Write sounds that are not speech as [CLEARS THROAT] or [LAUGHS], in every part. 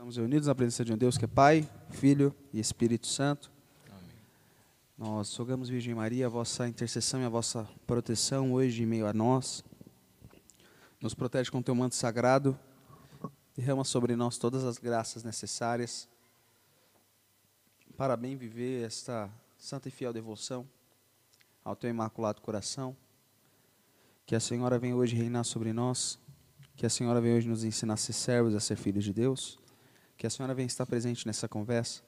Estamos reunidos na presença de um Deus que é Pai, Filho e Espírito Santo. Amém. Nós rogamos, Virgem Maria, a vossa intercessão e a vossa proteção hoje em meio a nós. Nos protege com teu manto sagrado. Derrama sobre nós todas as graças necessárias para bem viver esta santa e fiel devoção ao teu imaculado coração. Que a Senhora venha hoje reinar sobre nós. Que a Senhora venha hoje nos ensinar a ser servos, a ser filhos de Deus. Que a Senhora venha estar presente nessa conversa.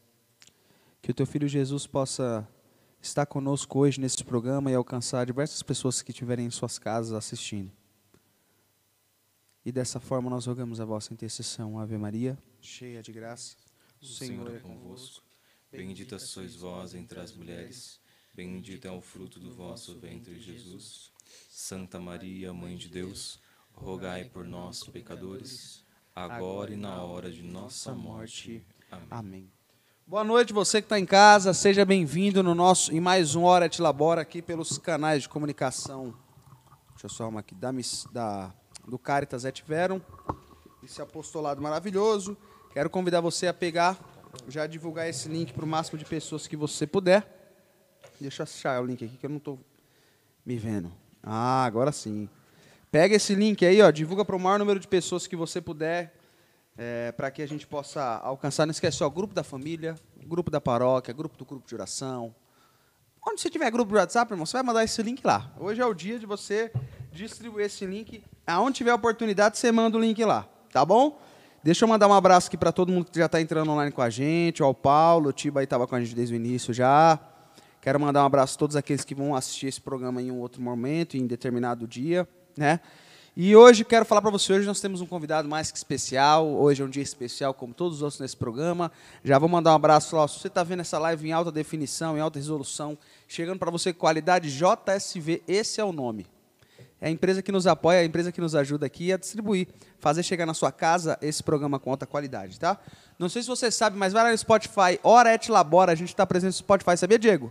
Que o teu filho Jesus possa estar conosco hoje nesse programa e alcançar diversas pessoas que estiverem em suas casas assistindo. E dessa forma nós rogamos a vossa intercessão. Ave Maria, cheia de graça, O Senhor é convosco. Bendita sois vós entre as mulheres. Bendito é o fruto do vosso ventre, Jesus. Santa Maria, Mãe de Deus, rogai por nós, pecadores, agora e na hora de nossa morte. Amém. Amém. Boa noite, você que está em casa, seja bem-vindo no nosso em mais um Hora Te Labora aqui pelos canais de comunicação. Deixa eu só arrumar aqui da, da do Caritas Et Verum, esse apostolado maravilhoso. Quero convidar você a pegar, já divulgar esse link para o máximo de pessoas que você puder. Deixa eu achar o link aqui que eu não estou me vendo. Ah, agora sim. Pega esse link aí, ó, divulga para o maior número de pessoas que você puder, para que a gente possa alcançar. Não esquece, ó, grupo da família, grupo da paróquia, grupo do grupo de oração. Onde você tiver grupo de WhatsApp, irmão, você vai mandar esse link lá. Hoje é o dia de você distribuir esse link. Aonde tiver oportunidade, você manda o link lá, tá bom? Deixa eu mandar um abraço aqui para todo mundo que já está entrando online com a gente, ao Paulo, o Tiba aí estava com a gente desde o início já. Quero mandar um abraço a todos aqueles que vão assistir esse programa em um outro momento, em determinado dia, né? E hoje quero falar para você, hoje nós temos um convidado mais que especial. Hoje é um dia especial, como todos os outros nesse programa. Já vou mandar um abraço lá. Se você está vendo essa live em alta definição, em alta resolução, chegando para você qualidade JSV, esse é o nome. É a empresa que nos apoia, é a empresa que nos ajuda aqui a distribuir, fazer chegar na sua casa esse programa com alta qualidade, tá? Não sei se você sabe, mas vai lá no Spotify, Hora Et Labora, a gente está presente no Spotify, sabia, Diego?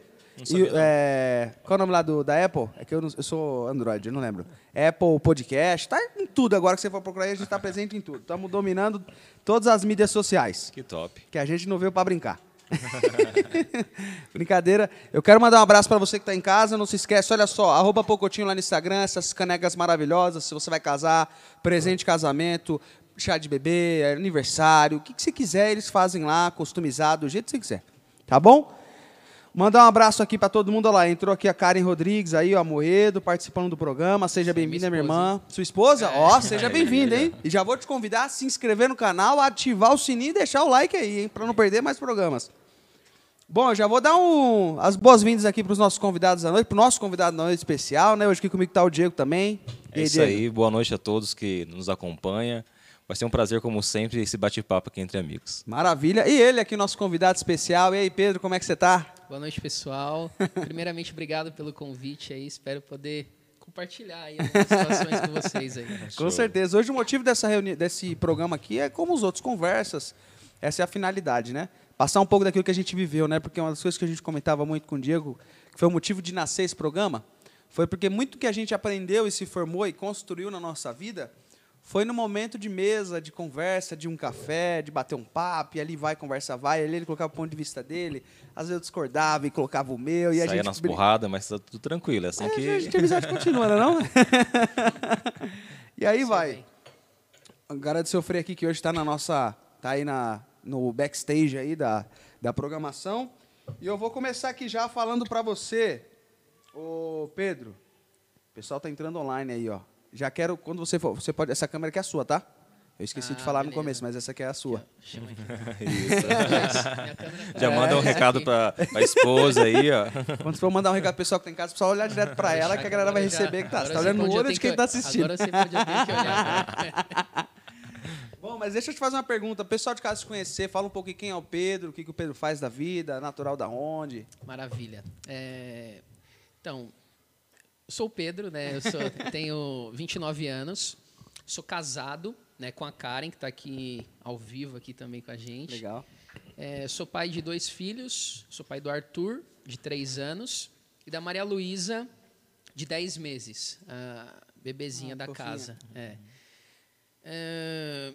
E, é, qual é o nome lá do, da Apple? É que eu, não- eu sou Android, eu não lembro. Apple Podcast, tá em tudo agora que você for procurar aí, a gente está presente em tudo. Estamos dominando todas as mídias sociais Que top. que a gente não veio para brincar. [LAUGHS] Brincadeira. Eu quero mandar um abraço para você que está em casa. Não se esquece, olha só, arroba Pocotinho lá no Instagram, essas canecas maravilhosas. Se você vai casar, presente de casamento, chá de bebê, aniversário, o que, que você quiser, eles fazem lá, customizado, do jeito que você quiser. Tá bom? Mandar um abraço aqui para todo mundo. Olha lá, entrou aqui a Karen Rodrigues, aí, ó, Moedo, participando do programa. Seja bem-vinda, minha esposa, irmã. Sua esposa? Ó, seja Aí, bem-vinda, aí, hein? E já vou te convidar a se inscrever no canal, ativar o sininho e deixar o like aí, hein? Para não perder mais programas. Bom, eu já vou dar um, as boas-vindas aqui para os nossos convidados da noite, para o nosso convidado da noite especial, né? Hoje aqui comigo está o Diego também. E É isso Diego? aí. Boa noite a todos que nos acompanham. Vai ser um prazer, como sempre, esse bate-papo aqui entre amigos. Maravilha. E ele aqui, nosso convidado especial. E aí, Pedro, como é que você tá? Boa noite, pessoal. [LAUGHS] Primeiramente, obrigado pelo convite aí. Espero poder compartilhar aí algumas [LAUGHS] situações com vocês aí. Com Show. certeza. Hoje o motivo dessa reuni desse programa aqui é como os outros, conversas. Essa é a finalidade, né? Passar um pouco daquilo que a gente viveu, né? Porque uma das coisas que a gente comentava muito com o Diego, que foi o motivo de nascer esse programa, foi porque muito que a gente aprendeu e se formou e construiu na nossa vida foi no momento de mesa, de conversa, de um café, de bater um papo, e ali vai, conversa vai, ali ele colocava o ponto de vista dele, às vezes eu discordava e colocava o meu, e a Saía gente... nas brin- porradas, mas tá tudo tranquilo. É assim É, que. a gente a amizade continua, não é [LAUGHS] não? e aí Sei vai. bem. Agradecer o Frei aqui que hoje está na nossa. tá aí na, no backstage aí da, da programação. E eu vou começar aqui já falando para você, ô Pedro. O pessoal tá entrando online aí, ó. Já quero, quando você for, você pode, essa câmera aqui é sua, tá? Eu esqueci de Ah, falar no beleza. começo, mas essa aqui é a sua. Chama aqui. Isso. [LAUGHS] Já manda um Essa recado pra, pra esposa aí, ó. Quando você for mandar um recado pro pessoal que tá em casa, só olhar direto para ela que a galera vai receber que tá. Você tá olhando no olho de quem que- tá assistindo. Agora eu tenho que olhar. [LAUGHS] Bom, mas deixa eu te fazer uma pergunta. Pessoal de casa se conhecer, fala um pouquinho quem é o Pedro, o que, que o Pedro faz da vida, natural da onde. Maravilha. É, Então, sou o Pedro, né? Eu sou- [LAUGHS] tenho 29 anos, sou casado né, com a Karen, que está aqui ao vivo aqui também com a gente. Legal. É, sou pai de dois filhos. Sou pai do Arthur, de 3 anos, e da Maria Luísa, de 10 meses. A bebezinha Ah, da fofinha. casa. É. É,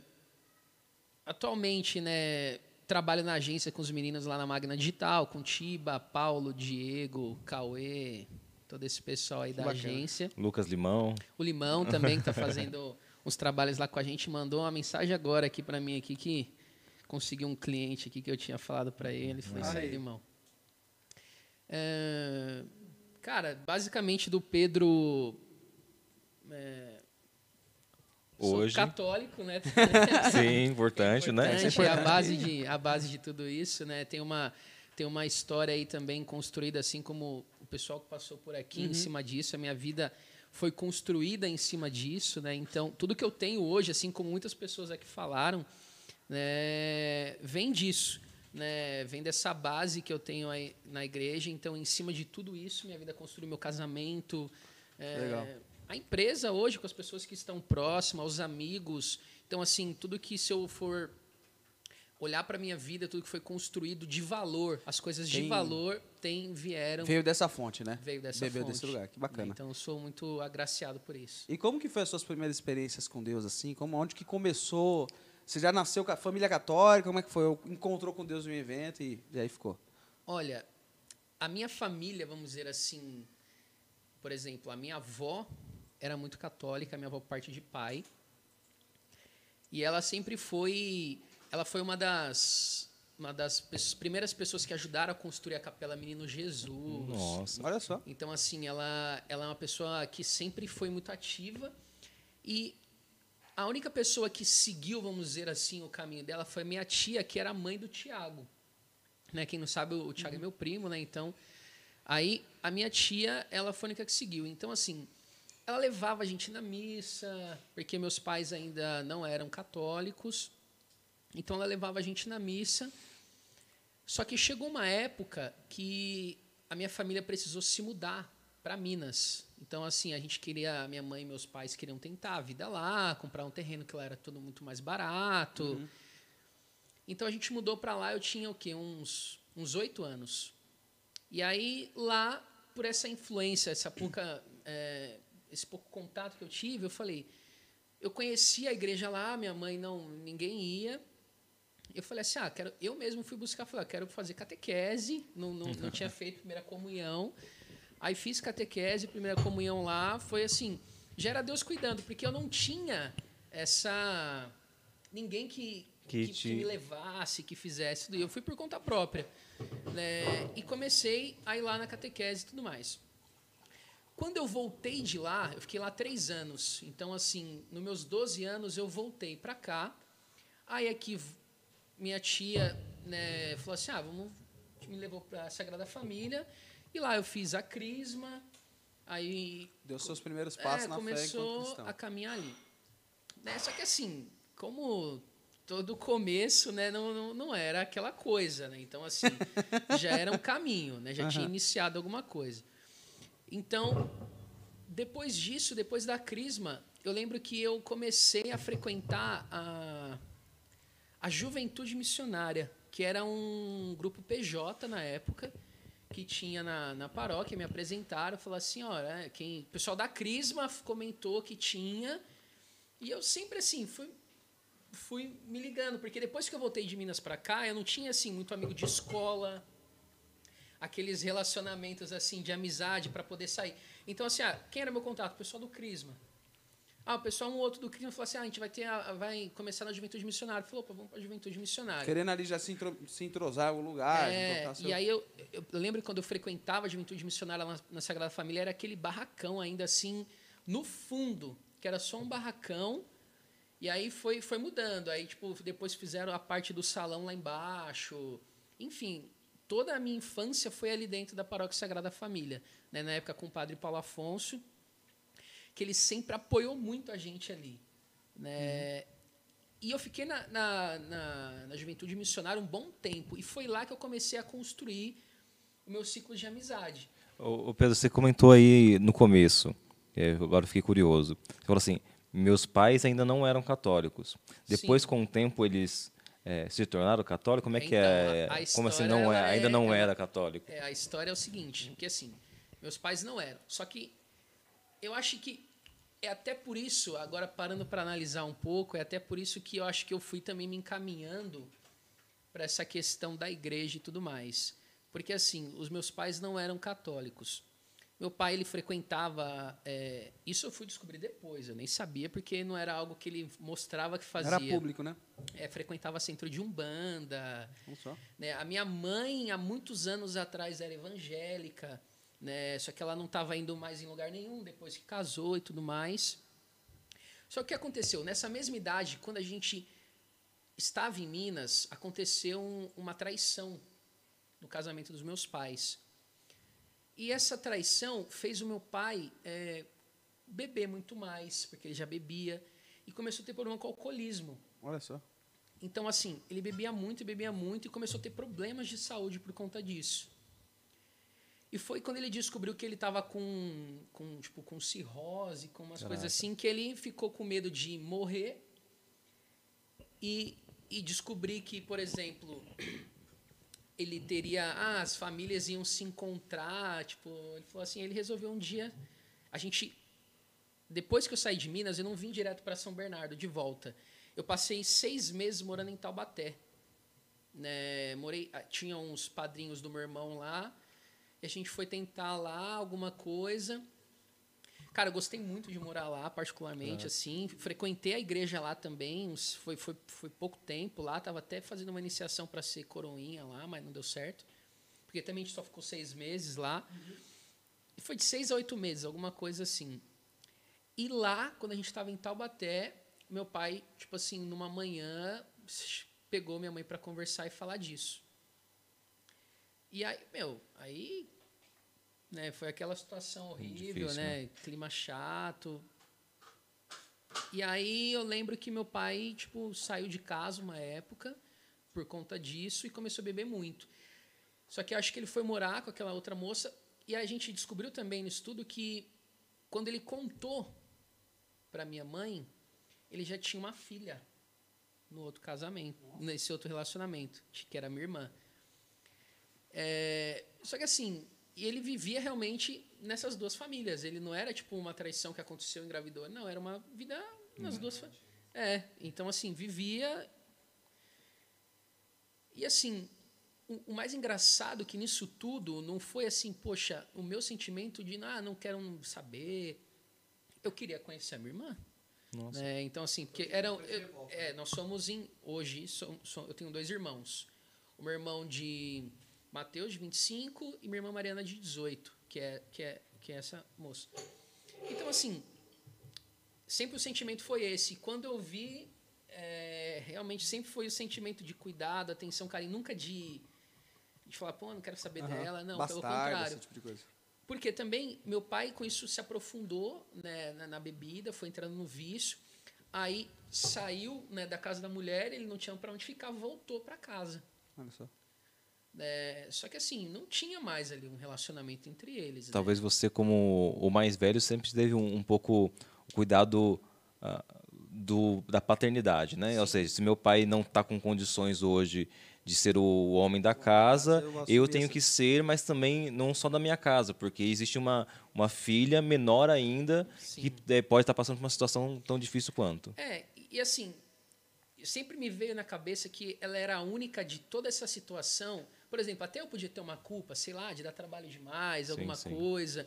atualmente, né, trabalho na agência com os meninos lá na Magna Digital, com Tiba, Paulo, Diego, Cauê, todo esse pessoal aí da bacana. agência. Lucas Limão. O Limão também que está [LAUGHS] fazendo uns trabalhos lá com a gente mandou uma mensagem agora aqui para mim aqui que conseguiu um cliente aqui que eu tinha falado para ele. Foi isso aí. Limão. É, cara, basicamente do Pedro é, sou Hoje. católico, né? [LAUGHS] [LAUGHS] Sim, importante, né? importante, é a base de a base de tudo isso, né? Tem uma tem uma história aí também construída assim como o pessoal que passou por aqui em cima disso, a minha vida foi construída em cima disso, né? Então, tudo que eu tenho hoje, assim como muitas pessoas aqui falaram, né, vem disso, né? Vem dessa base que eu tenho aí na igreja. Então, em cima de tudo isso, minha vida construiu meu casamento, é, a empresa hoje com as pessoas que estão próximas, os amigos. Então, assim, tudo que se eu for olhar para minha vida, tudo que foi construído de valor, as coisas de Tem- valor vieram Veio dessa fonte, né? veio dessa Bebeu fonte. desse lugar, que bacana. Então, eu sou muito agraciado por isso. E como que foi as suas primeiras experiências com Deus, assim? Como, onde que começou? Você já nasceu com a família católica? Como é que foi? Ou Encontrou com Deus em um evento e, e aí ficou? Olha, a minha família, vamos dizer assim, por exemplo, a minha avó era muito católica, a minha avó parte de pai. E ela sempre foi, ela foi uma das uma das primeiras pessoas que ajudaram a construir a Capela Menino Jesus. Nossa. Olha só. Então, assim, ela, ela é uma pessoa que sempre foi muito ativa e a única pessoa que seguiu, vamos dizer assim, o caminho dela foi minha tia, que era a mãe do Tiago. Né? Quem não sabe, o Tiago é meu primo, né? Então, aí a minha tia, ela foi a única que seguiu. Então, assim, ela levava a gente na missa, porque meus pais ainda não eram católicos. Então, ela levava a gente na missa. Só que chegou uma época que a minha família precisou se mudar para Minas. Então, assim, a gente queria, minha mãe e meus pais queriam tentar a vida lá, comprar um terreno que lá era tudo muito mais barato. Então a gente mudou para lá, eu tinha o quê? Uns uns oito anos. E aí lá, por essa influência, essa pouca, é, esse pouco contato que eu tive, eu falei, eu conhecia a igreja lá, minha mãe não, ninguém ia. Eu falei assim, ah, quero, eu mesmo fui buscar, falei, ah, quero fazer catequese, não, não, não tinha [LAUGHS] feito primeira comunhão. Aí fiz catequese, primeira comunhão lá, foi assim, já era Deus cuidando, porque eu não tinha essa ninguém que Que que, te- que me levasse, que fizesse tudo. Eu fui por conta própria, né? E comecei a ir lá na catequese e tudo mais. Quando eu voltei de lá, eu fiquei lá três anos. Então, assim, nos meus 12 anos, eu voltei para cá. Aí aqui, v- minha tia né, falou assim, ah, vamos... Me levou para a Sagrada Família. E lá eu fiz a crisma. Aí Deu seus primeiros passos é, na fé enquanto começou a caminhar ali. Né, Só que assim, como todo começo, né, não, não, não era aquela coisa, né? Então assim, [LAUGHS] já era um caminho, né? Já tinha Aham. iniciado alguma coisa. Então, depois disso, depois da crisma, eu lembro que eu comecei a frequentar a, a Juventude Missionária, que era um grupo PJ na época, que tinha na, na paróquia, me apresentaram, falaram assim, olha, quem, o pessoal da Crisma comentou que tinha, e eu sempre assim, fui, fui me ligando, porque depois que eu voltei de Minas para cá, eu não tinha assim muito amigo de escola, aqueles relacionamentos assim de amizade para poder sair. Então assim, ah, quem era meu contato? O pessoal do Crisma. Ah, o pessoal um outro do Crisma falou assim: ah, a gente vai ter a- vai começar na Juventude Missionária. Falou, opa, vamos para a Juventude Missionária. Querendo ali já se, intro- se entrosar o lugar. É, seu- e aí eu, eu, lembro quando eu frequentava a Juventude Missionária lá na, na Sagrada Família, era aquele barracão ainda assim, no fundo, que era só um barracão. E aí foi, foi mudando. Aí, tipo, depois fizeram a parte do salão lá embaixo. Enfim, toda a minha infância foi ali dentro da Paróquia Sagrada Família. Né? Na época com o padre Paulo Afonso, que ele sempre apoiou muito a gente ali. Né? E eu fiquei na, na, na, na juventude missionária um bom tempo. E foi lá que eu comecei a construir o meu ciclo de amizade. Ô, ô, Pedro, você comentou aí no começo, é, agora eu fiquei curioso. Você falou assim, meus pais ainda não eram católicos. Depois, Sim. com o tempo, eles é, se tornaram católicos? Como é que Então, é? a- a Como assim não é, ainda é- não era católico? É, a história é o seguinte, que assim, meus pais não eram. Só que eu acho que é até por isso, agora parando para analisar um pouco, é até por isso que eu acho que eu fui também me encaminhando para essa questão da igreja e tudo mais. Porque, assim, os meus pais não eram católicos. Meu pai, ele frequentava... É, isso eu fui descobrir depois, eu nem sabia, porque não era algo que ele mostrava que fazia. Era público, né? É, frequentava centro de Umbanda. Vamos só. Né? A minha mãe, há muitos anos atrás, era evangélica, né? só que ela não estava indo mais em lugar nenhum depois que casou e tudo mais. Só que o que aconteceu? Nessa mesma idade, quando a gente estava em Minas, aconteceu um, uma traição no casamento dos meus pais. E essa traição fez o meu pai é, beber muito mais, porque ele já bebia, e começou a ter problema com o alcoolismo. Olha só. Então, assim, ele bebia muito e bebia muito e começou a ter problemas de saúde por conta disso. E foi quando ele descobriu que ele estava com, com, tipo, com cirrose, com umas Caraca. coisas assim, que ele ficou com medo de morrer e, e descobrir que, por exemplo, ele teria. Ah, as famílias iam se encontrar. Tipo, ele falou assim: ele resolveu um dia. A gente. Depois que eu saí de Minas, eu não vim direto para São Bernardo, de volta. Eu passei seis meses morando em Taubaté. Né, morei, ah, tinha uns padrinhos do meu irmão lá. E a gente foi tentar lá alguma coisa. Cara, eu gostei muito de morar lá, particularmente, assim. Frequentei a igreja lá também. Foi, foi, foi pouco tempo lá. Tava até fazendo uma iniciação para ser coroinha lá, mas não deu certo. Porque também a gente só ficou seis meses lá. E foi de seis a oito meses, alguma coisa assim. E lá, quando a gente estava em Taubaté, meu pai, tipo assim, numa manhã, pegou minha mãe para conversar e falar disso. E aí, meu, aí né, foi aquela situação horrível, Difícil, né? Clima chato. E aí eu lembro que meu pai, tipo, saiu de casa uma época por conta disso e começou a beber muito. Só que eu acho que ele foi morar com aquela outra moça e a gente descobriu também no estudo que quando ele contou para minha mãe, ele já tinha uma filha no outro casamento, nesse outro relacionamento, que era minha irmã. É, só que assim, e ele vivia realmente nessas duas famílias. Ele não era tipo uma traição que aconteceu e engravidou. Não, era uma vida nas duas famílias. É, então assim, vivia. E assim, o, o mais engraçado que nisso tudo não foi assim, poxa, o meu sentimento de, ah, não quero saber. Eu queria conhecer a minha irmã. Nossa. né? Então, assim, porque eram. eu- é, nós somos em. Hoje, som- som- eu tenho dois irmãos. O meu irmão de Mateus, de 25, e minha irmã Mariana, de 18, que é, que é, que é essa moça. Então, assim, sempre o sentimento foi esse. Quando eu vi, é, realmente sempre foi o sentimento de cuidado, atenção, carinho, nunca de, de falar, pô, não quero saber Aham. dela. Não, Bastardo, pelo contrário. esse tipo de coisa. Porque também meu pai com isso se aprofundou né, na, na bebida, foi entrando no vício. Aí saiu né, da casa da mulher, ele não tinha para onde ficar, voltou para casa. Olha só. É, só que assim, não tinha mais ali um relacionamento entre eles. né? Talvez você, como o mais velho, sempre teve um, um pouco o cuidado ah, do, da paternidade, né? Ou seja, se meu pai não está com condições hoje de ser o homem da casa, eu eu tenho essa- que ser, mas também não só da minha casa, porque existe uma, uma filha menor ainda que eh, pode estar passando por uma situação tão difícil quanto. É, e assim, sempre me veio na cabeça que ela era a única de toda essa situação. Por exemplo, até eu podia ter uma culpa, sei lá, de dar trabalho demais, Sim, alguma sim. coisa,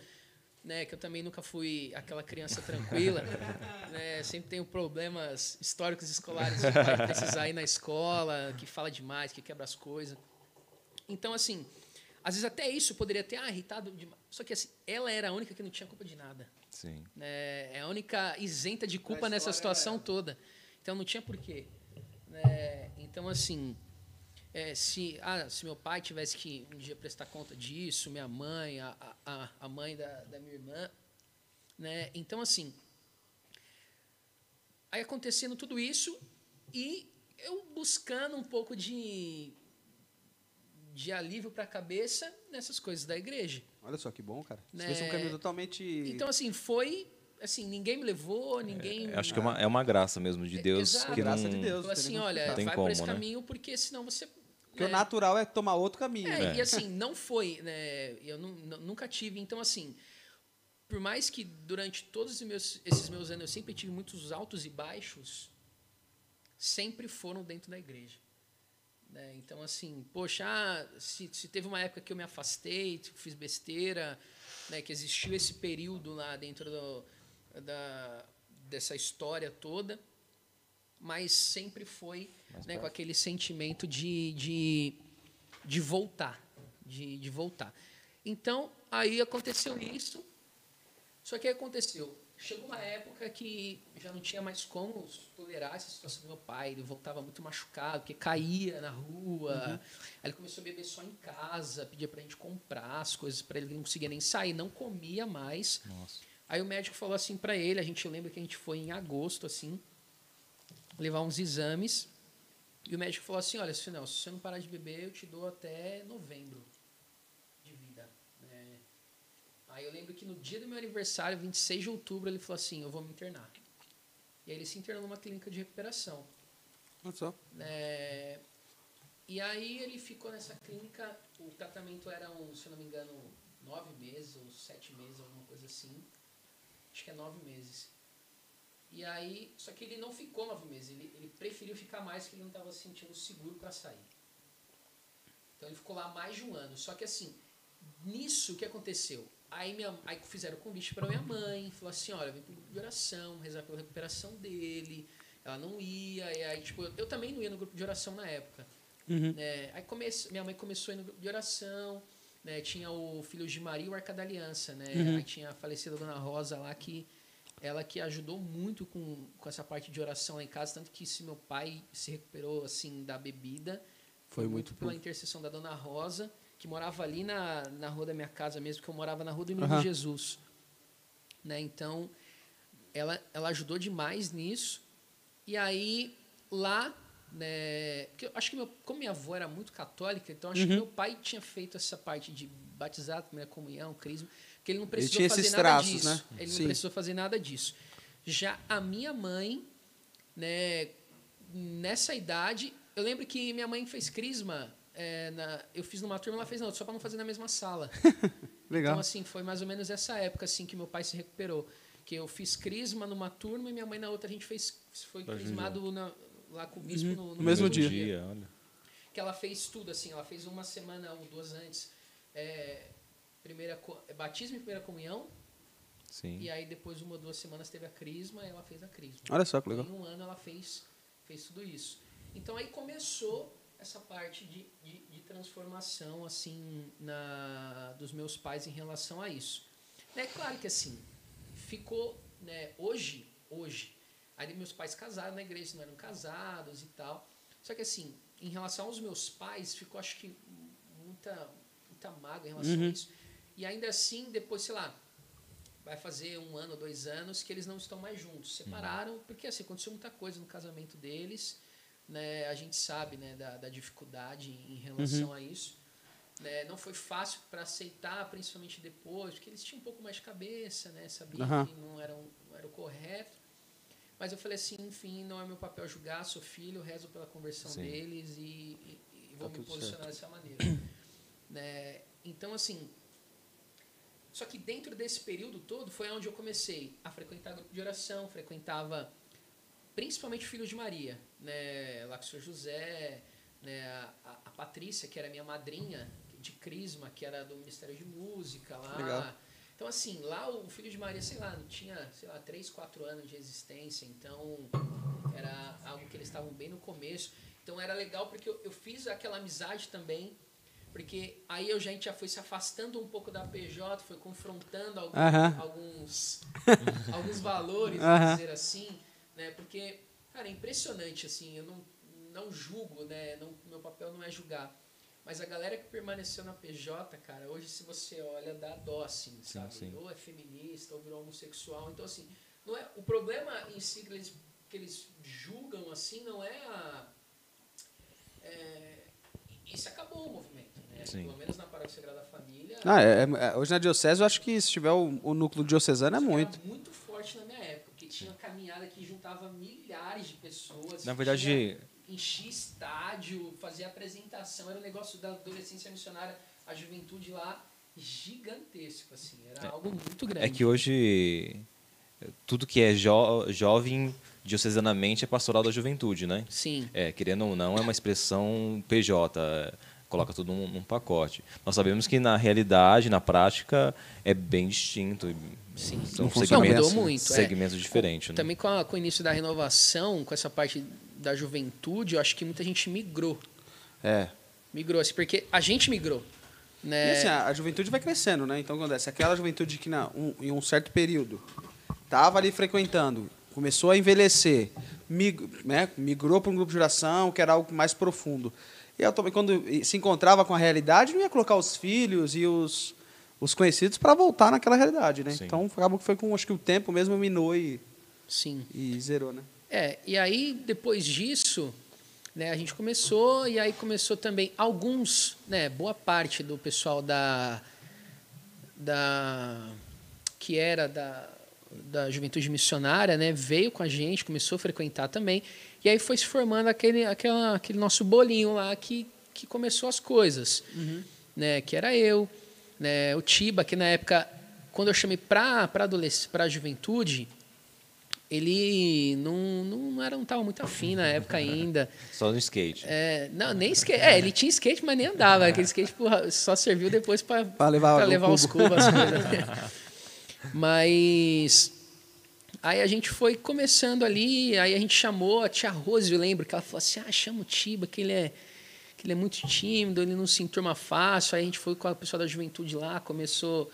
né? Que eu também nunca fui aquela criança tranquila, [LAUGHS] né? Sempre tenho problemas históricos escolares de precisar ir na escola, que fala demais, que quebra as coisas. Então, assim, às vezes até isso poderia ter ah, irritado demais. Só que assim, ela era a única que não tinha culpa de nada Sim. né? É a única isenta de culpa nessa situação era toda. Então não tinha porquê. Né? Então, assim, é, se, ah, se meu pai tivesse que um dia prestar conta disso, minha mãe, a, a, a mãe da, da minha irmã. Né? Então, assim, aí acontecendo tudo isso e eu buscando um pouco de, de alívio para a cabeça nessas coisas da igreja. Olha só que bom, cara. Você Né? fez um caminho totalmente. Então, assim, foi. Assim, ninguém me levou, ninguém. Eu Acho que é uma, é uma graça mesmo de Deus. Exato. que Graça não, de Deus. Assim, Não olha, tem vai como, por esse né? caminho, porque senão você. Porque o né? natural é tomar outro caminho. É, né? e assim, não foi, né? Eu nu- nu- nunca tive. Então, assim, por mais que durante todos esses meus, esses meus anos eu sempre tive muitos altos e baixos, sempre foram dentro da igreja. Né? Então, assim, poxa, ah, se, se, teve uma época que eu me afastei, fiz besteira, né, que existiu esse período lá dentro do, da, dessa história toda, mas sempre foi né, com aquele sentimento de, de, de voltar, de, de voltar. Então, aí aconteceu isso, só que aí aconteceu, chegou uma época que já não tinha mais como tolerar essa situação do meu pai. Ele voltava muito machucado, porque caía na rua. Uhum. Aí ele começou a beber só em casa, pedia pra gente comprar as coisas para ele, ele não conseguia nem sair, não comia mais. Nossa. Aí o médico falou assim para ele, a gente lembra que a gente foi em agosto assim, levar uns exames. E o médico falou assim: "Olha, se você não parar de beber, eu te dou até novembro de vida". Né? Aí eu lembro que no dia do meu aniversário, 26 de outubro, ele falou assim: "Eu vou me internar". E aí ele se internou numa clínica de recuperação. Olha só. É, e aí ele ficou nessa clínica, o tratamento era, um, se eu não me engano, nove meses ou sete meses, alguma coisa assim. Acho que é nove meses. E aí, só que ele não ficou nove meses, ele, ele preferiu ficar mais porque ele não estava se sentindo seguro para sair. Então ele ficou lá mais de um ano. Só que assim, nisso o que aconteceu? Aí, minha, aí fizeram o convite para minha mãe, falou assim, olha, vem pro grupo de oração, rezar pela recuperação dele. Ela não ia, e aí, tipo, eu, eu também não ia no grupo de oração na época. Uhum. É, aí come, minha mãe começou a ir no grupo de oração, né, tinha o filho de Maria e o Arca da Aliança, né? Uhum. Aí tinha a falecida Dona Rosa lá que ela que ajudou muito com, com essa parte de oração lá em casa, tanto que se meu pai se recuperou assim da bebida, Foi muito pela intercessão da Dona Rosa, que morava ali na, na rua da minha casa mesmo, que eu morava na rua do Menino Aham. Jesus. Né? Então, ela, ela ajudou demais nisso. E aí, lá, né, porque eu acho que meu, como minha avó era muito católica, então acho que Uhum. meu pai tinha feito essa parte de batizar, primeira comunhão, crisma, porque ele não precisou tinha fazer esses nada traços, disso. né? Ele Sim. não precisou fazer nada disso. Já a minha mãe, né, nessa idade, eu lembro que minha mãe fez crisma, é, na- eu fiz numa turma, ela fez na outra, só para não fazer na mesma sala. [LAUGHS] Legal. Então, assim, foi mais ou menos essa época assim que meu pai se recuperou. Que eu fiz crisma numa turma e minha mãe na outra. A gente fez, foi Tá crismado na- lá com o bispo Uhum. no, no No mesmo dia. olha. Que ela fez tudo, assim. Ela fez uma semana ou duas antes. é, primeira, é, batismo e primeira comunhão. Sim. E aí, depois, uma ou duas semanas, teve a crisma e ela fez a crisma. Olha só que legal. Em um ano ela fez, fez tudo isso. Então aí começou essa parte de, de, de transformação assim na dos meus pais em relação a isso. É claro que assim ficou, né, hoje, hoje, aí meus pais casaram na igreja, não eram casados e tal. Só que assim, em relação aos meus pais, ficou acho que muita muita mágoa em relação Uhum. a isso. E ainda assim, depois, sei lá, vai fazer um ano, dois anos que eles não estão mais juntos. Separaram, porque assim, aconteceu muita coisa no casamento deles. Né? A gente sabe né, da, da dificuldade em relação a isso. Né? Não foi fácil para aceitar, principalmente depois, porque eles tinham um pouco mais de cabeça, né? sabiam Aham. que não era, um- não era o correto. Mas eu falei assim, enfim, não é meu papel julgar, sou filho, rezo pela conversão Sim. deles e, e- e vou Tá me posicionar dessa maneira. [CLEARS THROAT] né? Então, assim, só que dentro desse período todo foi onde eu comecei a frequentar grupo de oração, frequentava principalmente Filhos de Maria, né? Lá com o Senhor José, né? A, a- Patrícia, que era minha madrinha de Crisma, que era do Ministério de Música lá. Legal. Então, assim, lá o Filho de Maria, sei lá, tinha, sei lá, 3, 4 anos de existência, então era algo que eles estavam bem no começo. Então era legal porque eu, eu fiz aquela amizade também, porque aí a gente já foi se afastando um pouco da PJ, foi confrontando algum- Aham. alguns, [LAUGHS] alguns valores, Aham. vamos dizer assim, né? Porque, cara, é impressionante, assim, eu não, não julgo, né? Não, meu papel não é julgar. Mas a galera que permaneceu na PJ, cara, hoje se você olha, dá dó, assim, sabe? sim. Ou é feminista, ou virou homossexual. Então, assim, não é, o problema em si que eles, que eles julgam, assim, não é a... É, isso acabou o movimento? Sim. Pelo menos na Paróquia Sagrada Família. Ah, é, é- hoje na Diocese, eu acho que se tiver o, o núcleo diocesano é muito. Era muito forte na minha época, porque tinha uma caminhada que juntava milhares de pessoas. Na tinha- verdade, enchia estádio, fazia apresentação, era um negócio da adolescência missionária, a juventude lá gigantesco, assim, era algo muito grande. É que hoje tudo que é jo jovem diocesanamente é pastoral da juventude, né? Sim. É, querendo ou não, é uma expressão PJ, é, coloca tudo num, num, pacote. Nós sabemos que na realidade, na prática, é bem distinto. Sim, são segmentos, mudou muito. Segmentos é. diferentes. Com, né? Também com, a, com, o início da renovação, com essa parte da juventude, eu acho que muita gente migrou. É. Migrou, assim, porque a gente migrou. Né? E assim, a, a juventude vai crescendo, né? Então, acontece, aquela juventude que na, um, em um certo período estava ali frequentando, começou a envelhecer, mig, né, migrou para um grupo de oração, que era algo mais profundo. E eu, quando se encontrava com a realidade, não ia colocar os filhos e os, os conhecidos para voltar naquela realidade, né? Sim. Então, acabou que foi com, acho que o tempo mesmo minou e, Sim. e zerou, né? É, e aí, depois disso, né, a gente começou, e aí começou também alguns, né, boa parte do pessoal da, da que era da, da juventude missionária, né, veio com a gente, começou a frequentar também, e aí foi se formando aquele, aquela, aquele nosso bolinho lá que, que começou as coisas, uhum. né, que era eu, né, o Tiba, que na época, quando eu chamei para para a juventude, ele não, não era não estava muito afim na época [LAUGHS] ainda. Só no skate. É, não, nem skate. É, ele tinha skate, mas nem andava. Aquele skate porra, só serviu depois para levar, levar os cubos, as [LAUGHS] coisas. mas aí a gente foi começando ali, aí a gente chamou a tia Rose, eu lembro, que ela falou assim: ah, chama o Tiba, que ele é que ele é muito tímido, ele não se enturma fácil. Aí a gente foi com a pessoa da juventude lá, começou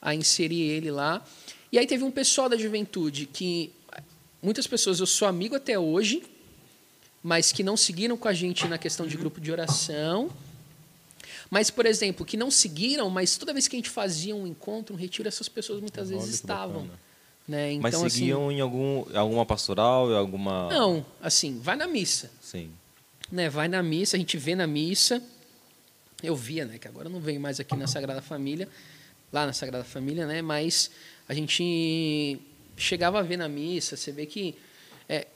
a inserir ele lá. E aí teve um pessoal da juventude que muitas pessoas eu sou amigo até hoje, mas que não seguiram com a gente na questão de grupo de oração. Mas, por exemplo, que não seguiram, mas toda vez que a gente fazia um encontro, um retiro, essas pessoas muitas vezes estavam. Né? Então, mas seguiam assim, em algum, alguma pastoral, em alguma. Não, assim, vai na missa. Sim. Né? Vai na missa, a gente vê na missa. Eu via, né? Que agora eu não venho mais aqui na Sagrada Família, lá na Sagrada Família, né? Mas a gente chegava a ver na missa, você vê que é,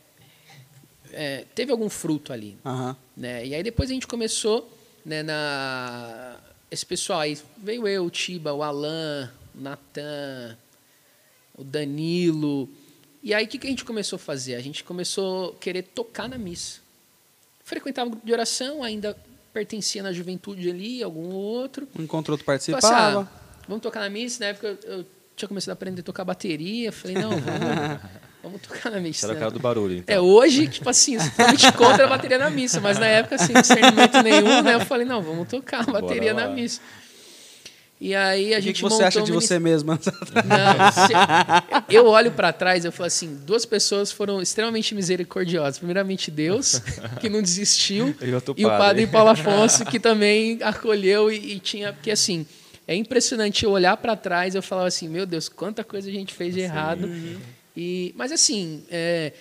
é, teve algum fruto ali. Uhum. Né? E aí depois a gente começou, né, na, esse pessoal aí, veio eu, o Tiba, o Alan, o Natan, o Danilo. E aí o que, que a gente começou a fazer? A gente começou a querer tocar na missa. Frequentava o grupo de oração, ainda pertencia na juventude ali, algum outro. Um encontro outro participava. Assim, ah, vamos tocar na missa, na época eu, eu tinha começado a aprender a tocar bateria. Falei, não, vamos, [LAUGHS] vamos tocar na missa. Era o cara do barulho, então. É, hoje, tipo assim, totalmente contra a bateria na missa, mas na época, assim, discernimento nenhum, né? Eu falei, não, vamos tocar a bateria na missa. E aí a o gente que, que você acha de você mesma? [LAUGHS] Não, eu olho para trás eu falo assim, duas pessoas foram extremamente misericordiosas. Primeiramente Deus, [LAUGHS] que não desistiu, e, e o padre Paulo [LAUGHS] Afonso, que também acolheu e, e tinha... Porque assim, é impressionante eu olhar para trás eu falava assim, meu Deus, quanta coisa a gente fez de errado. Uhum. E, mas assim, é,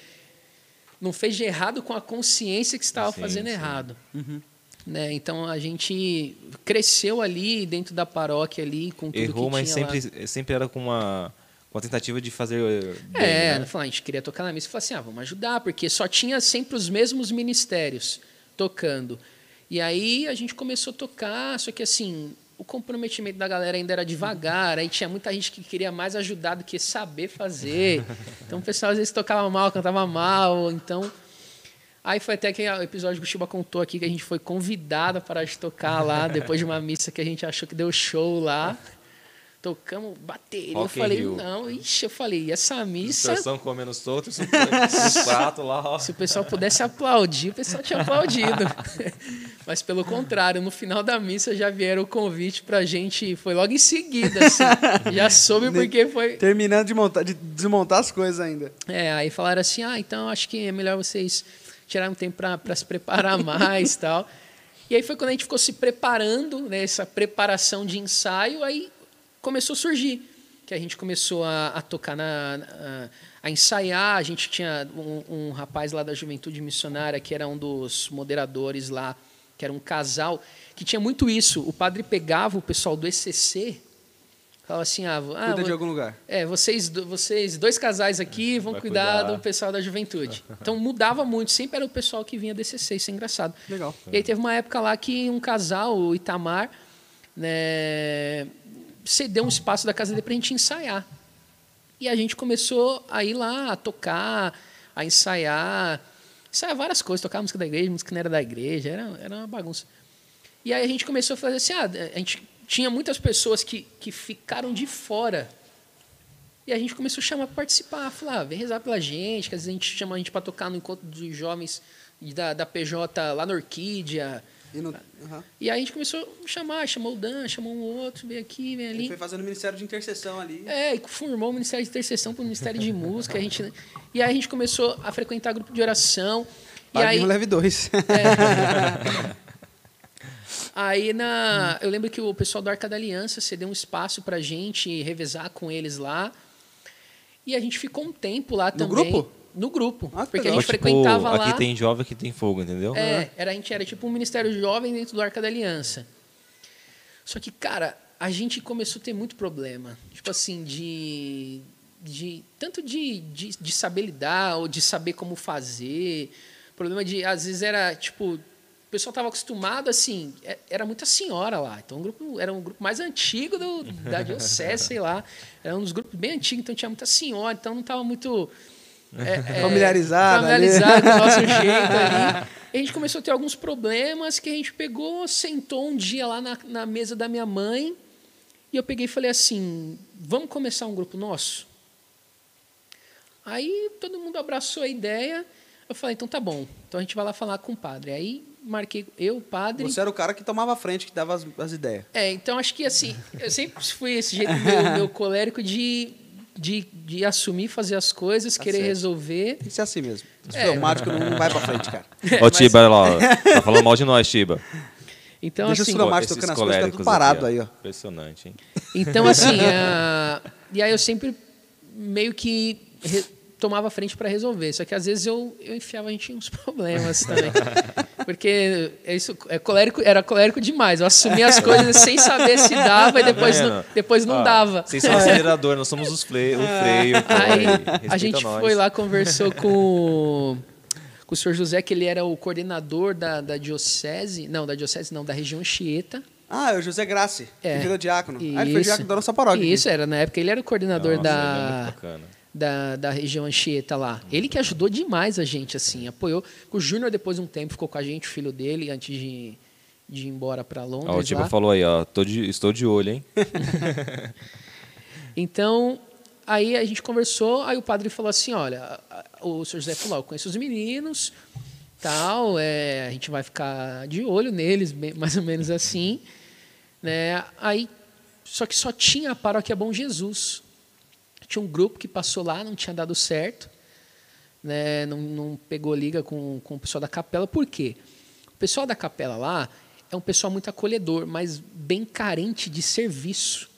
não fez de errado com a consciência que estava fazendo sim. errado. Uhum. Né? Então a gente cresceu ali dentro da paróquia ali com tudo Errou, que mas sempre, lá. sempre era com uma, com a tentativa de fazer bem, É, né? a gente queria tocar na missa e falou assim, ah, vamos ajudar, porque só tinha sempre os mesmos ministérios tocando. E aí a gente começou a tocar, só que assim, o comprometimento da galera ainda era devagar, aí tinha muita gente que queria mais ajudar do que saber fazer. [LAUGHS] Então o pessoal às vezes tocava mal, cantava mal, então Aí foi até que o episódio que o Chiba contou aqui que a gente foi convidado para tocar lá [LAUGHS] depois de uma missa que a gente achou que deu show lá tocamos bateria. Rock eu falei, não, ixi, eu falei, essa missa. Distorção comendo solto, os pratos lá. Ó. Se o pessoal pudesse aplaudir, o pessoal tinha aplaudido. [LAUGHS] Mas pelo contrário, no final da missa já vieram o convite pra gente, foi logo em seguida, assim. já [LAUGHS] soube porque foi. Terminando de, montar, de desmontar as coisas ainda. É, aí falaram assim: ah, então acho que é melhor vocês tirarem um tempo para se preparar mais tal. E aí foi quando a gente ficou se preparando, né, essa preparação de ensaio, aí começou a surgir, que a gente começou a, a tocar na, a, a, ensaiar. A gente tinha um, um, rapaz lá da Juventude Missionária que era um dos moderadores lá, que era um casal que tinha muito isso. O padre pegava o pessoal do ECC Falava assim, ah, ah Cuida de algum lugar. É, vocês, vocês, dois casais aqui, vão cuidar, cuidar, do pessoal da juventude. [LAUGHS] Então mudava muito, sempre era o pessoal que vinha desse C6, isso é engraçado. Legal. E aí teve uma época lá que um casal, o Itamar, né, cedeu um espaço da casa dele para a gente ensaiar. E a gente começou a ir lá, a tocar, a ensaiar. Ensaiar várias coisas, tocar música da igreja, música que não era da igreja, era, era uma bagunça. E aí a gente começou a fazer assim, ah, a gente tinha muitas pessoas que, que ficaram de fora. E a gente começou a chamar para participar, falar, ah, vem rezar pela gente, que às vezes a gente chama a gente para tocar no encontro de jovens da, da PJ lá na Orquídea, E, no, Aham. e aí a gente começou a chamar, chamou o Dan, chamou um outro, vem aqui, vem Ele ali. foi fazendo o ministério de intercessão ali. É, e formou o Ministério de Intercessão para o Ministério de Música. A gente, e aí a gente começou a frequentar grupo de oração. E aí, leve dois. [LAUGHS] aí na, eu lembro que o pessoal do Arca da Aliança cedeu um espaço para a gente revezar com eles lá. E a gente ficou um tempo lá também. grupo? No grupo. Ah, que porque a legal. gente Tipo, frequentava lá. Aqui tem jovem, aqui tem fogo, entendeu? É, era, a gente era tipo um ministério jovem dentro do Arca da Aliança. Só que, cara, a gente começou a ter muito problema. Tipo assim, de. de tanto de, de, de saber lidar ou de saber como fazer. Problema de. Às vezes era tipo. O pessoal estava acostumado, assim, é- era muita senhora lá. Então, o grupo era um grupo mais antigo do, da diocese, sei lá. Era um dos grupos bem antigos, então tinha muita senhora, então não estava muito é, [LAUGHS] é, Familiarizado familiarizado com o nosso [LAUGHS] jeito ali. E a gente começou a ter alguns problemas que a gente pegou, sentou um dia lá na, na mesa da minha mãe e eu peguei e falei assim: vamos começar um grupo nosso? Aí todo mundo abraçou a ideia. Eu falei: então tá bom, então a gente vai lá falar com o padre. Aí marquei eu, padre. Você era o cara que tomava a frente, que dava as, as ideias. É, então acho que assim, eu sempre fui esse jeito meu, [LAUGHS] meu colérico de, de, de assumir, fazer as coisas, Tá querer certo. resolver. Tem que ser assim mesmo. É. for mágico, não vai pra frente, cara. [LAUGHS] Ó, Tiba, olha lá, [LAUGHS] tá falando mal de nós, Tiba. Então, Deixa assim, os Esses tocando as coisas, tá tudo parado aqui, aí, ó. Impressionante, hein? então, assim ah, e aí eu sempre meio que tomava frente para resolver. Só que às vezes eu, eu enfiava a gente em uns [LAUGHS] problemas também. Porque é isso, é colérico, era colérico demais. Eu assumia as coisas sem saber se dava e depois não, depois não dava. Vocês são o acelerador, nós somos os fle- o freio. pô, Aí a gente nós. foi lá, conversou com, com o senhor José, que ele era o coordenador da, da diocese, não, da diocese não, da região Chieta. Ah, é o José Grace, É. que virou diácono. Ah, ele foi Isso. diácono da nossa paróquia. aqui. Isso, era na época, ele era o coordenador Nossa, ele é da, da, região Anchieta lá. Ele que ajudou demais a gente, assim, apoiou. O Júnior, depois de um tempo, ficou com a gente, o filho dele, antes de, de ir embora para Londres. Ó, o Tiba falou aí, ó. De- estou de olho, hein? [LAUGHS] Então, aí a gente conversou, aí o padre falou assim, olha, o senhor José falou, eu conheço os meninos, tal, é, a gente vai ficar de olho neles, mais ou menos assim, né? Aí, só que só tinha a paróquia Bom Jesus. Tinha um grupo que passou lá, não tinha dado certo, né? Não, não pegou liga com, com o pessoal da capela. Por quê? O pessoal da capela lá é um pessoal muito acolhedor, mas bem carente de serviço.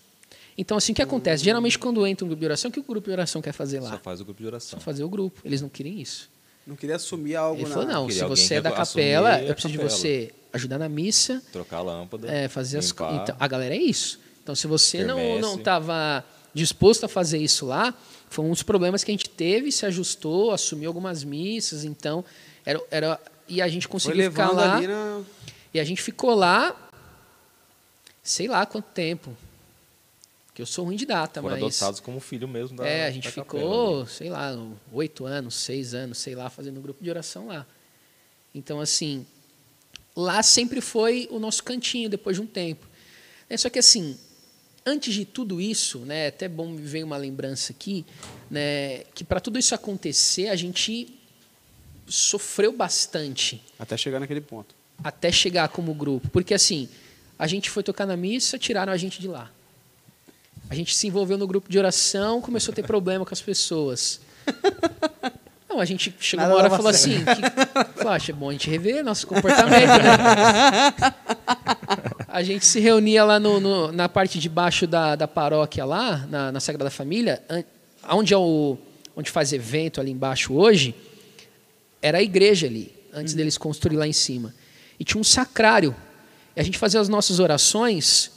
Então, assim, o que acontece? Geralmente, quando entra um grupo de oração, o que o grupo de oração quer fazer lá? Só faz o grupo de oração. Só fazer o grupo. Eles não querem isso. Não queria assumir algo Ele na... falou, não, Queria se você é da capela, eu preciso de você ajudar na missa, Trocar a lâmpada. é, fazer as limpar. coisas. Então, a galera é isso. Então, se você não Quermesse. não estava disposto a fazer isso lá, foi um dos problemas que a gente teve, se ajustou, assumiu algumas missas, então era, era e a gente conseguiu ficar lá ali na... e a gente ficou lá, sei lá quanto tempo, que eu sou ruim de data, Foram mas adotados como filho mesmo da é, a gente ficou, capela, né? sei lá, oito anos, seis anos, sei lá, fazendo um grupo de oração lá. Então, assim, lá sempre foi o nosso cantinho depois de um tempo. É, só que, assim, antes de tudo isso, né, até bom me veio uma lembrança aqui, né, que para tudo isso acontecer, a gente sofreu bastante Até chegar naquele ponto. até chegar como grupo. Porque assim, a gente foi tocar na missa, tiraram a gente de lá. A gente se envolveu no grupo de oração, começou a ter problema com as pessoas. [LAUGHS] Não, a gente chegou Nada uma hora e falou assim, que, falou, acho bom a gente rever nosso comportamento, né? [LAUGHS] A gente se reunia lá no, no- na parte de baixo da, da paróquia lá, na, na Sagrada Família, onde é o onde faz evento ali embaixo hoje, era a igreja ali, antes deles construir lá em cima. E tinha um sacrário. E a gente fazia as nossas orações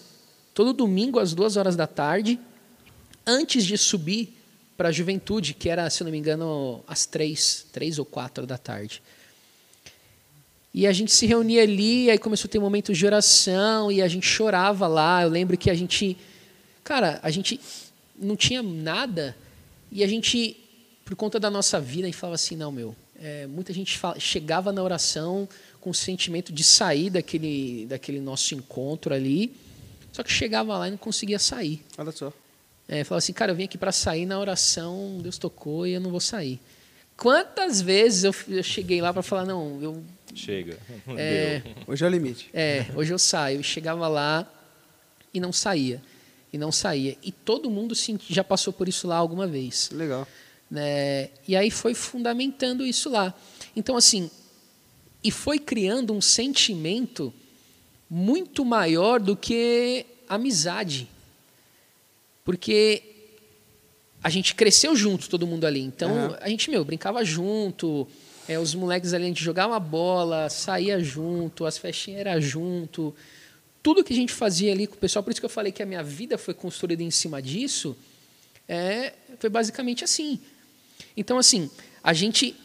todo domingo às duas horas da tarde, antes de subir para a juventude, que era, se não me engano, às três, três ou quatro da tarde. E a gente se reunia ali, aí começou a ter momentos de oração, e a gente chorava lá. Eu lembro que a gente Cara, a gente não tinha nada e a gente, por conta da nossa vida, a gente falava assim, não, meu, é, muita gente fala, chegava na oração com o sentimento de sair daquele, daquele nosso encontro ali, só que chegava lá e não conseguia sair. Olha só. É, falava assim, cara, eu vim aqui para sair na oração, Deus tocou e eu não vou sair. Quantas vezes eu, eu cheguei lá para falar, não, eu. Chega. [LAUGHS] É. Hoje é o limite. é, hoje eu saio. E chegava lá e não saía. E não saía. E todo mundo já passou por isso lá alguma vez. Legal. né? E aí foi fundamentando isso lá. Então, assim, e foi criando um sentimento muito maior do que amizade. Porque a gente cresceu junto, todo mundo ali. Então, Aham. a gente, meu, brincava junto. É, os moleques ali, a gente jogava bola, saía junto, as festinhas eram junto. Tudo que a gente fazia ali com o pessoal, por isso que eu falei que a minha vida foi construída em cima disso, é, foi basicamente assim. Então, assim, a gente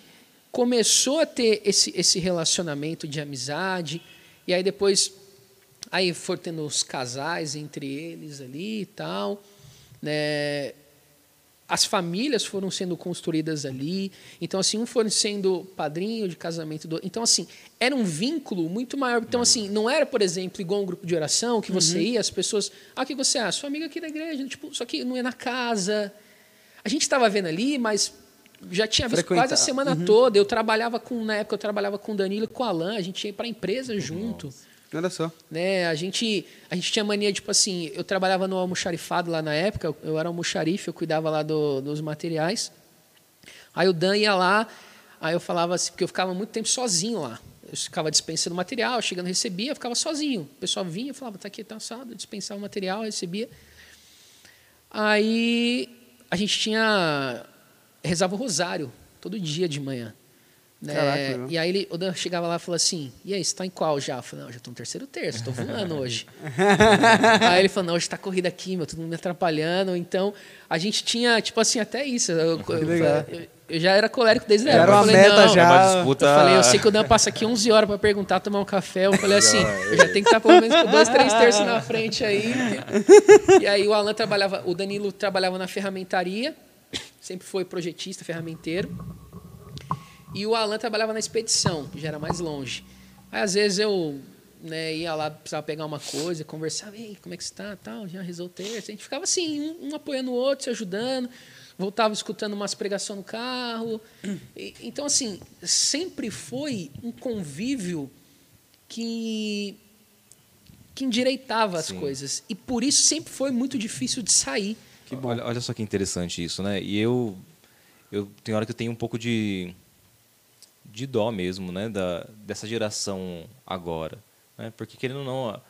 começou a ter esse, esse relacionamento de amizade, e aí depois aí foram tendo os casais entre eles ali e tal, né? As famílias foram sendo construídas ali, então assim um foi sendo padrinho de casamento do, então assim era um vínculo muito maior. Então assim não era por exemplo igual um grupo de oração que você ia as pessoas, ah o que você é, sua amiga aqui da igreja, tipo só que não é na casa. A gente estava vendo ali, mas já tinha visto Frequentar. quase a semana toda. Eu trabalhava com na época eu trabalhava com o Danilo e com o Alan, a gente ia para a empresa junto Olha só. né? A gente, a gente tinha mania, tipo assim, eu trabalhava no almoxarifado lá na época, eu, era almoxarife, eu cuidava lá do- dos materiais. Aí o Dan ia lá, aí eu falava assim, porque eu ficava muito tempo sozinho lá. Eu ficava dispensando material, chegando, recebia, eu ficava sozinho. O pessoal vinha, falava, tá aqui, tá assado, dispensava o material, recebia. Aí a gente tinha. rezava o rosário todo dia de manhã. Caraca, legal. e aí ele, o Dan chegava lá e falou assim: E aí, você tá em qual já? Eu falei: Não, já tô no terceiro terço, tô voando [LAUGHS] hoje. aí ele falou: Não, hoje tá corrida aqui, meu, todo mundo me atrapalhando. Então a gente tinha, tipo assim, até isso. Eu, eu- eu- eu já era colérico desde a Já época. era Eu uma falei, meta não, já. É uma disputa. eu falei, eu sei que o Dan passa aqui 11 horas para perguntar, tomar um café. Eu falei assim, eu já tenho que estar pelo menos com dois, três terços na frente aí. E aí o Alan trabalhava, o Danilo trabalhava na ferramentaria, sempre foi projetista, ferramenteiro. E o Alan trabalhava na expedição, que já era mais longe. Aí às vezes eu né, ia lá, precisava pegar uma coisa, conversava, ei, como é que você está, tal, já rezou terço. A gente ficava assim, um, um apoiando o outro, se ajudando. Voltava escutando umas pregações no carro. E- então, assim, sempre foi um convívio que, que endireitava as Sim. coisas. E por isso sempre foi muito difícil de sair. Olha, olha só que interessante isso, né? E eu, eu tem hora que eu tenho um pouco de, de dó mesmo, né? Da, dessa geração agora, né? Porque querendo ou não,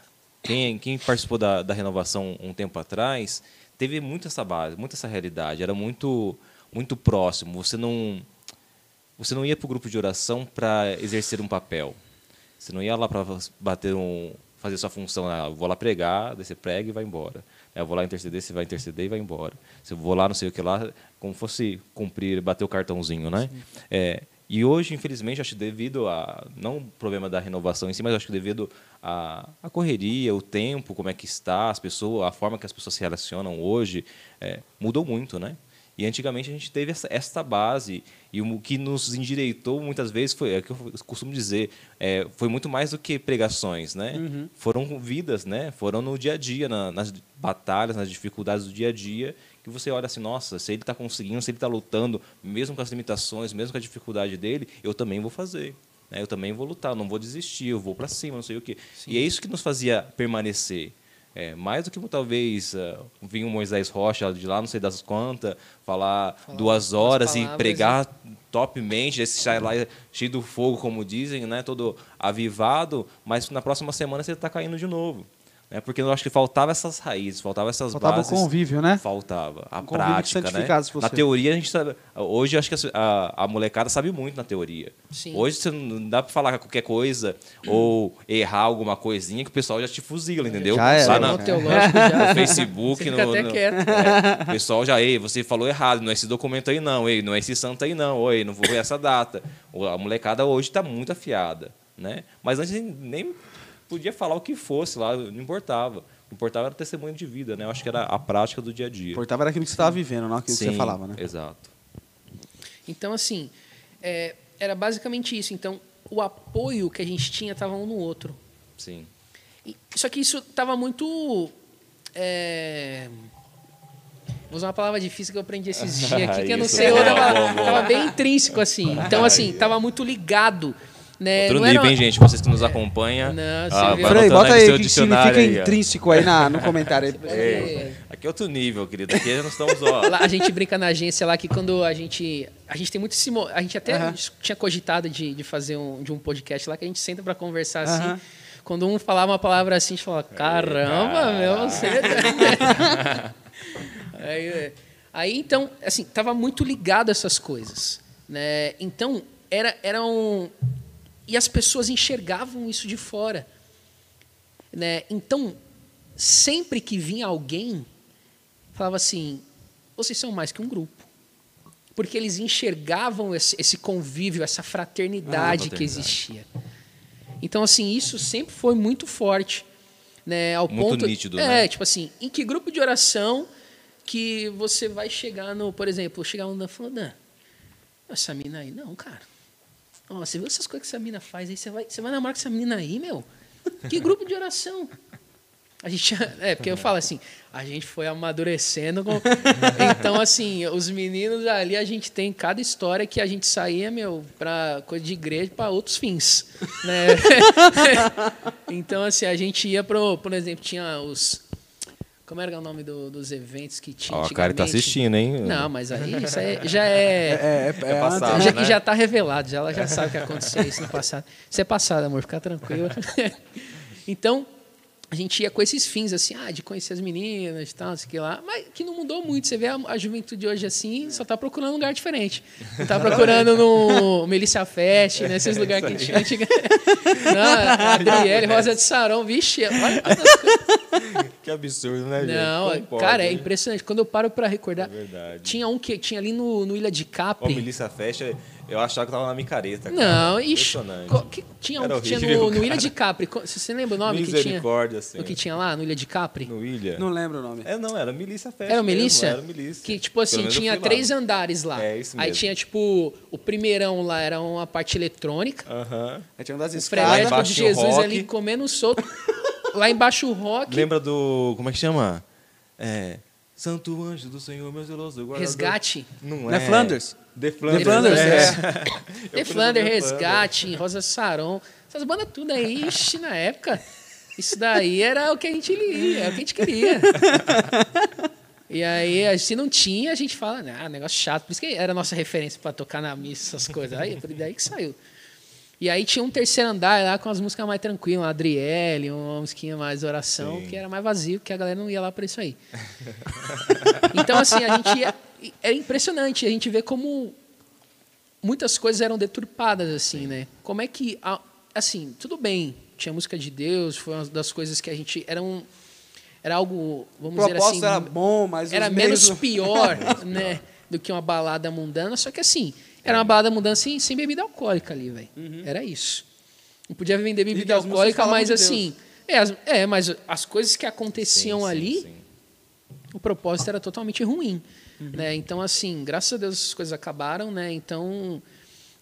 quem, quem participou da, da renovação um tempo atrás teve muito essa base, muito essa realidade. Era muito, muito próximo. Você não, você não ia para o grupo de oração para exercer um papel. Você não ia lá para bater um, fazer sua função. Ah, eu vou lá pregar, daí você prega e vai embora. Eu vou lá interceder, você vai interceder e vai embora. Se eu vou lá, não sei o que lá, como fosse cumprir, bater o cartãozinho, né? É, e hoje, infelizmente, acho que devido a não o problema da renovação em si, mas acho que devido à, à correria, o tempo, como é que está, as pessoas, a forma que as pessoas se relacionam hoje, é, mudou muito, né? E antigamente a gente teve essa, essa base e o que nos endireitou muitas vezes foi, é o que eu costumo dizer, é, foi muito mais do que pregações, né? Foram vidas, né? Foram no dia a dia, na- nas batalhas, nas dificuldades do dia a dia, que você olha assim, nossa, se ele está conseguindo, se ele está lutando, mesmo com as limitações, mesmo com a dificuldade dele, eu também vou fazer. né? Eu também vou lutar, não vou desistir, eu vou para cima, não sei o quê. E é isso que nos fazia permanecer. É, mais do que talvez uh, vir um Moisés Rocha de lá, não sei das quantas, falar, Falar duas horas e pregar topmente, esse sai lá cheio do fogo, como dizem, né, todo avivado, mas na próxima semana você está caindo de novo. Né, porque eu acho que faltava essas raízes, faltava essas Faltava o bases. convívio, né? Faltava. A Um prática, né? Na teoria, a gente sabe. Hoje, eu acho que a, a, a molecada sabe muito na teoria. Sim. Hoje, você não dá pra falar qualquer coisa ou errar alguma coisinha que o pessoal já te fuzila, entendeu? Já era, Lá na, No teológico já. no [LAUGHS] Facebook, Você no, até no- quieto. é, o pessoal já, ei, você falou errado, não é esse documento aí não, ei, não é esse santo aí não, oi, não foi essa data. O- A molecada hoje está muito afiada, né? Mas antes nem podia falar o que fosse lá, não importava. Importava era testemunho de vida, né? Eu acho que era a prática do dia a dia. Importava era aquilo que você estava vivendo, não aquilo que você Sim, falava, né? Exato. Então, assim, é, era basicamente isso. Então, o apoio que a gente tinha estava um no outro. Sim. E- Só que isso estava muito. é, Vou usar uma palavra difícil que eu aprendi esses [LAUGHS] dias aqui, que eu não sei boa, outra palavra. boa, boa. Tava bem intrínseco, assim. Então, assim, [LAUGHS] tava muito ligado. Né? Outro Não nível, era- hein, gente? Vocês que nos acompanham. Não, você ah, Frei, bota aí o que significa aí, intrínseco aí na, no comentário. [LAUGHS] Ei, aqui é outro nível, querido. Aqui nós estamos, ó. Lá, a gente brinca na agência lá que quando a gente. A gente tem muito esse A gente até Aham. tinha cogitado de, de fazer um, de um podcast lá que a gente senta para conversar assim. Aham. Quando um falava uma palavra assim, a gente falava, caramba, meu, você. [LAUGHS] aí, é. aí, então, assim, tava muito ligado a essas coisas. Né? Então, era, era um. E as pessoas enxergavam isso de fora. Né? Então, sempre que vinha alguém, falava assim: vocês são mais que um grupo. Porque eles enxergavam esse, convívio, essa fraternidade Ah, que existia. Então, assim, isso sempre foi muito forte. Né, ao Muito ponto, nítido, É, né? tipo assim, em que grupo de oração que você vai chegar no, por exemplo, chegar um Dan falar, Dan, essa mina aí, não, cara. Ó, você viu essas coisas que essa mina faz aí? Você vai, você vai namorar com essa menina aí, meu? Que grupo de oração? A gente, [LAUGHS] é, porque eu falo assim, a gente foi amadurecendo. com- então, assim, os meninos ali, a gente tem cada história que a gente saía, meu, para coisa de igreja, para outros fins. Né? [LAUGHS] então, assim, a gente ia pro, por exemplo, tinha os. Como era o nome do- dos eventos que tinha? Ó, a cara tá assistindo, hein? Não, mas aí isso aí já [LAUGHS] é. É, é, é, passado, antes- já, né? já tá revelado, já, ela já sabe o que aconteceu isso no passado. Isso é passado, amor, fica tranquilo. [LAUGHS] então, a gente ia com esses fins, assim, ah, de conhecer as meninas e tal, não sei o que lá. Mas que não mudou muito. Você vê a, a juventude hoje assim, só tá procurando um lugar diferente. Não tá procurando no [LAUGHS] Melissa Fest, nesses lugares que tinha antiga. [LAUGHS] Não, Adriele, Rosa de Sarão, vixe, olha coisas. Que absurdo, né, gente? Não, pode, cara, é hein? impressionante. Quando eu paro pra recordar, É tinha um que tinha ali no, no Ilha de Ó, Capri. Melissa Festa, eu achava que tava na micareta. cara. Não, ixi. Que- tinha um Era que tinha no, no. [LAUGHS] Ilha de Capri. Co- Você lembra o nome que tinha? Misericórdia, assim. O que tinha lá no Ilha de Capri? No Ilha? Não lembro o nome. É, não, era Melissa Festa. Era o mesmo, Melissa? Era o Melissa. Que, tipo assim, tinha fui lá. três andares lá. É, isso Aí mesmo. tinha, tipo, o primeirão lá era uma parte eletrônica. Aham. Aí tinha um das O escadas. frenético de o Jesus rock. ali comendo solto. [LAUGHS] lá embaixo o rock. Lembra do. Como é que chama? É. Santo anjo do Senhor, meu zeloso guardador. Resgate. Não Não é. é Flanders? The The Flanders. Flanders, é. [LAUGHS] The Flander, Resgate, Rosa Saron. Essas bandas tudo aí, ixi, na época. Isso daí era o que a gente lia, é o que a gente queria. E aí, se não tinha, a gente fala, ah, negócio chato. Por isso que era a nossa referência para tocar na missa, essas coisas. Aí, por daí que saiu. E aí tinha um terceiro andar lá com as músicas mais tranquilas, uma Adriele, uma musiquinha mais oração, Sim. que era mais vazio, que a galera não ia lá para isso aí. [LAUGHS] Então, assim, a gente ia, era impressionante, a gente vê como muitas coisas eram deturpadas, assim, né? Como é que, assim, tudo bem, tinha música de Deus, foi uma das coisas que a gente, era um, era algo, vamos dizer assim, era bom, mas era menos não- pior, [LAUGHS] né, do que uma balada mundana, só que assim, era uma balada mundana sem, sem bebida alcoólica ali, velho. Era isso. Não podia vender bebida as alcoólica, mas de assim, é, as- é, mas as coisas que aconteciam Sim, sim, ali, sim. o propósito era totalmente ruim. Uhum. Né? Então, assim, graças a Deus essas coisas acabaram, né? Então,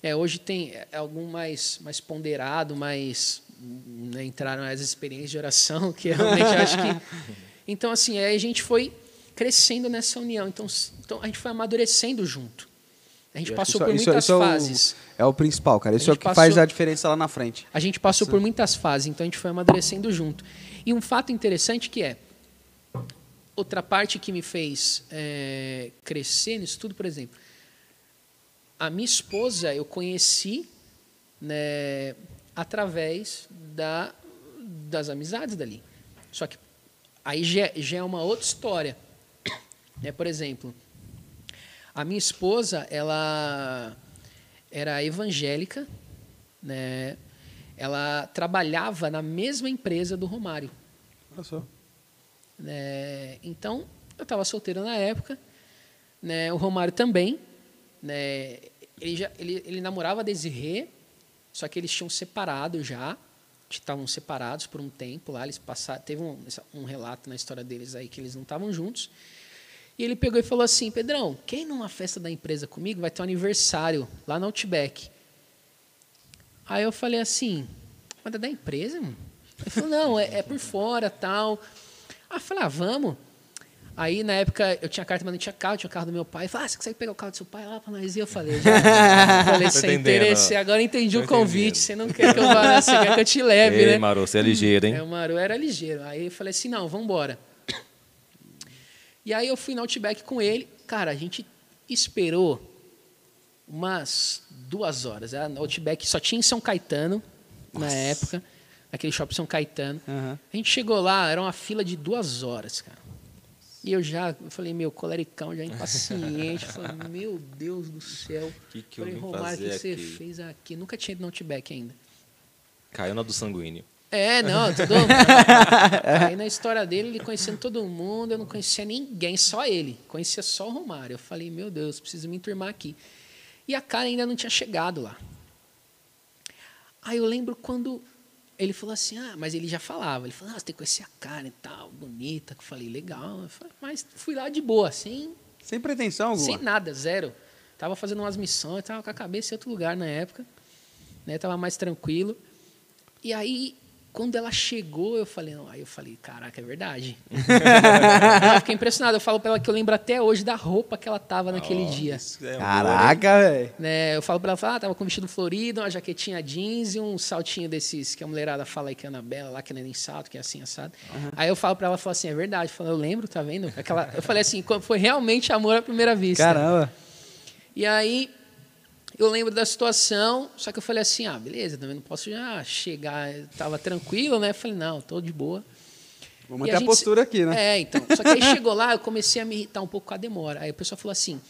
é, hoje tem é, algum mais, mais ponderado, mais né, entraram as experiências de oração, [LAUGHS] que realmente eu acho que. [LAUGHS] Então, assim, aí a gente foi crescendo nessa união. Então, então a gente foi amadurecendo junto. A gente passou Isso- por isso- muitas isso é o- fases. É o principal, cara. Isso é o que faz passou- a diferença lá na frente. A gente passou por muitas fases, então a gente foi amadurecendo junto. E um fato interessante que é outra parte que me fez é, crescer nisso tudo, por exemplo, a minha esposa eu conheci né, através da, das amizades dali. Só que aí já, já é uma outra história. Né, por exemplo, a minha esposa, ela era evangélica, né? Ela trabalhava na mesma empresa do Romário. Olha só. né? Então, eu estava solteiro na época, né? O Romário também, né? Ele já ele, ele namorava a Desirê, só que eles tinham separado já, estavam separados por um tempo lá, eles passaram, teve um, um relato na história deles aí que eles não estavam juntos. E ele pegou e falou assim: Pedrão, quem ir numa festa da empresa comigo vai ter um aniversário lá no Outback. Aí eu falei assim: Mas é da empresa, mano? Ele falou: Não, é, é por fora tal. Aí eu falei: Ah, vamos. Aí, na época, eu tinha carta, mas não tinha carro, tinha o carro do meu pai. Ele falou, ah, você consegue pegar o carro do seu pai lá para nós? E eu falei, já. falei, sem interesse. Agora entendi Tô o convite. Você não quer que eu vá, você quer que eu te leve, Ei, né? Maru, você é ligeiro, hein? É, o Maru era ligeiro. Aí eu falei assim, não, vamos embora. E aí eu fui no Outback com ele. Cara, a gente esperou umas duas horas. A Outback só tinha em São Caetano, Nossa. na época. Aquele shopping São Caetano. Uhum. A gente chegou lá, era uma fila de duas horas, cara. E eu já eu falei, meu, colericão, já impaciente. falei, [LAUGHS] meu Deus do céu. Que que falei, eu vim Romário, fazer que você aqui? fez aqui? Nunca tinha ido no Outback ainda. Caiu na do sanguíneo. É, não, [LAUGHS] tudo. Aí na história dele, ele conhecendo todo mundo, eu não conhecia ninguém, só ele. Conhecia só o Romário. Eu falei, meu Deus, preciso me enturmar aqui. E a cara ainda não tinha chegado lá. Aí eu lembro quando ele falou assim, ah, mas ele já falava. Ele falou, ah, você tem que conhecer a cara e tal, bonita. Eu falei, legal. Eu falei, mas fui lá de boa, sem... Sem pretensão alguma? Sem nada, zero. Tava fazendo umas missões, tava com a cabeça em outro lugar na época. Né, tava mais tranquilo. E aí quando ela chegou, eu falei, não, aí eu falei, caraca, é verdade. [LAUGHS] eu fiquei impressionado. Eu falo para ela que eu lembro até hoje da roupa que ela tava naquele oh, dia. É caraca, velho. Né, eu falo para ela, ah, tava com um vestido florido, uma jaquetinha jeans e um saltinho desses que a mulherada fala aí que é Anabela, lá que não é nem salto, que é assim, assado. Uhum. Aí eu falo para ela, falo assim, é verdade. Eu, falo, eu lembro, tá vendo? Aquela, eu falei assim, foi realmente amor à primeira vista. Caramba. E aí eu lembro da situação, só que eu falei assim, ah, beleza, também não posso já chegar, estava tranquilo, né? falei, não, estou de boa. Vou manter a, a gente, postura aqui, né? É, então. Só que aí [LAUGHS] chegou lá, eu comecei a me irritar um pouco com a demora. Aí o pessoal falou assim,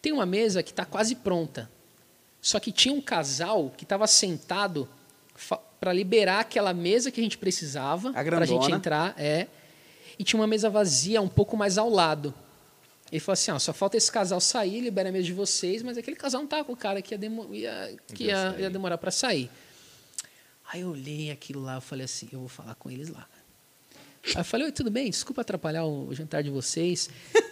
tem uma mesa que está quase pronta, só que tinha um casal que estava sentado para liberar aquela mesa que a gente precisava para a gente entrar, é, e tinha uma mesa vazia um pouco mais ao lado. Ele falou assim: ó, só falta esse casal sair, libera a mesa de vocês, mas aquele casal não tava com o cara que ia, demo, ia que ia, ia demorar para sair. Aí eu olhei aquilo lá, eu falei assim: eu vou falar com eles lá. Aí eu falei: Oi, tudo bem? Desculpa atrapalhar o jantar de vocês. [LAUGHS]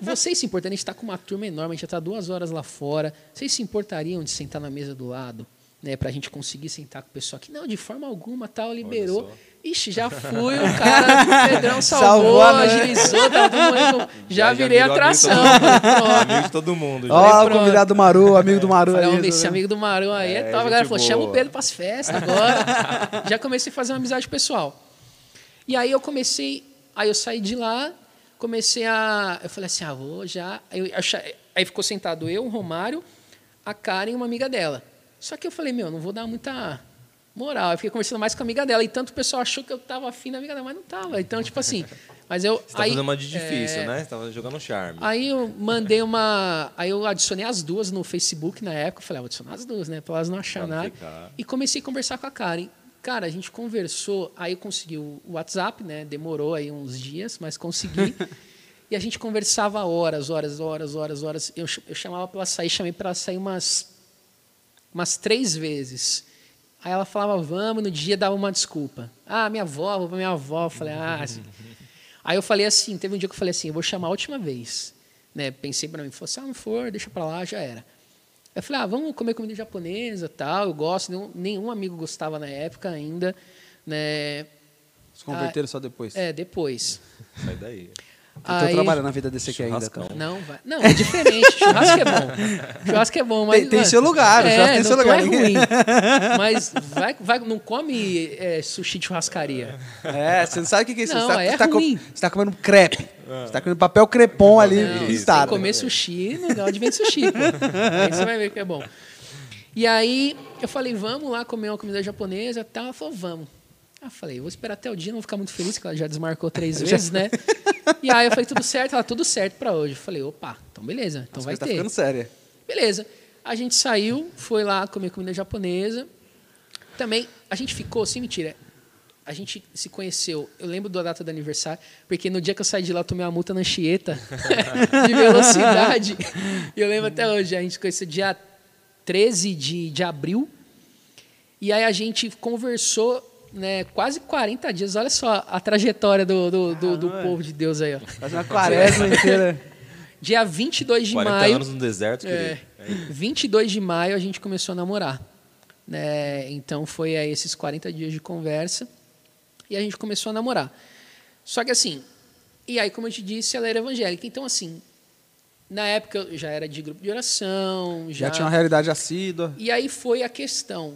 Vocês se importariam? A gente está com uma turma enorme, a gente já está duas horas lá fora. Vocês se importariam de sentar na mesa do lado? Né, para a gente conseguir sentar com o pessoal aqui? Não, de forma alguma, tal, liberou. Ixi, já fui, o cara do Pedrão [LAUGHS] salvou, salvou agilizou, tá [LAUGHS] já, já virei já atração. Amigo, de todo mundo. Ó, o convidado do Maru, amigo do Maru Falei, aí. Esse amigo do Maru aí é, é top. A galera falou, chama o Pedro pras festas agora. [LAUGHS] já comecei a fazer uma amizade pessoal. E aí eu comecei, aí eu saí de lá, comecei a... Eu falei assim, ah, vou já... Aí, aí ficou sentado eu, o Romário, a Karen e uma amiga dela. Só que eu falei, meu, não vou dar muita moral. Eu fiquei conversando mais com a amiga dela. E tanto o pessoal achou que eu tava afim da amiga dela, mas não tava. Então, tipo assim. Mas eu. Você tá aí, fazendo uma de difícil, é, né? Você tava jogando charme. Aí eu mandei uma. Aí eu adicionei as duas no Facebook na época. Eu falei, ah, vou adicionar as duas, né? Pra elas não acharem nada. Ficar. E comecei a conversar com a Karen. Cara, a gente conversou, aí eu consegui o WhatsApp, né? Demorou aí uns dias, mas consegui. [LAUGHS] e a gente conversava horas, horas, horas, horas, horas. Eu, eu chamava para ela sair, chamei para ela sair umas, umas três vezes. Aí ela falava, vamos, no dia dava uma desculpa. Ah, minha avó, vou pra minha avó. Eu falei, ah. Assim. [LAUGHS] Aí eu falei assim, teve um dia que eu falei assim, eu vou chamar a última vez. Né? Pensei para mim, falou assim, ah, não for, deixa para lá, já era. Eu falei, ah, vamos comer comida japonesa, tal, eu gosto, nenhum, nenhum amigo gostava na época ainda, né? Se converteram ah, só depois? É, depois. Sai daí. Então Aí, trabalha na vida desse aqui ainda. Cara. Não, vai. Não, é diferente. Churrasco é bom. [LAUGHS] Churrasco é bom, mas. Tem, tem seu lugar, é, churrasco tem seu lugar. É ruim. [LAUGHS] Mas vai, vai, não come é, sushi de churrascaria. É, você não sabe o que é isso. Não, você, tá, é você, tá você tá comendo crepe. É. Você tá comendo papel crepom ali não, pintado. Se comer sushi, não dá onde vem sushi. Pô. Aí você vai ver que é bom. E aí eu falei, vamos lá comer uma comida japonesa e tal. Ela falou, vamos. Eu falei, vou esperar até o dia, não vou ficar muito feliz, que ela já desmarcou [LAUGHS] três vezes, né? E aí eu falei, tudo certo? Ela, tudo certo para hoje. Eu falei, opa, então beleza, então As vai tá ter. ficando séria. Beleza. A gente saiu, foi lá comer comida japonesa. Também, a gente ficou, sem mentira, a gente se conheceu. Eu lembro da data do aniversário, porque no dia que eu saí de lá, eu tomei uma multa na Anchieta [LAUGHS] de velocidade. E eu lembro até hoje, a gente conheceu dia 13 de, de abril. E aí a gente conversou né, quase 40 dias. Olha só a trajetória do, do, do, do povo de Deus aí. Ó. Faz uma quaresma inteira. Dia 22 de 40 maio. anos no deserto, É, querido. 22 de maio a gente começou a namorar. né? então foi aí esses 40 dias de conversa e a gente começou a namorar. Só que assim, e aí, como eu te disse, ela era evangélica. Então, assim, na época eu já era de grupo de oração, já, Já tinha uma realidade assídua. E aí foi a questão.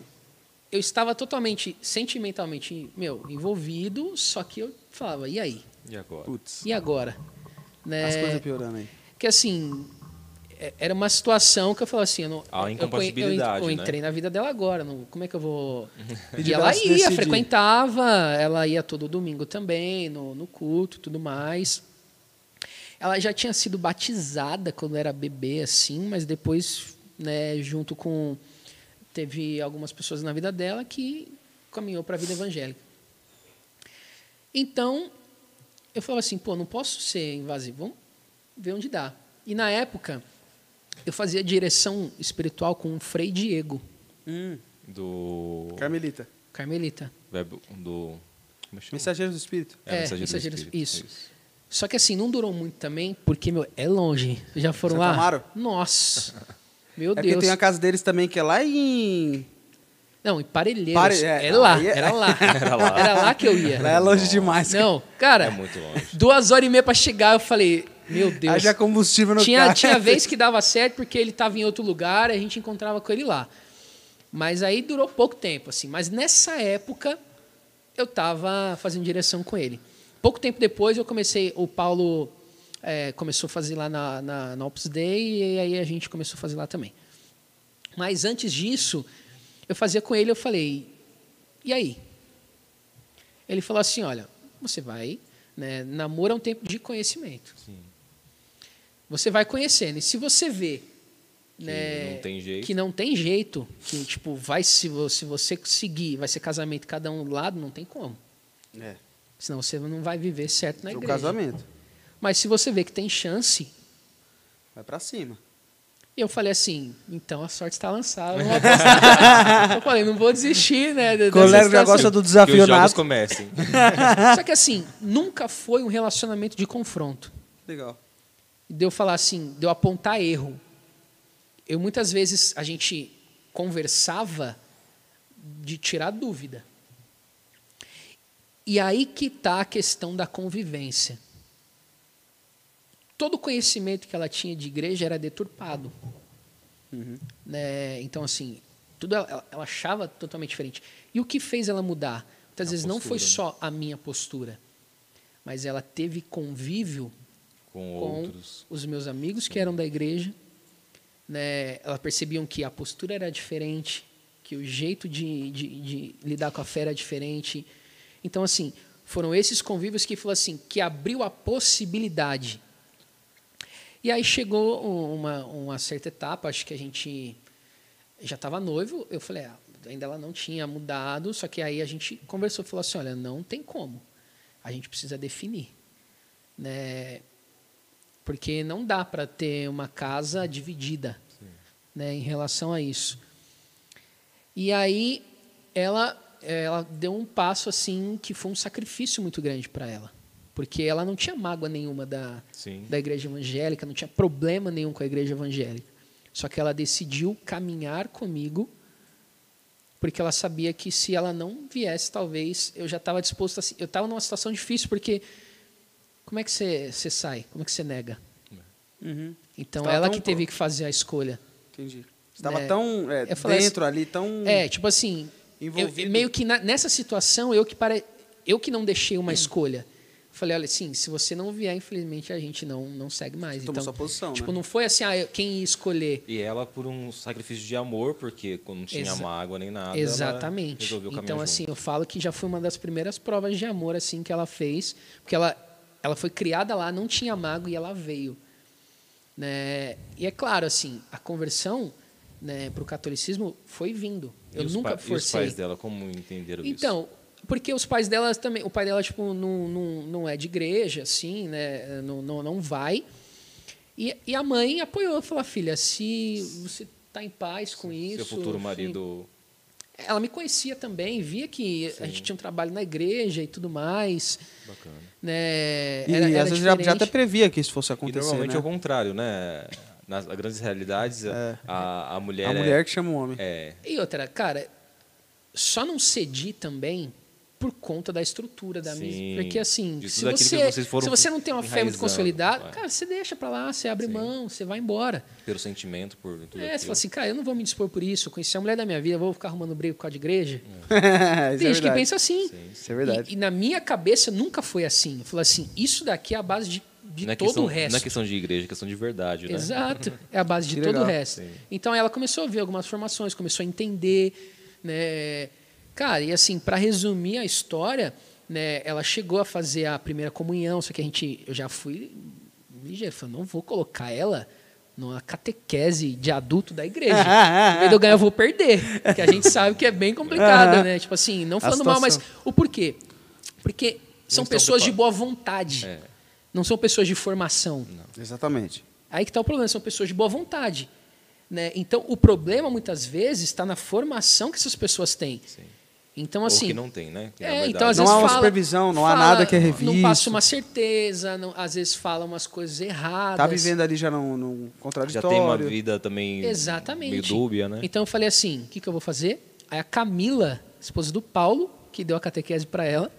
Eu estava totalmente, sentimentalmente, meu, envolvido, só que eu falava, e aí? E agora? Putz, E agora? Né? as coisas piorando aí. que assim é- era uma situação que eu falava assim, eu não, eu- incompatibilidade, eu, eu né? entrei na vida dela agora, não, como é que eu vou? [LAUGHS] E ela ia, decidir. frequentava, ela ia todo domingo também no, no culto, tudo mais. Ela já tinha sido batizada quando era bebê, assim, mas depois, né, junto com teve algumas pessoas na vida dela que caminhou para a vida evangélica. Então, eu falava assim, pô, não posso ser invasivo, vamos ver onde dá. E na época, eu fazia direção espiritual com o Frei Diego, Hum, Do. Carmelita. Carmelita. Do. Como chama? Mensageiros do Espírito. É, Mensageiro do Mensageiros- Espírito, isso. Só que assim, não durou muito também, porque, meu, é longe. Vocês Já foram Santa lá? Amaro? Nossa. [LAUGHS] Meu É porque Deus. tem a casa deles também, que é lá em. Não, em Parelheiros. Pare- é, era lá, é- [LAUGHS] era lá. Era lá. que eu ia. Lá é longe demais. Não, cara, É muito longe. duas horas e meia pra chegar, eu falei, meu Deus. Haja combustível no tinha, carro. tinha vez [LAUGHS] que dava certo porque ele estava em outro lugar, a gente encontrava com ele lá. Mas aí durou pouco tempo, assim. Mas nessa época eu estava fazendo direção com ele. Pouco tempo depois eu comecei, o Paulo eh, começou a fazer lá na, na, na Opus Dei e aí a gente começou a fazer lá também. Mas antes disso, eu fazia com ele, eu falei, e aí? Ele falou assim, olha, você vai, né, namoro é um tempo de conhecimento. Sim. Você vai conhecendo. E se você vê né, não tem jeito. que não tem jeito, que tipo, vai se você, se você seguir, vai ser casamento cada um do lado, não tem como. É, Senão você não vai viver certo na igreja. casamento. Mas se você vê que tem chance, Vai pra cima. eu falei assim, então a sorte está lançada. [LAUGHS] eu falei, não vou desistir, né? Colega já situação. gosta do Que desafio os jogos nato. comecem. [LAUGHS] Só que assim, nunca foi um relacionamento de confronto. Legal. de eu falar assim, de eu apontar erro. Eu muitas vezes a gente conversava de tirar dúvida. E aí que está a questão da convivência. Todo o conhecimento que ela tinha de igreja era deturpado. Né? Então, assim, tudo ela, ela- ela achava totalmente diferente. E o que fez ela mudar? Muitas A vezes não foi postura, né? só a minha postura, mas ela teve convívio Com com outros. os meus amigos que eram da igreja. Né, elas percebiam que a postura era diferente, que o jeito de, de, de lidar com a fé era diferente. Então, assim, foram esses convívios que falou assim, que abriu a possibilidade. E aí chegou um- uma, uma certa etapa, acho que a gente já estava noivo. Eu falei, ah, ainda ela não tinha mudado, só que aí a gente conversou e falou assim, olha, não tem como. A gente precisa definir. Né? Porque não dá para ter uma casa dividida né, em relação a isso. E aí ela, ela deu um passo assim que foi um sacrifício muito grande para ela. Porque ela não tinha mágoa nenhuma da, Sim. da igreja evangélica, não tinha problema nenhum com a igreja evangélica. Só que ela decidiu caminhar comigo, porque ela sabia que se ela não viesse, talvez eu já estava disposto a. Eu estava numa situação difícil, porque como é que você, você sai? Como é que você nega? Uhum. Então, Estava ela que teve que fazer a escolha. Entendi. Você tava É, tão é, eu falei dentro ali, tão É, tipo assim, eu- meio que na- nessa situação, eu que, pare, eu que não deixei uma escolha. Falei, olha, assim, se você não vier, infelizmente, a gente não, não segue mais. Tomou então, sua posição, tipo, né? não foi assim, ah, quem ia escolher. E ela por um sacrifício de amor, porque quando não tinha Exa- mágoa nem nada. ela Exatamente. resolveu caminhar Então, junto. assim, eu falo que já foi uma das primeiras provas de amor assim que ela fez, porque ela, ela foi criada lá, não tinha mago e ela veio. Né? E é claro, assim, a conversão né, para o catolicismo foi vindo. E Eu os nunca pa- E os forcei. pais dela como entenderam isso? Então, porque os pais dela também, o pai dela tipo não, não, não é de igreja, assim, né? Não, não, não vai. E, e a mãe apoiou, falou: filha, se você está em paz com isso, Seu futuro enfim, marido ela me conhecia também, via que a gente tinha um trabalho na igreja e tudo mais. Bacana. Né? E Era- era às vezes já, já até previa que isso fosse E acontecer. normalmente né? é o contrário, né? Nas grandes realidades, a, a mulher A é- mulher que chama o homem. é, E outra, cara, só não cedi também por conta da estrutura da Sim. mesa. Porque assim, se você, se você não tem uma fé muito consolidada, vai. cara, você deixa pra lá, você abre Sim. mão, você vai embora. pelo sentimento, por tudo É, você aquilo. fala assim, cara, eu não vou me dispor por isso, eu conheci a mulher da minha vida, vou ficar arrumando briga por causa de igreja. [LAUGHS] Isso é Tem gente que pensa assim. Isso é verdade. E, e na minha cabeça nunca foi assim. Eu falei assim, isso daqui é a base de, de é todo questão, o resto. Não é questão de igreja, é questão de verdade, né? Exato. É a base de Que todo o legal. resto. Sim. Então ela começou a ver algumas formações, começou a entender, né? Cara, e assim, para resumir a história, né, ela chegou a fazer a primeira comunhão, só que a gente eu já fui ligeiro, falei, não vou colocar ela numa catequese de adulto da igreja. Em vez de eu ganhar, eu vou perder. Porque a gente sabe que é bem complicado, né? Tipo assim, não falando mal, mas o porquê? Porque são pessoas de boa vontade. É. Não são pessoas de formação. Exatamente. Aí que está o problema, são pessoas de boa vontade. Né? Então, o problema, muitas vezes, está na formação que essas pessoas têm. Sim. Então, Ou assim. que não tem, né? Que É, então, às Não vezes há uma fala- supervisão, não há fala- nada que é Não revisto. passa uma certeza, não- às vezes fala umas coisas erradas. Tá vivendo ali já num, num já contraditório. tem uma vida também Exatamente. meio dúbia, né? Então eu falei assim, o que, que eu vou fazer? Aí a Camila, esposa do Paulo, que deu a catequese para ela,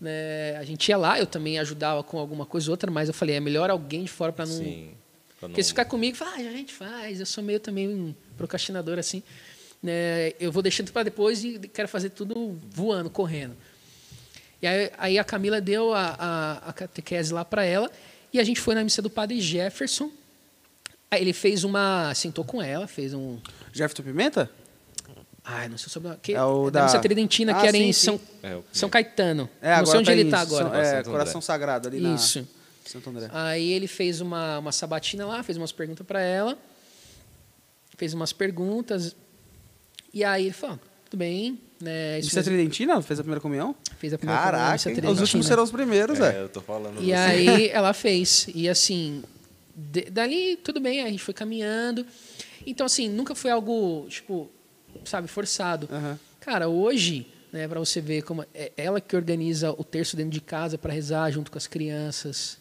né, a gente ia lá, eu também ajudava com alguma coisa ou outra, mas eu falei, é melhor alguém de fora para não... Sim. pra não- Porque se ficar comigo, fala, ah, a gente faz, eu sou meio também um procrastinador assim. Né, eu vou deixando para depois e quero fazer tudo voando, correndo. E aí, aí a Camila deu a, a, a catequese lá para ela e a gente foi na missa do padre Jefferson. Aí ele fez uma. sentou com ela, fez um. Jefferson Pimenta? Ai, não sei sobre. Que, É o da da- missa tridentina, Ah, que era sim, em. São, É, o- São Caetano. É, não sei onde tá ele está agora. São- Santo é. Coração Sagrado ali na Isso. Santo André. Aí ele fez uma, uma sabatina lá, fez umas perguntas para ela, fez umas perguntas, e aí ele falou, tudo bem, né? isso Missa mesmo. Tridentina? Fez a primeira comunhão? Fez a primeira comunhão, Caraca, hein? os últimos serão os primeiros, É, velho. eu tô falando. E você. aí [LAUGHS] ela fez. E assim, de- dali tudo bem, a gente foi caminhando. Então, assim, nunca foi algo, tipo, sabe, forçado. Cara, hoje, né, para você ver como é ela que organiza o terço dentro de casa para rezar junto com as crianças,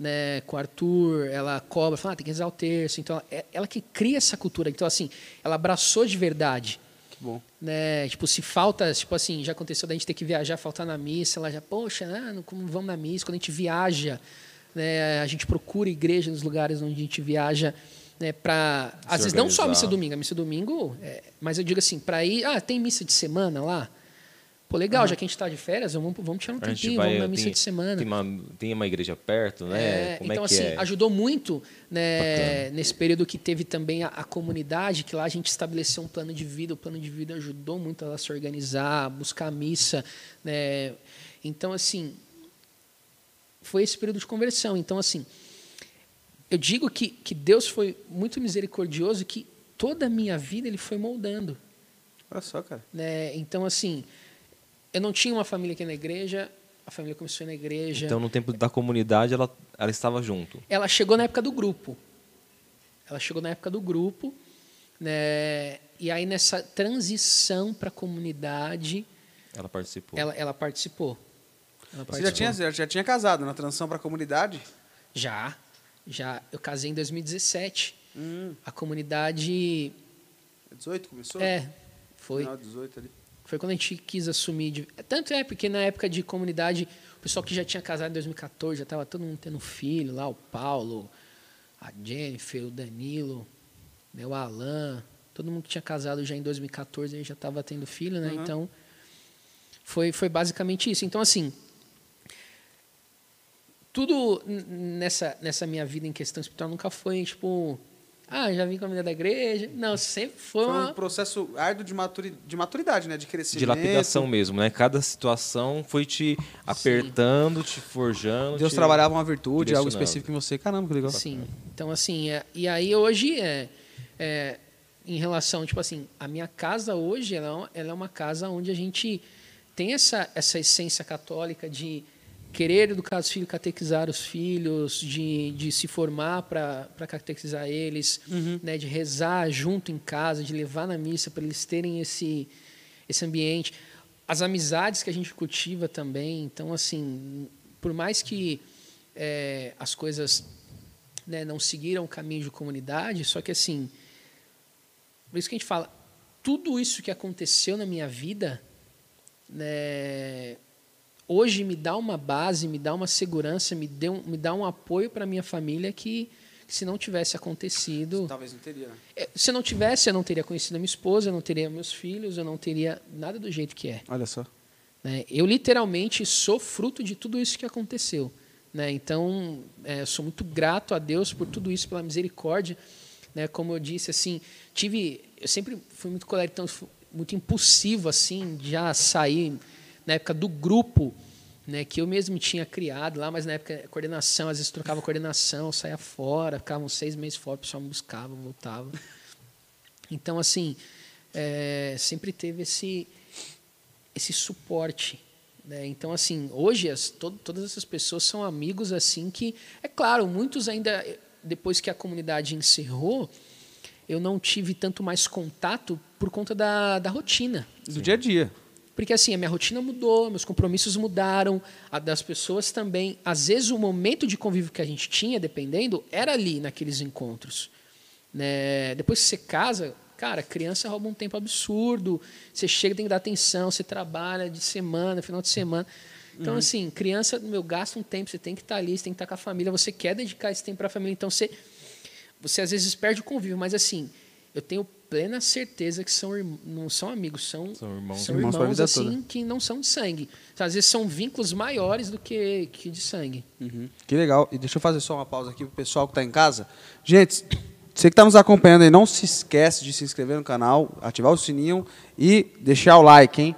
né, com o Arthur, ela cobra, fala, ah, tem que rezar o terço. Então, é ela que cria essa cultura. Então, assim, ela abraçou de verdade Que bom. né? Tipo, se falta, tipo assim, já aconteceu da gente ter que viajar, faltar na missa, ela já, poxa, né? não como vamos na missa. Quando a gente viaja, né? A gente procura igreja nos lugares onde a gente viaja, né? Para às vezes não só a missa domingo, a missa domingo, é, mas eu digo assim, para ir, ah, tem missa de semana lá. Pô, legal, já que a gente está de férias, vamos, vamos tirar um tempinho, vai, vamos na missa tem, de semana. Tem uma, tem uma igreja perto, né? É, Como então, é que assim, é? ajudou muito né, nesse período que teve também a, a comunidade, que lá a gente estabeleceu um plano de vida. O plano de vida ajudou muito ela a se organizar, buscar a missa. Né? Então, assim, foi esse período de conversão. Então, assim, eu digo que, que Deus foi muito misericordioso que toda a minha vida ele foi moldando. Olha só, cara. Né? Então, assim, eu não tinha uma família aqui na igreja, a família começou na igreja. Então, no tempo da comunidade, ela, ela estava junto. Ela chegou na época do grupo. Ela chegou na época do grupo, né? E aí nessa transição para a comunidade, Ela participou. ela, ela participou. Ela Você já participou. tinha, já tinha casado na transição para a comunidade? Já, já. Eu casei em 2017. Hum, A comunidade 18 começou? é, foi. Final de 18 ali. Foi quando a gente quis assumir. de- Tanto é porque na época de comunidade, o pessoal que já tinha casado em 2014, já estava todo mundo tendo filho lá, o Paulo, a Jennifer, o Danilo, né, o Alan, todo mundo que tinha casado já em 2014 aí já estava tendo filho, né? Uhum. Então, foi, foi basicamente isso. Então, assim, tudo nessa, nessa minha vida em questão espiritual nunca foi, tipo, ah, já vim com a menina da igreja. Não, sempre foi, Foi uma... um processo árduo de, maturi- de maturidade, né? De crescimento. De lapidação mesmo, né? Cada situação foi te apertando, te forjando. Deus te... trabalhava uma virtude, algo específico em você. Caramba, que legal. Sim. Então, assim, é, e aí hoje, é, é, em relação, tipo assim, a minha casa hoje, ela, é uma- ela é uma casa onde a gente tem essa, essa essência católica de querer educar os filhos, catequizar os filhos, de, de se formar para catequizar eles, né, de rezar junto em casa, de levar na missa para eles terem esse, esse ambiente. As amizades que a gente cultiva também. Então, assim, por mais que é, as coisas né, não seguiram o caminho de comunidade, só que, assim, por isso que a gente fala, tudo isso que aconteceu na minha vida, né, hoje me dá uma base, me dá uma segurança, me, deu, me dá um apoio para minha família que, que, se não tivesse acontecido. Talvez não teria. Né? É, se não tivesse, eu não teria conhecido a minha esposa, eu não teria meus filhos, eu não teria nada do jeito que é. Olha só. Né? Eu literalmente sou fruto de tudo isso que aconteceu. Né? Então, é, sou muito grato a Deus por tudo isso, pela misericórdia. Né? Como eu disse, assim, tive, eu sempre fui muito colérico, então muito impulsivo, assim, já sair na época do grupo, né, que eu mesmo tinha criado lá, mas na época coordenação, às vezes trocava coordenação, saía fora, ficava uns seis meses fora, o pessoal me buscava, voltava. Então, assim, é, sempre teve esse, esse suporte. Né? Então, assim, hoje as, todo, todas essas pessoas são amigos, assim, que, é claro, muitos ainda, depois que a comunidade encerrou, eu não tive tanto mais contato por conta da, da rotina. Do Sim. dia a dia. Porque assim, a minha rotina mudou, meus compromissos mudaram, a das pessoas também. Às vezes o momento de convívio que a gente tinha, dependendo, era ali naqueles encontros. Né? Depois que você casa, cara, criança rouba um tempo absurdo. Você chega, tem que dar atenção, você trabalha de semana, final de semana. Então, uhum. assim, criança, meu, gasta um tempo, você tem que estar ali, você tem que estar com a família, você quer dedicar esse tempo para a família. Então, você, você às vezes perde o convívio, mas assim, eu tenho plena certeza que são não são amigos, são, são irmãos, são irmãos, irmãos assim toda. que não são de sangue. Então, às vezes são vínculos maiores do que, que de sangue. Uhum. Que legal. E deixa eu fazer só uma pausa aqui pro pessoal que está em casa. Gente, você que está nos acompanhando aí, não se esquece de se inscrever no canal, ativar o sininho e deixar o like, hein?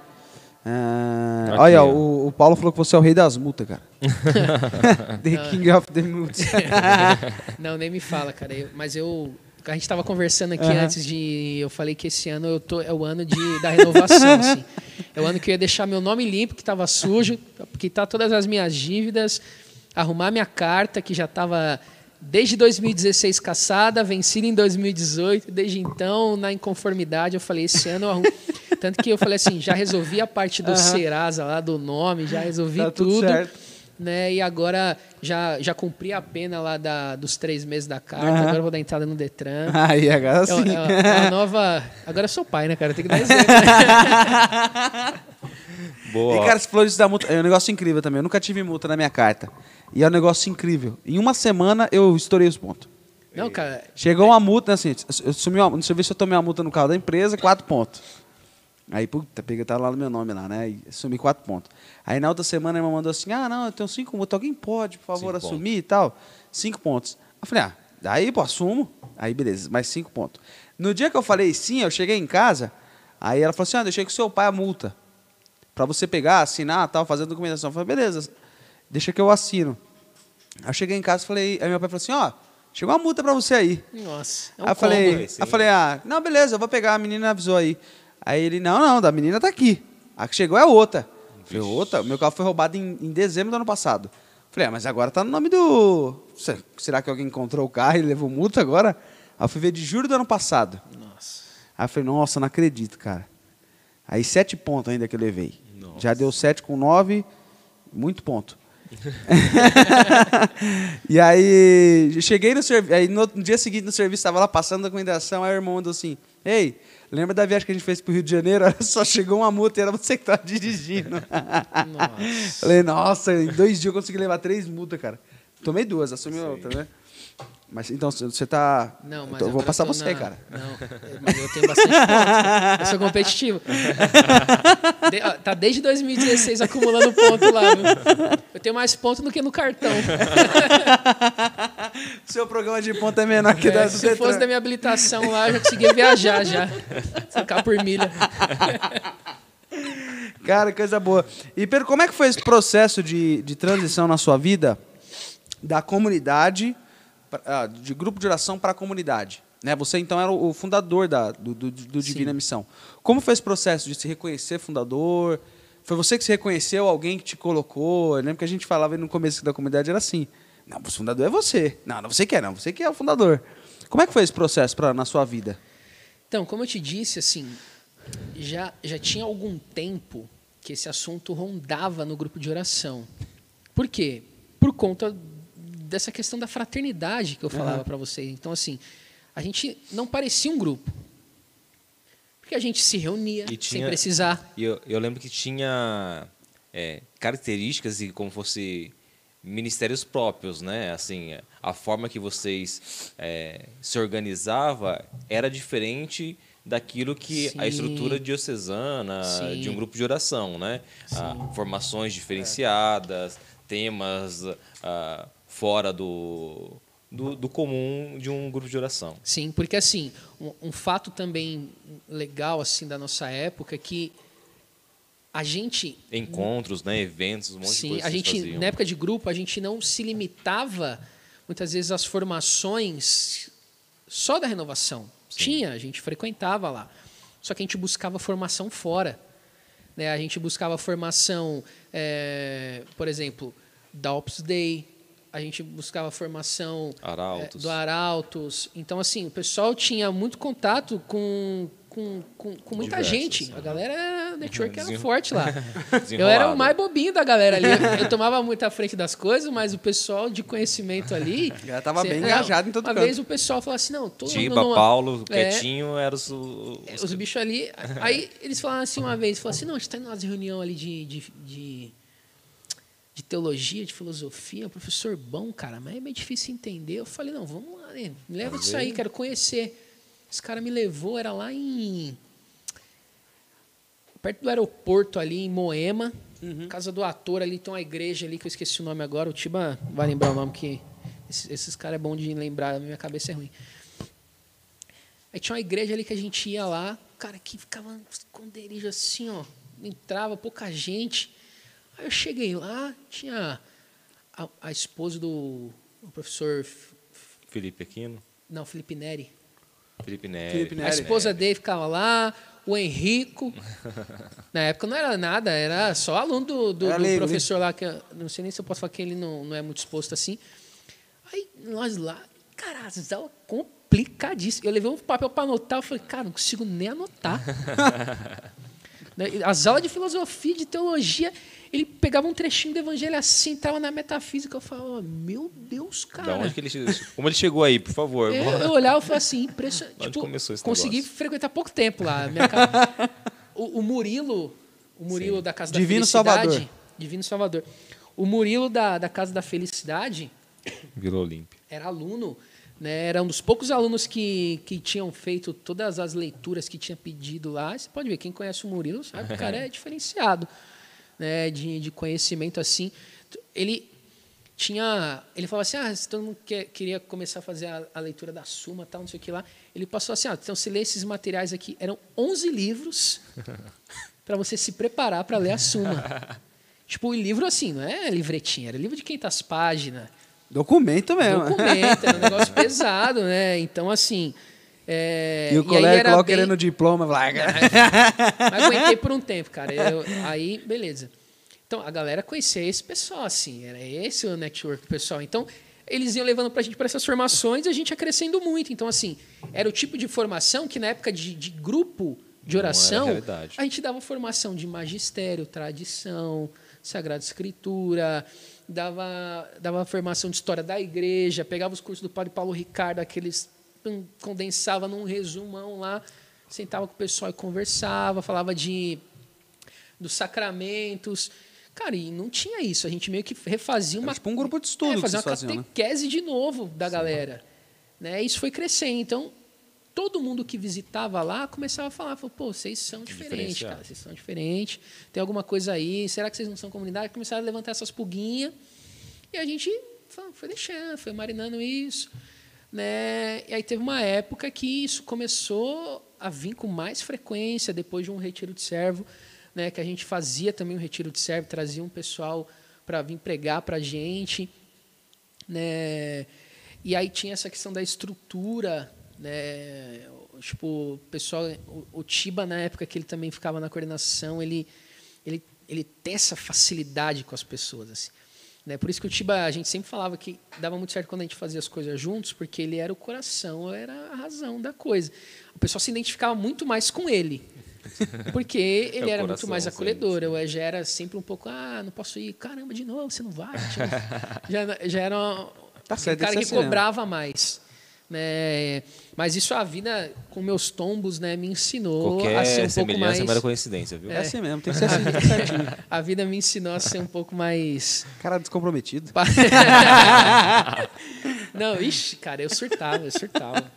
Uh, olha, o, o, Paulo falou que você é o rei das multas, cara. [LAUGHS] the King of the Multas. [LAUGHS] não, nem me fala, cara. Eu, mas eu a gente estava conversando aqui uhum. antes de. Eu falei que esse ano eu tô, é o ano de, da renovação. assim. É o ano que eu ia deixar meu nome limpo, que estava sujo, quitar todas as minhas dívidas, arrumar minha carta, que já estava desde 2016 caçada, vencida em 2018. Desde então, na inconformidade, eu falei: esse ano eu arrumo. Tanto que eu falei assim: já resolvi a parte do uhum. Serasa lá, do nome, já resolvi tá tudo. tudo certo né? E agora já, já cumpri a pena lá da, dos três meses da carta, uhum. agora vou dar entrada no Detran. [LAUGHS] Aí, agora é sim. É, é, é nova. Agora eu sou pai, né, cara? Tem que dar exemplo. [LAUGHS] Boa. E, cara, você falou isso da multa. É um negócio incrível também. Eu nunca tive multa na minha carta. E é um negócio incrível. Em uma semana eu estourei os pontos. Não, cara. Chegou uma multa, assim, eu sumi uma, no serviço eu tomei uma multa no carro da empresa, quatro pontos. Aí, puta, peguei, tá lá no meu nome lá, né? E sumi quatro pontos. Aí na outra semana a irmã mandou assim: ah, não, eu tenho cinco pontos. Alguém pode, por favor, cinco assumir pontos. e tal? Cinco pontos. Eu falei, ah, daí, pô, assumo. Aí, beleza, mais cinco pontos. No dia que eu falei sim, eu cheguei em casa, aí ela falou assim: ah, deixei com seu pai a multa. Pra você pegar, assinar tal, fazer a documentação. Eu falei, beleza, deixa que eu assino. Aí eu cheguei em casa e falei, aí meu pai falou assim, ó, chegou uma multa pra você aí. Nossa. É um aí eu falei, eu falei, ah, não, beleza, eu vou pegar, a menina avisou aí. Aí ele, não, não, da menina tá aqui. A que chegou é outra. Falei, outra? Meu carro foi roubado em, em dezembro do ano passado. Falei, ah, mas agora tá no nome do. Será que alguém encontrou o carro e levou multa agora? Aí eu fui ver de julho do ano passado. Nossa. Aí eu falei, nossa, não acredito, cara. Aí sete pontos ainda que eu levei. Nossa. Já deu sete com nove, muito ponto. [LAUGHS] e aí, cheguei no serviço. Aí no, no, dia seguinte no serviço, estava lá passando a documentação, aí o irmão mandou assim: Ei, Lembra da viagem que a gente fez para o Rio de Janeiro? [LAUGHS] Só chegou uma multa e era você que estava dirigindo. Nossa. [LAUGHS] Falei, nossa, em dois dias eu consegui levar três multas, cara. Tomei duas, assumi a outra, né? Mas então, você tá. Não, mas. eu vou passar você, na... cara. Não, mas eu tenho bastante pontos. Eu sou competitivo. De, ó, tá desde 2016 acumulando ponto lá, viu? Eu tenho mais pontos do que no cartão. [LAUGHS] Seu programa de ponto é menor que é, da Se fosse da minha habilitação lá, eu já conseguia viajar já. Ficar por milha. [LAUGHS] Cara, coisa boa. E Pedro, como é que foi esse processo de, de transição na sua vida da comunidade ah, de grupo de oração para a comunidade. Né? Você, então, era o fundador da, do, do, do Divina Sim. Missão. Como foi esse processo de se reconhecer fundador, Foi você que se reconheceu, alguém que te colocou? Eu lembro que a gente falava no começo da comunidade, era assim. Não, o fundador é você. Não, não você que é, não. Você que é o fundador. Como é que foi esse processo pra, na sua vida? Então, como eu te disse, assim, já, já tinha algum tempo que esse assunto rondava no grupo de oração. Por quê? Por conta dessa questão da fraternidade que eu falava Uhum. para vocês. Então, assim, a gente não parecia um grupo. Porque a gente se reunia E sem tinha- precisar. E eu, eu lembro que tinha é, características e como fosse ministérios próprios, né? Assim, a forma que vocês é, se organizava era diferente daquilo que a Sim. estrutura diocesana Sim. de um grupo de oração, né? Ah, formações diferenciadas, temas ah, fora do, do, do comum de um grupo de oração. Sim, porque assim, um, um fato também legal assim da nossa época é que a gente Encontros, né? Eventos, um monte de Sim, coisa a que vocês gente faziam. na época de grupo a gente não se limitava muitas vezes às formações só da renovação. Tinha, a gente frequentava lá. Só que a gente buscava formação fora. Né? A gente buscava formação, é, por exemplo, da Opus Dei. A gente buscava formação é, Arautos. do Arautos. Então, assim, o pessoal tinha muito contato com, com, com, com muita Diversos, gente. né? A galera, network era forte lá. [LAUGHS] Eu era o mais bobinho da galera ali. [LAUGHS] Eu, tomava muito à frente das coisas, mas o pessoal de conhecimento ali. [LAUGHS] galera tava bem não, engajado em todo Uma canto. vez o pessoal falou assim: não, tô Tiba, numa- Paulo, É. quietinho, eram os, os, os bichos ali. Aí eles falaram assim uma vez: falaram assim, não, a gente está em uma reunião ali de, de, de, de teologia, de filosofia, um professor bom, cara, mas é meio difícil entender. Eu falei: não, vamos lá, né? me leva Vamos disso aí, quero conhecer. Esse cara me levou, era lá em. Perto do aeroporto ali em Moema, casa do ator ali, tem uma igreja ali que eu esqueci o nome agora. O Tiba vai lembrar o nome que esses, esses caras é bom de lembrar, a minha cabeça é ruim. Aí tinha uma igreja ali que a gente ia lá, cara, que ficava esconderijo assim, ó. Entrava pouca gente. Aí eu cheguei lá, tinha a, a esposa do o professor. Felipe Aquino, Não, Felipe Neri. Felipe Neri. Felipe A Neri. esposa dele ficava lá, o Henrico. [LAUGHS] Na época não era nada, era só aluno do, do, do leigo, né? professor lá, que eu não sei nem se eu posso falar que ele não, não é muito exposto assim. Aí nós lá, cara, as aulas complicadíssimas. Eu levei um papel para anotar, eu falei, cara, não consigo nem anotar. [LAUGHS] Né, As aulas de filosofia, de teologia, ele pegava um trechinho do evangelho assim, entrava na metafísica, eu falava, meu Deus, Da cara. onde que ele, como ele chegou aí, por favor? Eu, eu olhava e falava assim, impressionante. [LAUGHS] Onde Tipo, começou esse consegui negócio? frequentar pouco tempo lá. Minha ca- [LAUGHS] o, o Murilo, o Murilo Sim. da Casa Divino da Felicidade. Salvador. Divino Salvador. O Murilo da, da Casa da Felicidade [COUGHS] Virou Olímpio. era aluno, né? Era um dos poucos alunos que, que tinham feito todas as leituras que tinha pedido lá. Você pode ver, quem conhece o Murilo sabe que o cara é [LAUGHS] diferenciado, né? De, de conhecimento assim. Ele tinha, ele falava assim, ah, se todo mundo quer, queria começar a fazer a, a leitura da Suma, tal, não sei o que lá. Ele passou assim, ah, então você lê esses materiais aqui, eram 11 livros [LAUGHS] para você se preparar para ler a Suma. tipo, o livro assim, não é livretinho, era livro de 500 páginas. Documento mesmo. Documento, era um negócio pesado, né? Então, assim. É, E o colega coloca bem- querendo diploma. Vai, Mas aguentei por um tempo, cara. Eu- aí, beleza. Então, a galera conhecia esse pessoal, assim. Era esse o network pessoal. Então, eles iam levando pra gente para essas formações e a gente ia crescendo muito. Então, assim, era o tipo de formação que na época de, de grupo de oração, a gente dava formação de magistério, tradição, Sagrada Escritura, dava, dava formação de história da igreja, pegava os cursos do Padre Paulo Ricardo, aqueles condensava num resumão lá, sentava com o pessoal e conversava, falava de dos sacramentos. Cara, e não tinha isso. A gente meio que refazia uma. tipo um grupo de estudo é, que fazia uma faziam, né? catequese de novo da galera. Né? Isso foi crescendo. Então, todo mundo que visitava lá começava a falar: falou, pô, vocês são diferentes, cara. Vocês são diferentes. Tem alguma coisa aí. Será que vocês não são comunidade? Começaram a levantar essas pulguinhas. E a gente foi deixando, foi marinando isso. Né? E aí teve uma época que isso começou a vir com mais frequência depois de um retiro de servo, né? que a gente fazia também um retiro de servo, trazia um pessoal para vir pregar para a gente. Né? E aí tinha essa questão da estrutura, né? Tipo, o pessoal, o, o Tiba na época que ele também ficava na coordenação, ele ele, ele tem essa facilidade com as pessoas. Assim. Né? Por isso que o Tiba, a gente sempre falava que dava muito certo quando a gente fazia as coisas juntos, porque ele era o coração, era a razão da coisa. O pessoal se identificava muito mais com ele. Porque [LAUGHS] ele É era muito coração, mais sim, acolhedor. Eu já era sempre um pouco, ah, não posso ir. Caramba, de novo, você não vai? [LAUGHS] Já, já era um Tá certo, cara tem que cobrava mais. Né? Mas isso a vida, com meus tombos, né, me ensinou a ser Qualquer um pouco semelhança mais... é mera coincidência, viu? É assim mesmo, tem que ser [LAUGHS] assim, certinho. [LAUGHS] A vida me ensinou a ser um pouco mais... Cara descomprometido. [LAUGHS] Não, ixi, cara, eu surtava, eu surtava.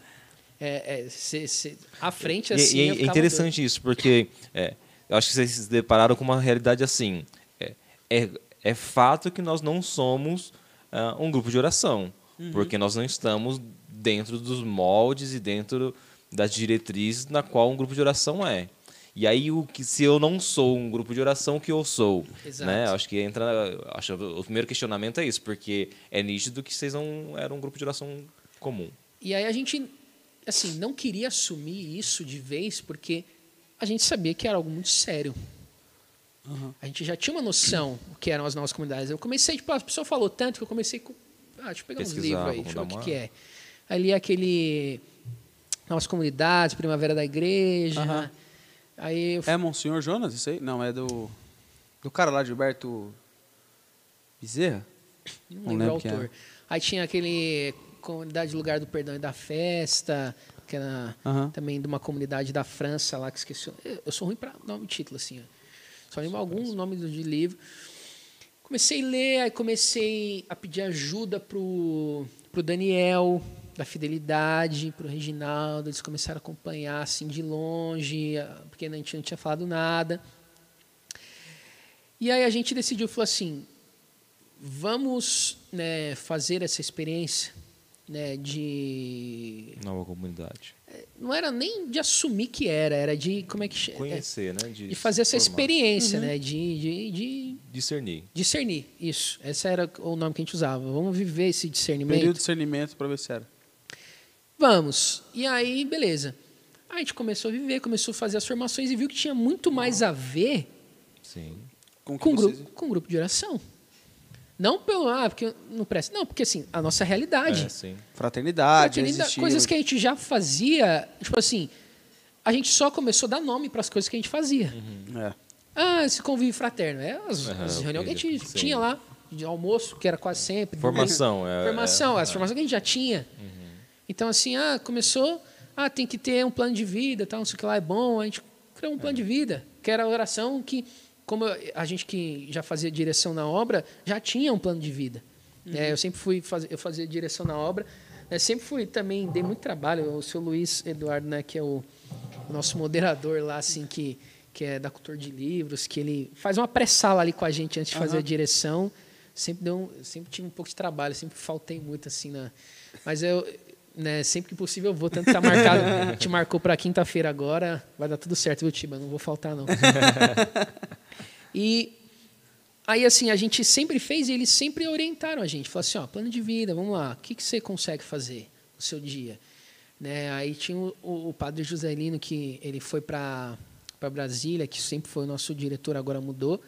É, é, cê- cê- à frente, E- assim, e, eu é ficava interessante isso, porque é, eu acho que vocês se depararam com uma realidade assim. É, é, é fato que nós não somos ah, um grupo de oração, Uhum. porque nós não estamos dentro dos moldes e dentro das diretrizes na qual um grupo de oração é. E aí, o que, se eu não sou um grupo de oração, o que eu sou? Exato. Né? Acho que entra. Acho, o primeiro questionamento é isso, porque é nítido que vocês não eram um grupo de oração comum. E aí a gente, assim, não queria assumir isso de vez, porque a gente sabia que era algo muito sério. A gente já tinha uma noção do que eram as novas comunidades. Eu comecei, tipo, a pessoa falou tanto que eu comecei com. Ah, deixa eu pegar uns Pesquisar, livros aí, deixa eu ver o que, uma- que é. Ali é aquele. Novas comunidades, Primavera da Igreja. Aí eu É Monsenhor Jonas, isso aí? Não, é do. Do cara lá, Gilberto Bezerra? Não Não lembro o quem autor. Aí tinha aquele comunidade Lugar do Perdão e da Festa, que era também de uma comunidade da França lá, que esqueci. Eu sou ruim para nome e título, assim. ó. Só lembro alguns nomes de livro. Comecei a ler, aí comecei a pedir ajuda pro, pro Daniel, da Fidelidade, pro Reginaldo. Eles começaram a acompanhar, assim, de longe, porque a gente não tinha falado nada. E aí a gente decidiu, falou assim, vamos né, fazer essa experiência né, de Nova comunidade. não era nem de assumir que era era de como é que che- é, Conhecer, né? de fazer essa formar. experiência né de, de, de Discernir. discernir isso esse era o nome que a gente usava vamos viver esse discernimento Período de discernimento pra ver se era. Vamos e aí beleza Aí a gente começou a viver começou a fazer as formações e viu que tinha muito mais a ver Sim. Com, que com um vocês- grupo com um grupo de oração não pelo ah porque não presta não porque assim a nossa realidade É, sim. Fraternidade, Fraternidade, coisas que a gente já fazia, tipo assim, a gente só começou a dar nome para as coisas que a gente fazia. É. Ah, esse convívio fraterno. É as, Aham, as reuniões que a gente sim. tinha lá, de almoço, que era quase sempre. Formação. É, Formação, é, as formações que a gente já tinha. Então, assim, ah, começou, ah, tem que ter um plano de vida, tal, não sei o que lá, é bom. A gente criou um plano de vida, que era a oração que, como a gente que já fazia direção na obra, já tinha um plano de vida. É, eu sempre fui fazer, eu fazia direção na obra, né, sempre fui também, dei muito trabalho. O seu Luiz Eduardo, né, que é o nosso moderador lá, assim, que, que é da Cultor de Livros, que ele faz uma pré-sala ali com a gente antes de fazer a direção. Sempre, deu um, sempre tive um pouco de trabalho, sempre faltei muito, assim, na... Mas eu, né, sempre que possível eu vou, tanto que tá marcado, [LAUGHS] te marcou para quinta-feira agora, vai dar tudo certo, viu, Tiba? Não vou faltar, não. [LAUGHS] e aí, assim, a gente sempre fez e eles sempre orientaram a gente. Falaram assim, ó, plano de vida, vamos lá, o que, que você consegue fazer no seu dia? Né? Aí tinha o, o, o padre Joselino, que ele foi para Brasília, que sempre foi o nosso diretor, agora mudou.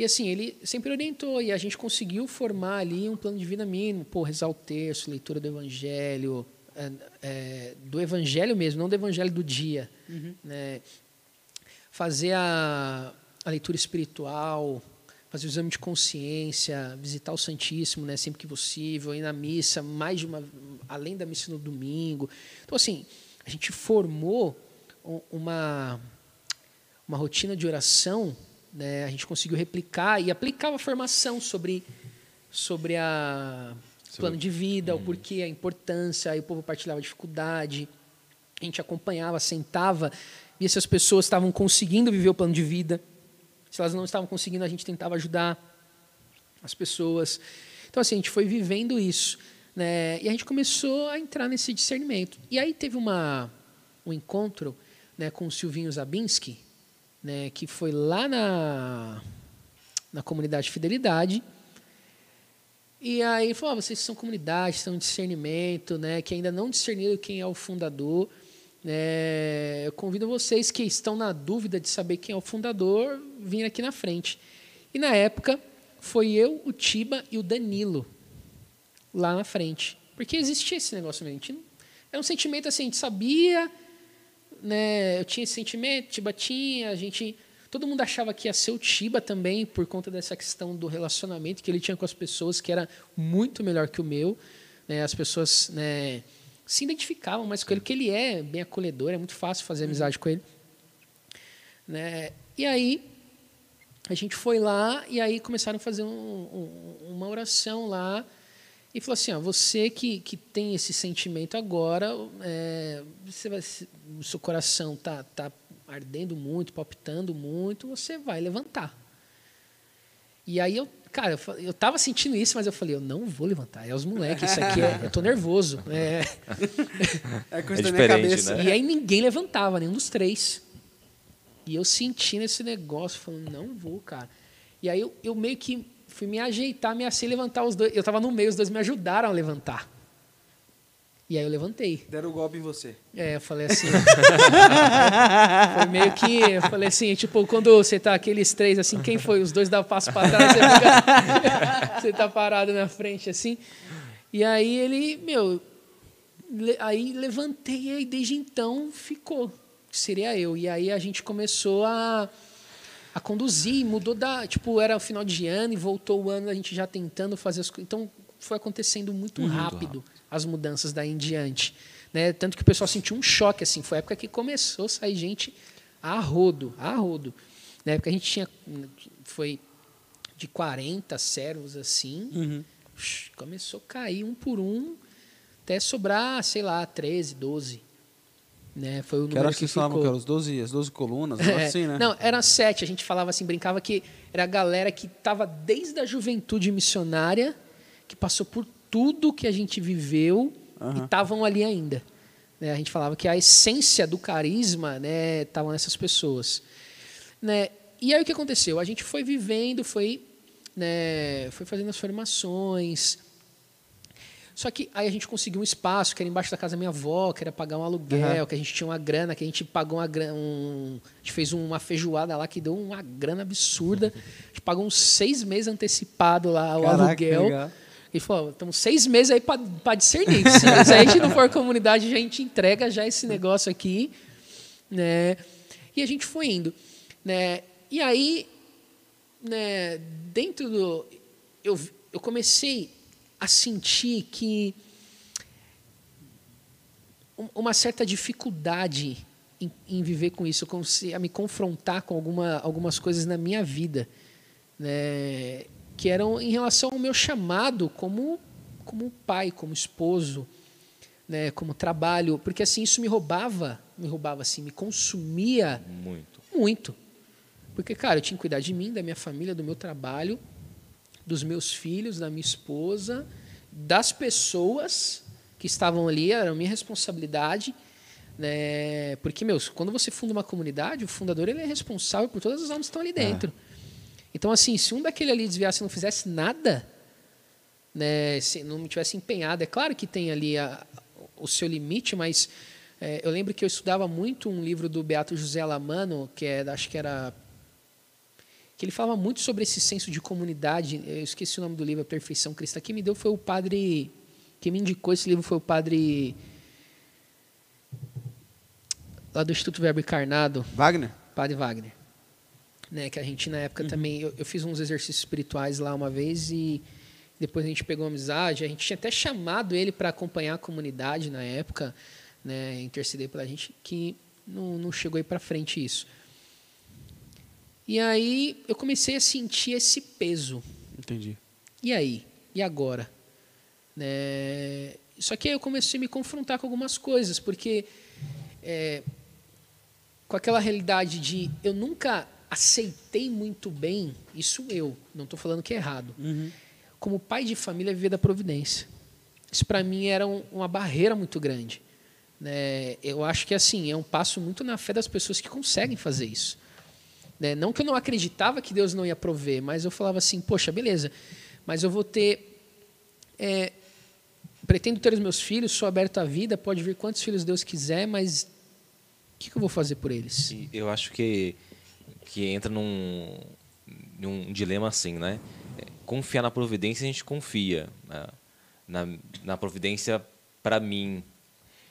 E assim, ele sempre orientou e a gente conseguiu formar ali um plano de vida mínimo, pô, rezar o terço, leitura do evangelho, é, é, do evangelho mesmo, não do evangelho do dia. Né? Fazer a, a leitura espiritual, fazer o exame de consciência, visitar o Santíssimo, né, sempre que possível, ir na missa, mais de uma, além da missa no domingo. Então, assim, a gente formou uma, uma rotina de oração, né, a gente conseguiu replicar e aplicava a formação sobre, sobre a plano de vida, o porquê, a importância, aí o povo partilhava a dificuldade, a gente acompanhava, sentava, via se as pessoas estavam conseguindo viver o plano de vida. Se elas não estavam conseguindo, a gente tentava ajudar as pessoas. Então, assim, a gente foi vivendo isso. Né? E a gente começou a entrar nesse discernimento. E aí teve uma, um encontro né, com o Silvinho Zabinski, né, que foi lá na, na comunidade Fidelidade. E aí ele falou: ah, vocês são comunidade, são discernimento, né, que ainda não discerniram quem é o fundador. né, eu convido vocês que estão na dúvida de saber quem é o fundador, vir aqui na frente. E na época foi eu, o Tiba e o Danilo lá na frente. Porque existia esse negócio mesmo. Era é um sentimento assim, a gente sabia, né? Eu tinha esse sentimento, Tiba tinha, a gente. Todo mundo achava que ia ser o Tiba também, por conta dessa questão do relacionamento que ele tinha com as pessoas, que era muito melhor que o meu. Né? As pessoas né, se identificavam mais com ele, porque ele é bem acolhedor, é muito fácil fazer amizade com ele. Né? E aí, a gente foi lá e aí começaram a fazer um, um, uma oração lá e falou assim: ó, você que, que tem esse sentimento agora, é, você vai, o seu coração tá, tá ardendo muito, palpitando muito, você vai levantar. E aí eu, cara, eu, eu tava sentindo isso, mas eu falei, eu não vou levantar. É os moleques, isso aqui é, eu tô nervoso. [LAUGHS] É, é coisa é da minha cabeça. Né? E aí ninguém levantava, nenhum dos três. E eu sentindo esse negócio, falando, não vou, cara. E aí eu, eu meio que fui me ajeitar, me assim, levantar os dois. Eu estava no meio, os dois me ajudaram a levantar. E aí eu levantei. Deram o um golpe em você. É, eu falei assim. foi meio que. Eu falei assim, tipo, quando você tá aqueles três assim, quem foi? Os dois dá passo para trás, você, fica, [LAUGHS] você tá parado na frente assim. E aí ele, meu, aí levantei e desde então ficou seria eu. E aí a gente começou a, a conduzir, mudou da. Tipo, era o final de ano e voltou o ano, a gente já tentando fazer as coisas. Então foi acontecendo muito, muito rápido, rápido, as mudanças daí em diante. Né? Tanto que o pessoal sentiu um choque, assim. Foi a época que começou a sair gente a rodo, a rodo. Na época a gente tinha. Foi de 40 servos assim. Uhum. Começou a cair um por um, até sobrar, sei lá, 13, 12. Né? Foi o que era que, que falavam que eram os 12, as 12 colunas, é, assim, né? Não, era sete. A gente falava assim, brincava que era a galera que estava desde a juventude missionária, que passou por tudo que a gente viveu uhum. e estavam ali ainda. Né? A gente falava que a essência do carisma estava né, nessas pessoas. Né? E aí o que aconteceu? A gente foi vivendo, foi, né, foi fazendo as formações, só que aí a gente conseguiu um espaço, que era embaixo da casa da minha avó, que era pagar um aluguel, uhum. que a gente tinha uma grana, que a gente pagou uma grana. Um, a gente fez uma feijoada lá que deu uma grana absurda. A gente pagou uns seis meses antecipado lá o Caraca, aluguel. E falou, estamos seis meses aí para discernir. Se a gente não for comunidade, a gente entrega já esse negócio aqui. Né? E a gente foi indo. Né? E aí, né, dentro do. Eu, eu comecei a sentir que uma certa dificuldade em, em viver com isso, a me confrontar com alguma, algumas coisas na minha vida, né, que eram em relação ao meu chamado como como pai, como esposo, né, como trabalho, porque assim isso me roubava, me roubava assim, me consumia muito, muito, porque cara, eu tinha que cuidar de mim, da minha família, do meu trabalho, dos meus filhos, da minha esposa, das pessoas que estavam ali, era minha responsabilidade. Né? Porque, meus, quando você funda uma comunidade, o fundador ele é responsável por todas as almas que estão ali dentro. É. Então, assim, se um daquele ali desviasse e não fizesse nada, né, se não me tivesse empenhado, é claro que tem ali a, o seu limite, mas é, eu lembro que eu estudava muito um livro do Beato José Alamano, que é, acho que era que ele falava muito sobre esse senso de comunidade. Eu esqueci o nome do livro, A Perfeição Cristã. Quem me deu foi o padre. Quem me indicou esse livro foi o padre. Lá do Instituto Verbo Encarnado. Wagner? Padre Wagner. Né, que a gente, na época, uhum. também. Eu, eu, fiz uns exercícios espirituais lá uma vez e depois a gente pegou amizade. A gente tinha até chamado ele para acompanhar a comunidade na época, né, interceder pela gente, que não, não chegou aí para frente isso. E aí eu comecei a sentir esse peso. Entendi. E aí? E agora? Né? Só que aí eu comecei a me confrontar com algumas coisas, porque é, com aquela realidade de eu nunca aceitei muito bem, isso eu, não estou falando que é errado, uhum. como pai de família viver da providência. Isso para mim era um, uma barreira muito grande. Né? Eu acho que assim é um passo muito na fé das pessoas que conseguem fazer isso. Né? Não que eu não acreditava que Deus não ia prover, mas eu falava assim, poxa, beleza, mas eu vou ter. É, pretendo ter os meus filhos, sou aberto à vida, pode vir quantos filhos Deus quiser, mas o que, que eu vou fazer por eles? Eu acho que que entra num, num dilema assim, né? Confiar na providência, a gente confia né? na, na providência para mim,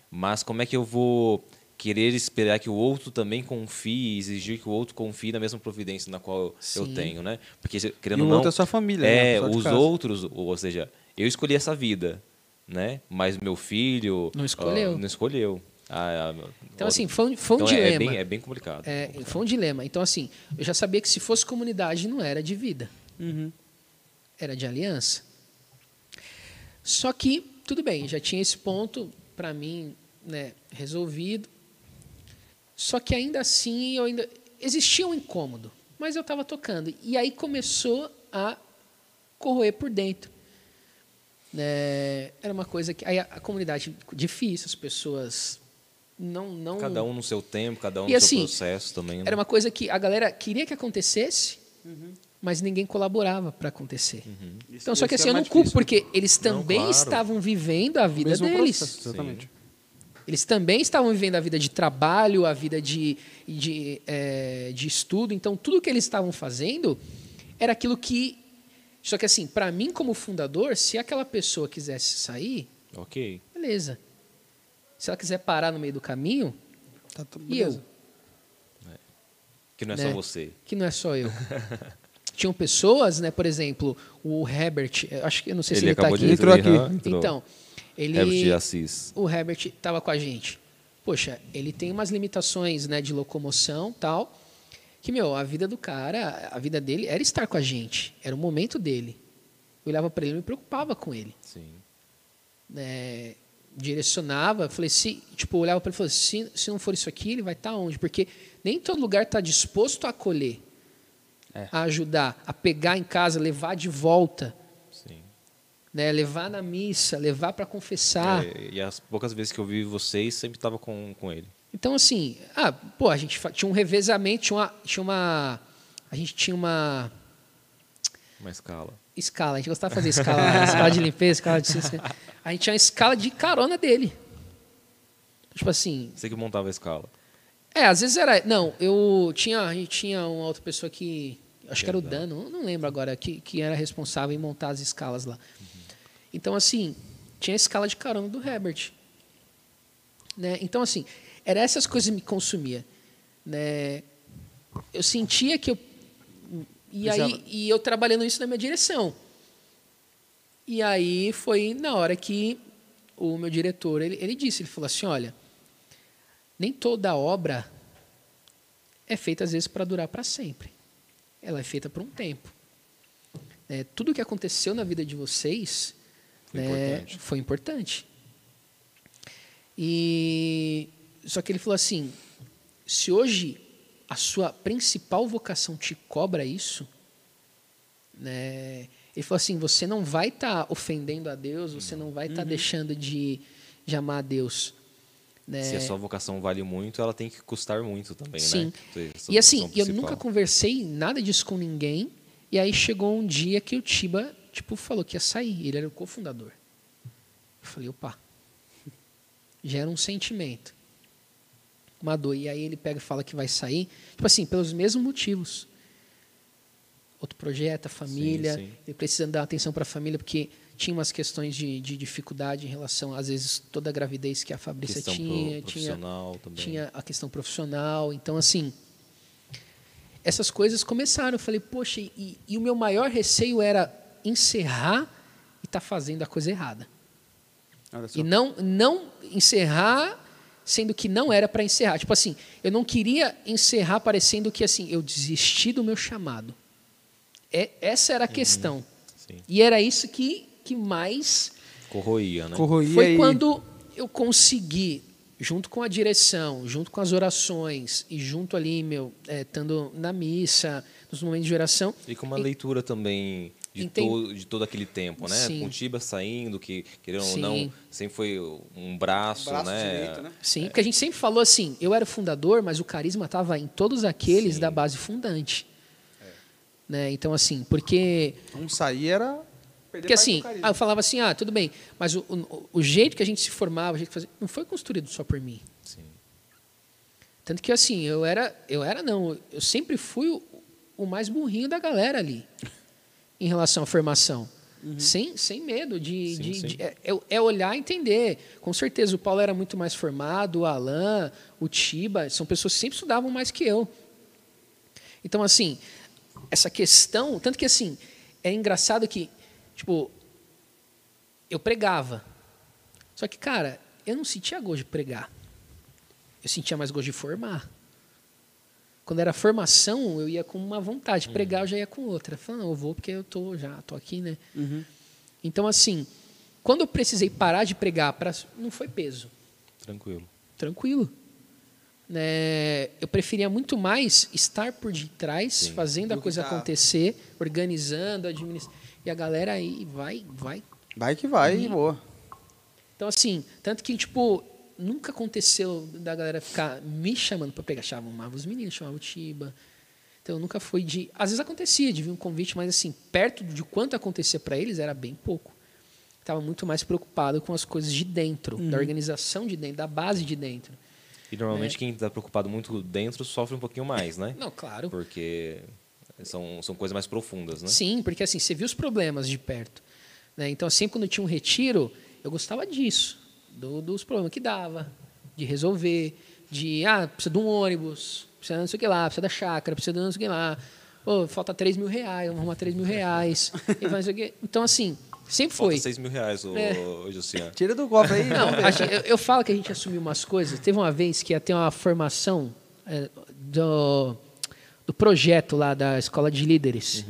mas como é que eu vou querer esperar que o outro também confie, exigir que o outro confie na mesma providência na qual Sim. eu tenho, né? Porque querendo E o ou não, outro é sua família, né? é, de os outros, ou seja, eu escolhi essa vida, né? Mas meu filho Não escolheu. ah, não escolheu. Ah, ah, Então, assim, foi um, foi um então é- dilema. É bem, é bem complicado. É, foi um dilema. Então, assim, eu já sabia que se fosse comunidade, não era de vida. Uhum. Era de aliança. Só que, tudo bem, já tinha esse ponto, para mim, né, resolvido. Só que ainda assim, eu ainda existia um incômodo, mas eu estava tocando. E aí começou a corroer por dentro. Né, era uma coisa que. Aí a, a comunidade difícil, as pessoas não. não Cada um no seu tempo, cada um E no assim, seu processo também. né? era uma coisa que a galera queria que acontecesse, mas ninguém colaborava para acontecer. Isso- Então, só que isso assim, é eu não culpo, difícil, porque eles Não, também claro. estavam vivendo a vida deles. processo, exatamente. Eles também estavam vivendo a vida de trabalho, a vida de, de, eh, de estudo. Então, tudo que eles estavam fazendo era aquilo que. Só que, assim, para mim, como fundador, se aquela pessoa quisesse sair, Ok. beleza. Se ela quiser parar no meio do caminho, Tá tudo e beleza. eu? Que não é Né? só você. que não é só eu. [LAUGHS] Tinham pessoas, né, por exemplo, o Herbert, acho que eu não sei se Ele ele está acabou aqui. de Entrou entrar, aqui. entrou. Então, ele Herbert de Assis. o Herbert estava com a gente. Poxa, ele tem umas limitações, né, de locomoção, tal, que meu, a vida do cara, a vida dele era estar com a gente, era o momento dele. Eu olhava para ele e me preocupava com ele Sim. né, direcionava, falei, se, tipo, olhava para ele e falava, se, se não for isso aqui, ele vai estar onde? Porque nem todo lugar está disposto a acolher, É. a ajudar, a pegar em casa, levar de volta. Né, levar na missa, levar para confessar. É, e as poucas vezes que eu vi vocês, sempre estava com, com ele. Então, assim, ah, pô, a gente tinha um revezamento, tinha uma, tinha uma, a gente tinha uma Uma escala. escala, a gente gostava de fazer escala, né? escala de limpeza, escala de. A gente tinha uma escala de carona dele. Tipo assim, Você que montava a escala. É, às vezes era. Não, eu tinha. A gente tinha uma outra pessoa que. Acho que era o Dano, não lembro agora, que, que era responsável em montar as escalas lá. Então, assim, tinha a escala de carona do Herbert. Né? Então, assim, era essas coisas que me consumia. Né? Eu sentia que eu. E, aí, e eu trabalhando isso na minha direção. E aí foi na hora que o meu diretor, ele, ele disse, ele falou assim, olha, nem toda obra é feita às vezes para durar para sempre. Ela é feita por um tempo. É, tudo que aconteceu na vida de vocês Foi né, importante. foi importante. E só que ele falou assim: se hoje a sua principal vocação te cobra isso, né, ele falou assim: você não vai estar ofendendo a Deus, você não vai estar deixando de, de amar a Deus. Né? Se a sua vocação vale muito, ela tem que custar muito também, Sim. né? Essa E assim, eu nunca conversei nada disso com ninguém. E aí chegou um dia que o Tiba, tipo, falou que ia sair. Ele era o cofundador. Eu falei, opa. [LAUGHS] Já era um sentimento. Uma dor. E aí ele pega e fala que vai sair. Tipo assim, pelos mesmos motivos. Outro projeto, a família. sim. Ele precisa dar atenção para a família, porque tinha umas questões de, de dificuldade em relação, às vezes, toda a gravidez que a Fabrícia Questão tinha. tinha também. tinha a questão profissional. Então, assim, essas coisas começaram. Eu falei, poxa, e, e o meu maior receio era encerrar e estar fazendo a coisa errada. Olha só. E não, não encerrar sendo que não era para encerrar. Tipo assim, eu não queria encerrar parecendo que assim, eu desisti do meu chamado. É, essa era a questão. Sim. E era isso que, que mais Corroía, né? Corroía foi e- quando eu consegui, junto com a direção, junto com as orações e junto ali, meu, é, estando na missa, nos momentos de oração. E com uma E- leitura também de, Enten- todo, de todo aquele tempo, né? Sim. Com o Tiba saindo, que, querendo ou Sim. não, sempre foi um braço, Braço né? direito, né? Sim, porque a gente sempre falou assim, eu era o fundador, mas o carisma estava em todos aqueles Sim. da base fundante. Né? Então, assim, porque Um sair era. Porque assim, eu falava assim, ah, tudo bem, mas o, o, o jeito que a gente se formava, o jeito que fazia, não foi construído só por mim. Sim. Tanto que assim, eu era, eu era não, eu sempre fui o, o mais burrinho da galera ali em relação à formação. Sem, sem medo de. Sim, de- sim. de- é, é olhar e entender. Com certeza, o Paulo era muito mais formado, o Alan, o Tiba, são pessoas que sempre estudavam mais que eu. Então, assim, essa questão. Tanto que, assim, é engraçado que, tipo, eu pregava. Só que, cara, eu não sentia gosto de pregar. Eu sentia mais gosto de formar. Quando era formação, eu ia com uma vontade. Uhum. Pregar, eu já ia com outra. Falando, não, eu vou porque eu tô, já tô aqui, né? Uhum. Então, assim, quando eu precisei parar de pregar, pra, não foi peso. Tranquilo. Tranquilo. Né? Eu preferia muito mais estar por detrás, Sim. fazendo a coisa tá- acontecer, organizando, administrando. E a galera aí vai, vai. Vai que vai, Uhum. boa. Então, assim, tanto que, tipo, nunca aconteceu da galera ficar me chamando para pregar. Chamava os meninos, chamava o Tiba. Então, nunca foi de. Às vezes acontecia de vir um convite, mas, assim, perto de quanto acontecia para eles, era bem pouco. Estava muito mais preocupado com as coisas de dentro, da organização de dentro, da base de dentro. E normalmente quem está preocupado muito dentro sofre um pouquinho mais, né? Não, claro. Porque são, são coisas mais profundas, né? Sim, porque assim, você viu os problemas de perto. Né? Então, sempre quando tinha um retiro, eu gostava disso, do- dos problemas que dava, de resolver, de, ah, precisa de um ônibus, precisa de não sei o que lá, precisa da chácara, precisa de não sei o que lá, Pô, falta 3 mil reais, vamos arrumar 3 mil reais. [LAUGHS] e o quê. Então, assim, sempre Falta foi. 6 mil reais, ô, É. ô Josiane. [LAUGHS] Tira do cofre aí. Não, gente- eu, eu falo que a gente assumiu umas coisas. Teve uma vez que ia ter uma formação é, do, do projeto lá da Escola de Líderes.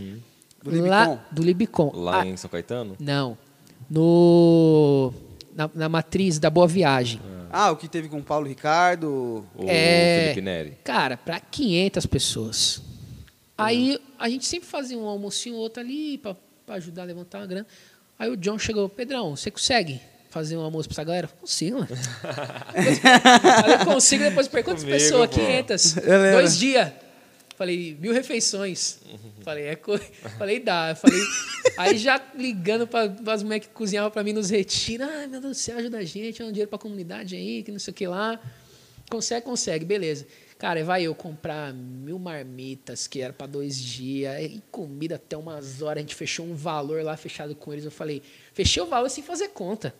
Do Libicon? Lá, do Libicon. Lá Ah, em São Caetano? Não. No, na, na matriz da Boa Viagem. Ah, o que teve com o Paulo Ricardo. O É. Felipe Neri? Cara, para 500 pessoas. Aí a gente sempre fazia um almocinho ou outro ali para ajudar a levantar uma grana. Aí o John chegou, Pedrão, você consegue fazer um almoço para essa galera? Consigo, mano. [LAUGHS] Eu consigo, depois pergunta quantas Comigo, pessoas? pô. 500. Eu lembro. Dois dias. Falei, mil refeições. Falei, é. Falei, dá. Falei, aí já ligando para as mulheres que cozinhavam para mim nos retiros. Ai, meu Deus do céu, ajuda a gente, dá um dinheiro para a comunidade aí, que não sei o que lá. Consegue, consegue, beleza. Cara, vai eu comprar mil marmitas, que era para dois dias, e comida até umas horas. A gente fechou um valor lá fechado com eles. Eu falei, fechei o valor sem fazer conta.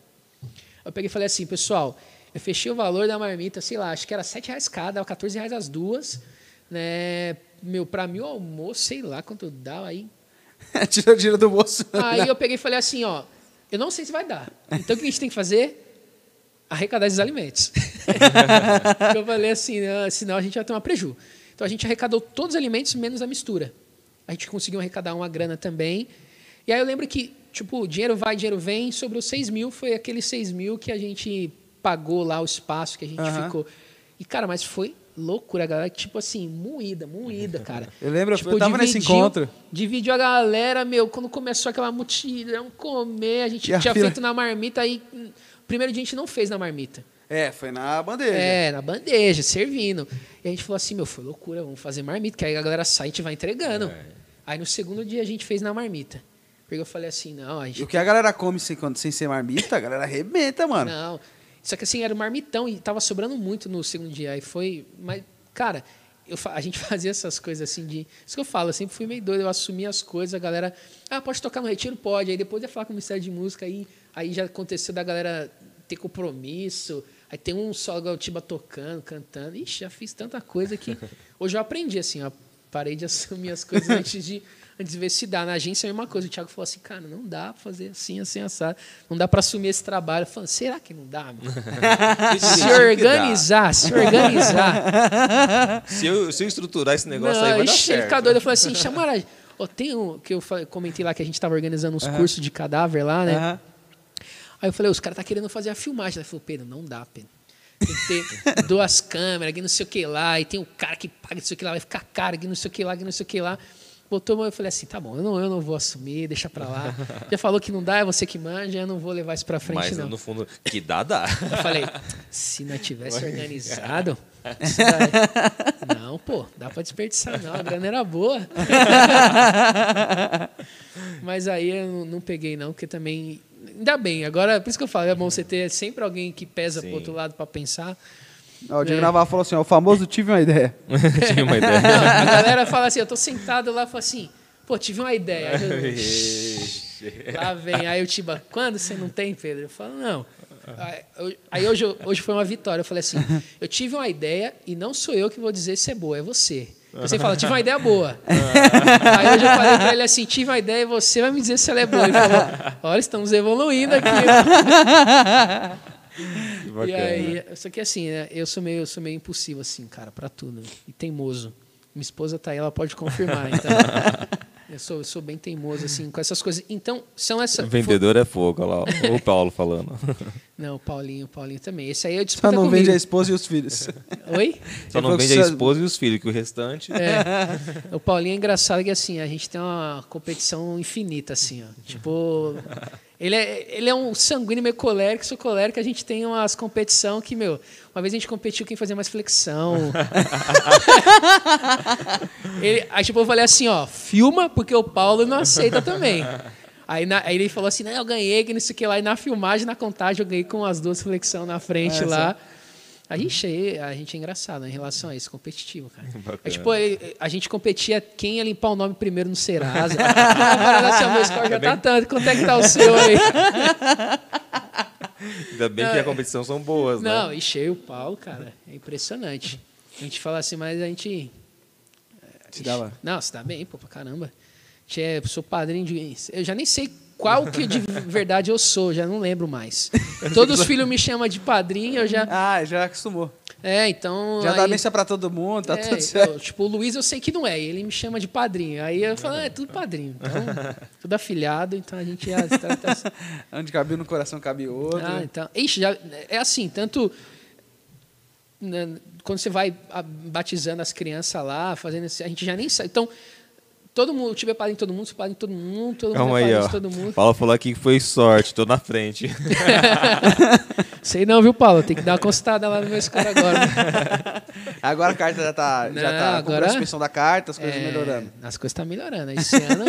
Eu peguei e falei assim, pessoal, eu fechei o valor da marmita, sei lá, acho que era 7 reais cada, dava 14 reais as duas. Né? Meu, para mil almoço, sei lá quanto dá. Aí, [LAUGHS] Tirou dinheiro do bolso. aí eu peguei e falei assim, ó, eu não sei se vai dar. Então o que a gente tem que fazer? Arrecadar esses alimentos. [LAUGHS] eu falei assim, "Ah, senão a gente vai ter uma preju. Então a gente arrecadou todos os alimentos menos a mistura. A gente conseguiu arrecadar uma grana também. E aí eu lembro que, tipo, dinheiro vai, dinheiro vem. Sobre os 6 mil, foi aqueles 6 mil que a gente pagou lá o espaço que a gente Aham. ficou. E, cara, mas foi loucura, a galera, tipo assim, moída, moída, cara. [LAUGHS] Eu lembro, Tipo, eu tava nesse dividiu- encontro. Dividiu a galera, meu, quando começou aquela mutirão comer, a gente E a tinha fila? feito na marmita, aí hum, primeiro dia a gente não fez na marmita. É, foi na bandeja. É, na bandeja, servindo. E a gente falou assim, meu, foi loucura, vamos fazer marmita, que aí a galera sai e a gente vai entregando. É. Aí no segundo dia a gente fez na marmita. Porque eu falei assim, não, a gente o que a galera come sem, sem ser marmita, a galera arrebenta, mano. Não. Só que assim, era um marmitão e tava sobrando muito no segundo dia. Aí foi. Mas, cara, eu, a gente [LAUGHS] fazia essas coisas assim de. Isso que eu falo, eu sempre fui meio doido, eu assumi as coisas, a galera. Ah, pode tocar no retiro? Pode. Aí depois ia falar com o Ministério de Música, aí, aí já aconteceu da galera ter compromisso. Aí tem um solo do Tiba tocando, cantando. Ixi, já fiz tanta coisa que. [LAUGHS] Hoje eu aprendi, assim, ó. Parei de assumir as coisas antes de, antes de ver se dá. Na agência é a mesma coisa. O Thiago falou assim, cara, não dá pra fazer assim, assim, assado. Não dá pra assumir esse trabalho. Eu falei, será que não dá, mano? [LAUGHS] se organizar, se organizar. [LAUGHS] Se eu, se eu estruturar esse negócio Não, aí, vai dar ixi, ele certo. fica doido. Eu falei assim, chamaram... Ó, tem um que eu comentei lá que a gente tava organizando uns cursos de cadáver lá, né? Aí eu falei, os caras tá querendo fazer a filmagem. Ele falou, Pedro, não dá, Pedro. Tem que ter duas câmeras, que não sei o que lá, e tem o cara que paga não sei o que lá, vai ficar caro, que não sei o que lá, que não sei o que lá. Botou, eu falei assim, tá bom, eu não, eu não vou assumir, deixa pra lá. [LAUGHS] Já falou que não dá, é você que manja, eu não vou levar isso pra frente, Mas não. no fundo, que dá, dá. Eu falei, se não tivesse organizado, [LAUGHS] [LAUGHS] não, pô, dá pra desperdiçar não, a grana era boa. Mas aí eu não, não peguei não, porque também, ainda bem, agora, por isso que eu falo, é bom você ter sempre alguém que pesa Sim. pro outro lado pra pensar. O Diego Navarro falou assim, ó, o famoso tive uma ideia. [LAUGHS] Tive uma ideia. Não, a galera fala assim, eu tô sentado lá e falo assim, pô, tive uma ideia. Aí eu, [LAUGHS] lá vem, aí o Tiba, quando você não tem, Pedro? Eu falo, não. Aí, hoje, hoje foi uma vitória. Eu falei assim, eu tive uma ideia e não sou eu que vou dizer se é boa, é você. Você fala, tive uma ideia boa. Aí hoje eu falei pra ele assim, tive uma ideia e você vai me dizer se ela é boa. Ele falou, olha, estamos evoluindo aqui. [LAUGHS] Que E bacana. aí, só que assim, né, eu sou meio, eu sou meio impulsivo, assim, cara, pra tudo. E teimoso. Minha esposa tá aí, ela pode confirmar. Então, [LAUGHS] eu sou, eu sou bem teimoso, assim, com essas coisas. Então, são essas. Vendedor é fogo, olha lá. O Paulo falando. [LAUGHS] Não, o Paulinho, o Paulinho também. Esse aí eu Só disputa não comigo. vende a esposa e os filhos. [LAUGHS] Oi? Só não vende a só- esposa e os filhos, que o restante. É. O Paulinho é engraçado que assim, a gente tem uma competição infinita, assim, ó. Tipo. Ele é, ele é um sanguíneo meio colérico, sou colérico, a gente tem umas competição que, meu, uma vez a gente competiu quem fazia mais flexão. [LAUGHS] ele, aí, tipo, eu falei assim, ó, filma, porque o Paulo não aceita também. Aí, na- aí ele falou assim, não, eu ganhei, que não sei o que lá. E na filmagem, na contagem, eu ganhei com as duas flexão na frente É, lá. A gente, é, a gente é engraçado né, em relação a isso, competitivo, cara. [LAUGHS] Bacana. É tipo, a gente competia quem ia limpar o nome primeiro no Serasa. [LAUGHS] Agora assim, ó, meu score já tá tanto, quanto é que tá o seu aí? [LAUGHS] Ainda bem que a competição são boas, né? Não, e cheio o pau, cara. É impressionante. A gente fala assim, mas a gente. Se dava. Não, se dá bem, pô, pra caramba. Gente, é, sou padrinho de. Eu já nem sei qual que de verdade eu sou, já não lembro mais. [LAUGHS] Todos os filhos me chamam de padrinho, eu já. Ah, já acostumou. É, então. Já dá aí- missa pra todo mundo, tá É, tudo certo. eu, tipo, o Luiz eu sei que não é, ele me chama de padrinho. Aí eu falo, ah, é tudo padrinho. Então, [LAUGHS] tudo afilhado, então a gente já trata [LAUGHS] assim. Onde cabe no coração, cabe outro. Ah, então. Ixi, já, é assim, tanto. né, quando você vai batizando as crianças lá, fazendo a gente já nem sabe. Então, todo mundo, tiver padrinho de todo mundo, sou padrinho de todo mundo, todo Calma mundo é aí, ó. de todo mundo. Paulo falou aqui que foi sorte, tô na frente. [LAUGHS] Sei não, viu, Paulo? Tem que dar uma consultada lá no meu score agora. [LAUGHS] Agora a carta já tá. já Não, tá agora- agora... a suspensão da carta, as coisas É, melhorando. As coisas estão melhorando. Esse [LAUGHS] ano.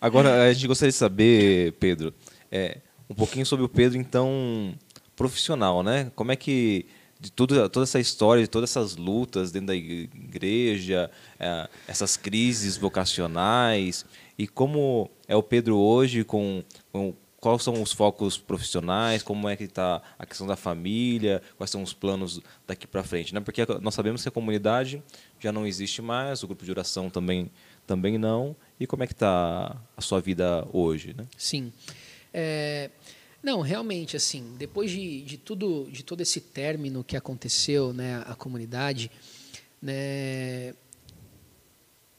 Agora, a gente gostaria de saber, Pedro, é, um pouquinho sobre o Pedro, então, profissional, né? Como é que, de tudo, toda essa história, de todas essas lutas dentro da igreja, é, essas crises vocacionais, e como é o Pedro hoje, com, com quais são os focos profissionais, como é que está a questão da família, quais são os planos daqui para frente, né? Porque nós sabemos que a comunidade já não existe mais, o grupo de oração também também não. E como é que está a sua vida hoje, né? Sim. É, não, realmente, assim, depois de, de tudo, de todo esse término que aconteceu, né, a comunidade, né,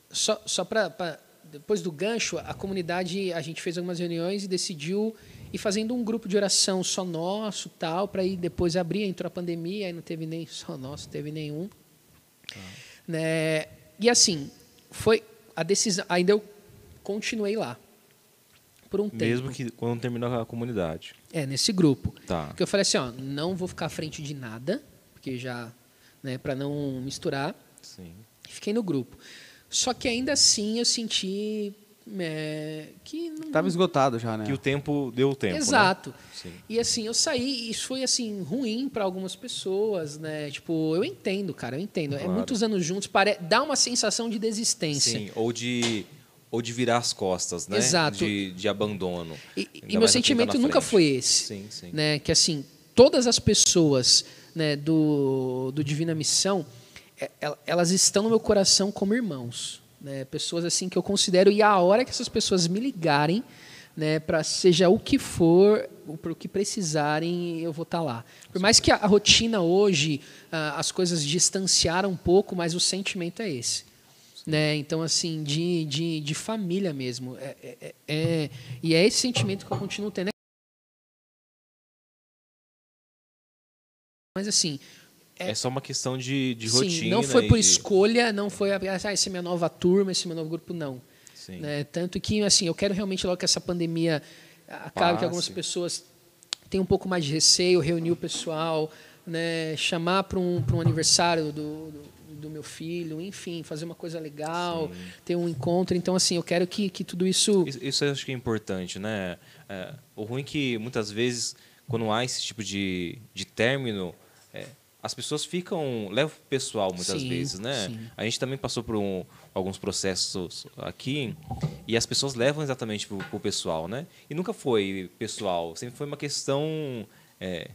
só, só para depois do gancho, a comunidade, a gente fez algumas reuniões e decidiu ir fazendo um grupo de oração só nosso, tal, para ir depois abrir, entrou a pandemia, aí não teve nem [LAUGHS] só nosso, teve nenhum. Né? E assim, foi a decisão, ainda eu continuei lá por um tempo. Mesmo que quando terminou a comunidade. É, nesse grupo. Tá. Porque eu falei assim, ó, não vou ficar à frente de nada, porque já, né, para não misturar, Sim. fiquei no grupo. Só que ainda assim eu senti é, que não Tava esgotado já, né? Que o tempo deu o tempo, né? Exato. Sim. E assim, eu saí, e isso foi assim, ruim para algumas pessoas, né? Tipo, eu entendo, cara, eu entendo. É Claro. muitos anos juntos, pare... dá uma sensação de desistência. Sim, ou de ou de virar as costas, né? Exato. De, de abandono. E, e meu tá sentimento nunca foi esse. Sim, sim. Né? Que assim, todas as pessoas né, do, do Divina Missão, é, el- elas estão no meu coração como irmãos. Né? Pessoas assim que eu considero, e a hora que essas pessoas me ligarem, né, para seja o que for, para o que precisarem, eu vou estar lá. Por mais que a, a rotina hoje, ah, as coisas distanciaram um pouco, mas o sentimento é esse. Né? Então, assim, de, de, de família mesmo. É, é- é- é- e é esse sentimento que eu continuo tendo. Mas, assim, É só uma questão de, de sim, rotina. não foi por de- escolha, não foi, ah, essa é minha nova turma, esse é meu novo grupo, não. Sim. Né? Tanto que, assim, eu quero realmente logo que essa pandemia acabe, que algumas pessoas tenham um pouco mais de receio, reunir o pessoal, né? chamar para um, pra um aniversário do, do, do meu filho, enfim, fazer uma coisa legal, ter um encontro. Então, assim, eu quero que, que tudo isso... Isso, isso eu acho que é importante, né? É, o ruim é que muitas vezes, quando há esse tipo de, de término, é, as pessoas ficam. levam o pessoal muitas Sim, vezes, né? sim. A gente também passou por um- alguns processos aqui e as pessoas levam exatamente pro, pro pessoal, né? E nunca foi pessoal, sempre foi uma questão. é,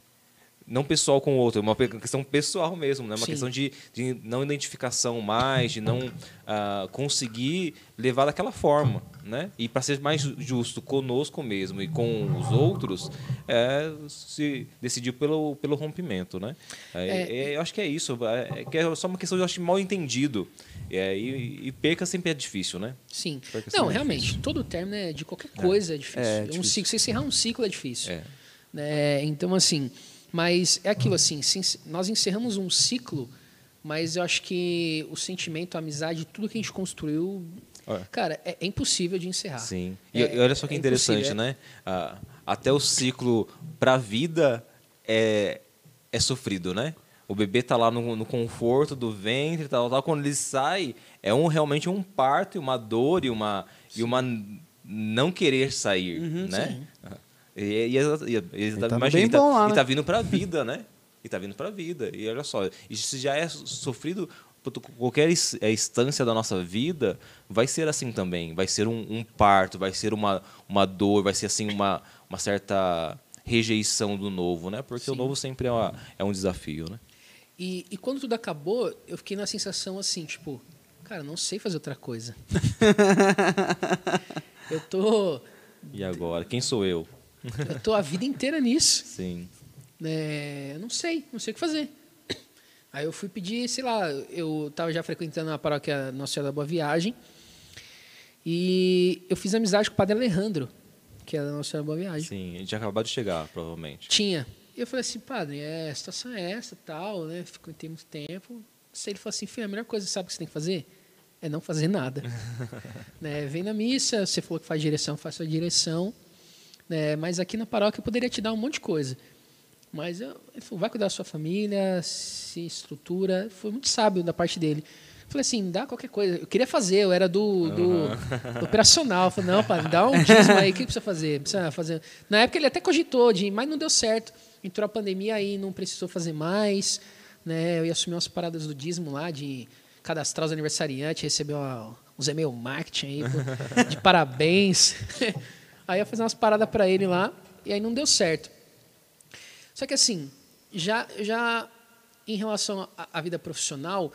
não pessoal com o outro, uma pe- questão pessoal mesmo, né? Uma Sim. questão de, de não identificação mais, de não ah, conseguir levar daquela forma, né? E para ser mais ju- justo conosco mesmo e com os outros, é, se decidiu pelo, pelo rompimento, né? É, É, é, eu acho que é isso, é, é que é só uma questão de eu acho, mal entendido. É, e, e perca sempre é difícil, né? Sim. Não, é realmente, difícil. todo término é de qualquer coisa é difícil. É um difícil. ciclo, você encerrar um ciclo é difícil. É. né? Então, assim, mas é aquilo assim, nós encerramos um ciclo, mas eu acho que o sentimento, a amizade, tudo que a gente construiu, É. cara, é, é impossível de encerrar. Sim. E, É- olha só que é interessante, é. né? Ah, até o ciclo para a vida é, é sofrido, né? O bebê tá lá no, no conforto do ventre, tal, tal. Quando ele sai, é um realmente um parto, e uma dor e uma e uma não querer sair, né? E, e, e, e, tá no imagina, tá, bom lá, né? tá vindo para a vida, né? E tá vindo para a vida. E olha só, isso já é sofrido por qualquer é, instância da nossa vida, vai ser assim também. Vai ser um, um parto, vai ser uma, uma dor, vai ser assim uma, uma certa rejeição do novo, né? Porque o Sim. novo sempre é, uma- é um desafio, né? E, e quando tudo acabou, eu fiquei na sensação assim, tipo, cara, não sei fazer outra coisa. [LAUGHS] eu tô, E agora? Quem sou eu? Eu tô a vida inteira nisso. Sim. né, eu não sei, não sei o que fazer. Aí eu fui pedir, sei lá, eu estava já frequentando a paróquia Nossa Senhora da Boa Viagem e eu fiz amizade com o padre Alejandro, que é da Nossa Senhora da Boa Viagem. Sim, gente tinha acabado de chegar, provavelmente. Tinha. E eu falei assim, padre, é, a situação é essa, tal, né? Ficou tem muito tempo. Sei, ele falou assim, filho, a melhor coisa, sabe o que você tem que fazer? É não fazer nada. [LAUGHS] né? Vem na missa, você falou que faz direção, faça a direção. Né? Mas aqui na paróquia eu poderia te dar um monte de coisa. Mas eu, ele falou, vai cuidar da sua família, se estrutura. Foi muito sábio da parte dele. Eu falei assim, dá qualquer coisa. Eu queria fazer, eu era do, do, do operacional. Eu falei, não, padre, dá um dízimo aí, o que precisa fazer? Precisa fazer. Na época ele até cogitou, de, mas não deu certo. Entrou a pandemia aí, não precisou fazer mais. Né? Eu ia assumir umas paradas do dízimo lá, de cadastrar os aniversariantes, receber uma, uns e-mail marketing aí, de parabéns. [LAUGHS] aí eu fazer umas paradas para ele lá, e aí não deu certo. Só que assim, já, já em relação à, vida profissional,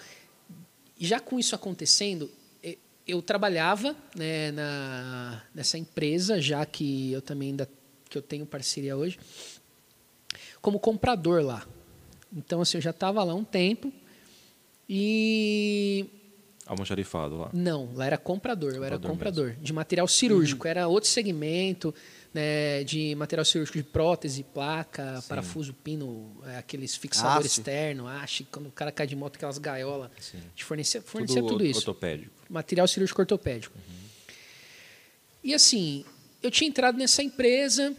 já com isso acontecendo, eu trabalhava né, na, nessa empresa, já que eu também ainda que eu tenho parceria hoje, como comprador lá. Então assim, eu já estava lá um tempo e Almoxarifado lá. não, lá era comprador, eu era Comprador comprador de material cirúrgico, era outro segmento, né, de material cirúrgico de prótese, placa, parafuso, pino, é, aqueles fixadores Haste. externos, haste, quando o cara cai de moto, aquelas gaiolas, Sim. de fornecer, fornecer tudo, isso ortopédico. material cirúrgico ortopédico. E assim, eu tinha entrado nessa empresa,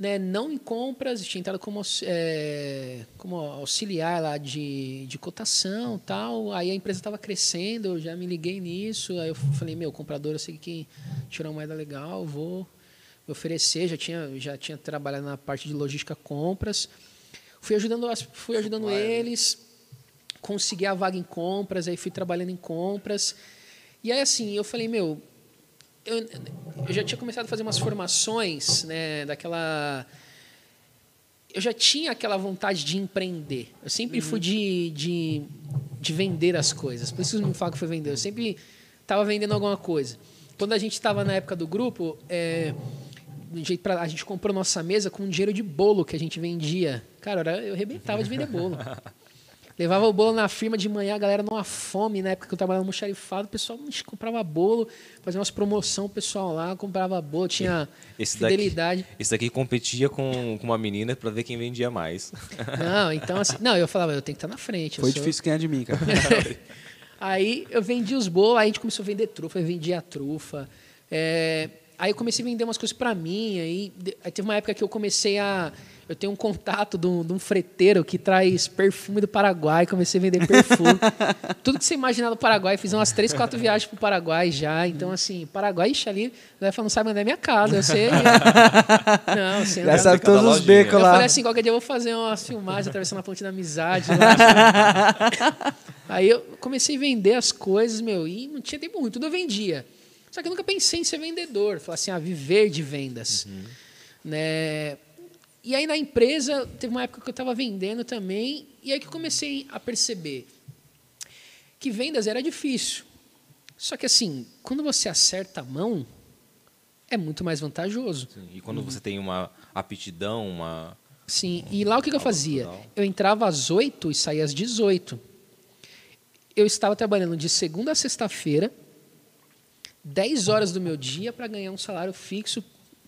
né, não em compras, tinha entrado como, é, como auxiliar lá de, de cotação tal. Aí a empresa estava crescendo, eu já me liguei nisso. Aí eu falei, meu, comprador, eu sei que tirou uma moeda legal, vou me oferecer. Já tinha, já tinha trabalhado na parte de logística compras. Fui ajudando, fui ajudando eles consegui a vaga em compras, aí fui trabalhando em compras. E aí, assim, eu falei, meu, eu, eu já tinha começado a fazer umas formações, né, daquela... Eu já tinha aquela vontade de empreender. Eu sempre fui de, de, de vender as coisas. Por isso que me falam que foi vender. Eu sempre estava vendendo alguma coisa. Quando a gente estava na época do grupo, é, a gente comprou nossa mesa com dinheiro de bolo que a gente vendia. Cara, eu arrebentava de vender bolo. [LAUGHS] Levava o bolo na firma de manhã, a galera numa fome, na época que eu trabalhava no almoxarifado, o pessoal comprava bolo, fazia umas promoção, o pessoal lá comprava bolo, tinha Esse fidelidade. daqui, esse daqui competia com, com uma menina para ver quem vendia mais. [LAUGHS] Não, então assim, não, eu falava, eu tenho que estar na frente. Foi sou- difícil ganhar de mim, cara. [LAUGHS] Aí eu vendi os bolos, aí a gente começou a vender trufa, eu vendia a trufa. É, aí eu comecei a vender umas coisas para mim, aí, aí teve uma época que eu comecei a eu tenho um contato de um, de um freteiro que traz perfume do Paraguai, comecei a vender perfume. [LAUGHS] Tudo que você imaginar do Paraguai, fiz umas três, quatro viagens para o Paraguai já. Então, assim, Paraguai, ixi, ali, vai não sabe onde é minha casa, eu sei. [LAUGHS] não, você Já sabe todos os becos eu lá. falei assim, qualquer dia eu vou fazer umas filmagens atravessando a ponte da amizade. lá. [LAUGHS] Aí eu comecei a vender as coisas, meu, e não tinha tempo ruim, tudo eu vendia. Só que eu nunca pensei em ser vendedor. Falar assim, ah, viver de vendas. Né? E aí na empresa, teve uma época que eu estava vendendo também, e aí que eu comecei a perceber que vendas era difícil. Só que assim, quando você acerta a mão, é muito mais vantajoso. Sim, E quando você tem uma aptidão, uma. Sim, e lá o que, que eu fazia? Eu entrava às 8 e saía às 18. Eu estava trabalhando de segunda a sexta-feira, 10 horas do meu dia para ganhar um salário fixo,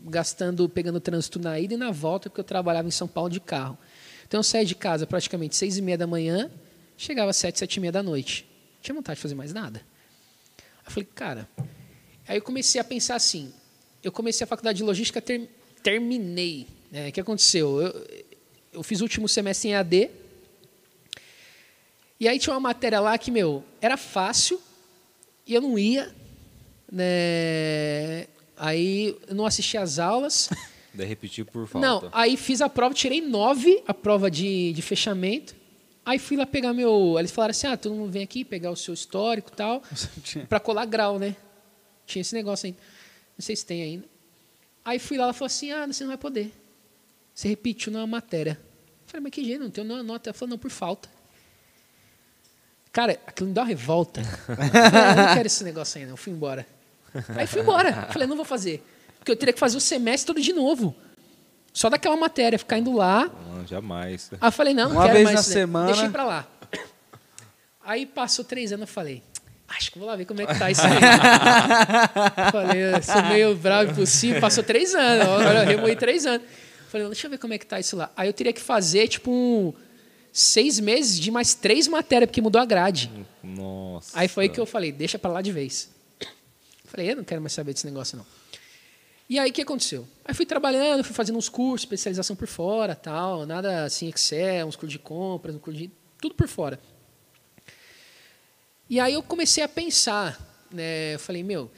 gastando, pegando trânsito na ida e na volta, porque eu trabalhava em São Paulo de carro. Então eu saía de casa praticamente seis e meia da manhã, chegava às sete, sete e meia da noite. Não tinha vontade de fazer mais nada. Aí eu falei, cara. Aí eu comecei a pensar assim. Eu comecei a faculdade de logística, ter- terminei. né? O que aconteceu? Eu, eu fiz o último semestre em AD. E aí tinha uma matéria lá que, meu, era fácil e eu não ia. Né? Aí eu não assisti às aulas. [LAUGHS] Daí repetir por falta. Não, aí fiz a prova, tirei nove, a prova de, de fechamento. Aí fui lá pegar meu. Eles falaram assim: ah, todo mundo vem aqui pegar o seu histórico e tal, [LAUGHS] pra colar grau, né? Tinha esse negócio ainda. Não sei se tem ainda. Aí fui lá, ela falou assim: ah, você não vai poder. Você repetiu na matéria. Eu falei, mas que jeito, não tenho nenhuma nota. Ela falou, não, por falta. Cara, aquilo me dá uma revolta. [LAUGHS] Eu falei, eu não quero esse negócio ainda, eu fui embora. Aí fui embora. Falei, não vou fazer. Porque eu teria que fazer o semestre todo de novo. Só daquela matéria, ficar indo lá. Não, jamais. Aí eu falei, não, não Uma quero vez mais na isso semana. Deixei pra lá. Aí passou três anos, eu falei, acho que vou lá ver como é que tá isso aí. falei, eu sou meio bravo e possível. Passou três anos, agora eu remoí três anos. Falei, deixa eu ver como é que tá isso lá. Aí eu teria que fazer, tipo, um, seis meses de mais três matérias, porque mudou a grade. Nossa. Aí foi que eu falei, deixa pra lá de vez. Falei, eu não quero mais saber desse negócio, não. E aí, o que aconteceu? Aí fui trabalhando, fui fazendo uns cursos, especialização por fora, tal, nada assim, Excel, uns cursos de compras, um curso de... tudo por fora. E aí eu comecei a pensar, né? Eu falei, meu,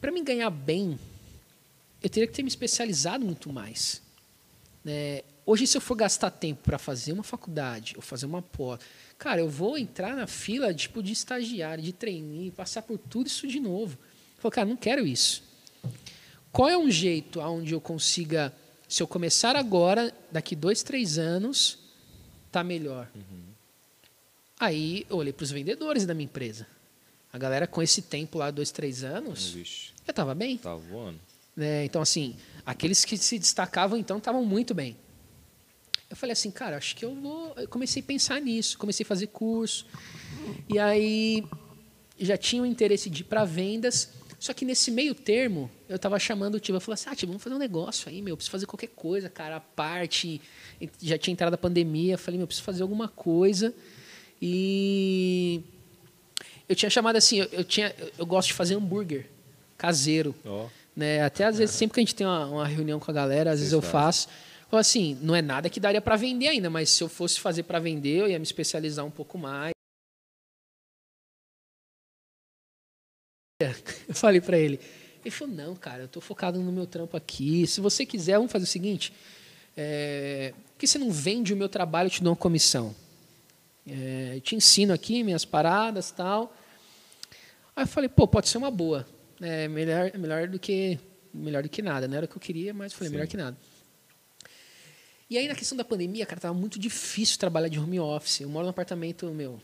para mim ganhar bem, eu teria que ter me especializado muito mais. Né? Hoje, se eu for gastar tempo para fazer uma faculdade ou fazer uma pós, cara, eu vou entrar na fila tipo de estagiário, de trainee, passar por tudo isso de novo. Falei, cara, não quero isso. Qual é um jeito onde eu consiga, se eu começar agora, daqui dois, três anos, tá melhor? Aí eu olhei para os vendedores da minha empresa. A galera com esse tempo lá, dois, três anos, Vixe, já estava bem. tá voando. né? Então, assim, aqueles que se destacavam, então, estavam muito bem. Eu falei assim, cara, acho que eu vou... Eu comecei a pensar nisso, comecei a fazer curso. E aí, já tinha o interesse de ir para vendas, só que nesse meio termo, eu estava chamando o Tiba, falei assim, ah, Tiba, vamos fazer um negócio aí, meu, eu preciso fazer qualquer coisa, cara, a parte... Já tinha entrado a pandemia, falei, meu, eu preciso fazer alguma coisa. E... Eu tinha chamado assim, eu, eu tinha, eu- eu gosto de fazer hambúrguer caseiro Ó, né? Até às vezes, sempre que a gente tem uma, uma reunião com a galera, às vezes eu faço. Falo assim, não é nada que daria para vender ainda, mas se eu fosse fazer para vender, eu ia me especializar um pouco mais. [LAUGHS] Eu falei para ele. Ele falou, não, cara, eu tô focado no meu trampo aqui. Se você quiser, vamos fazer o seguinte. É, por que você não vende o meu trabalho e te dou uma comissão? É, eu te ensino aqui minhas paradas tal. Aí eu falei, pô, pode ser uma boa. É melhor, melhor do que melhor do que nada. Não era o que eu queria, mas eu falei, Sim. melhor que nada. E aí, na questão da pandemia, cara, tava muito difícil trabalhar de home office. Eu moro num apartamento, meu,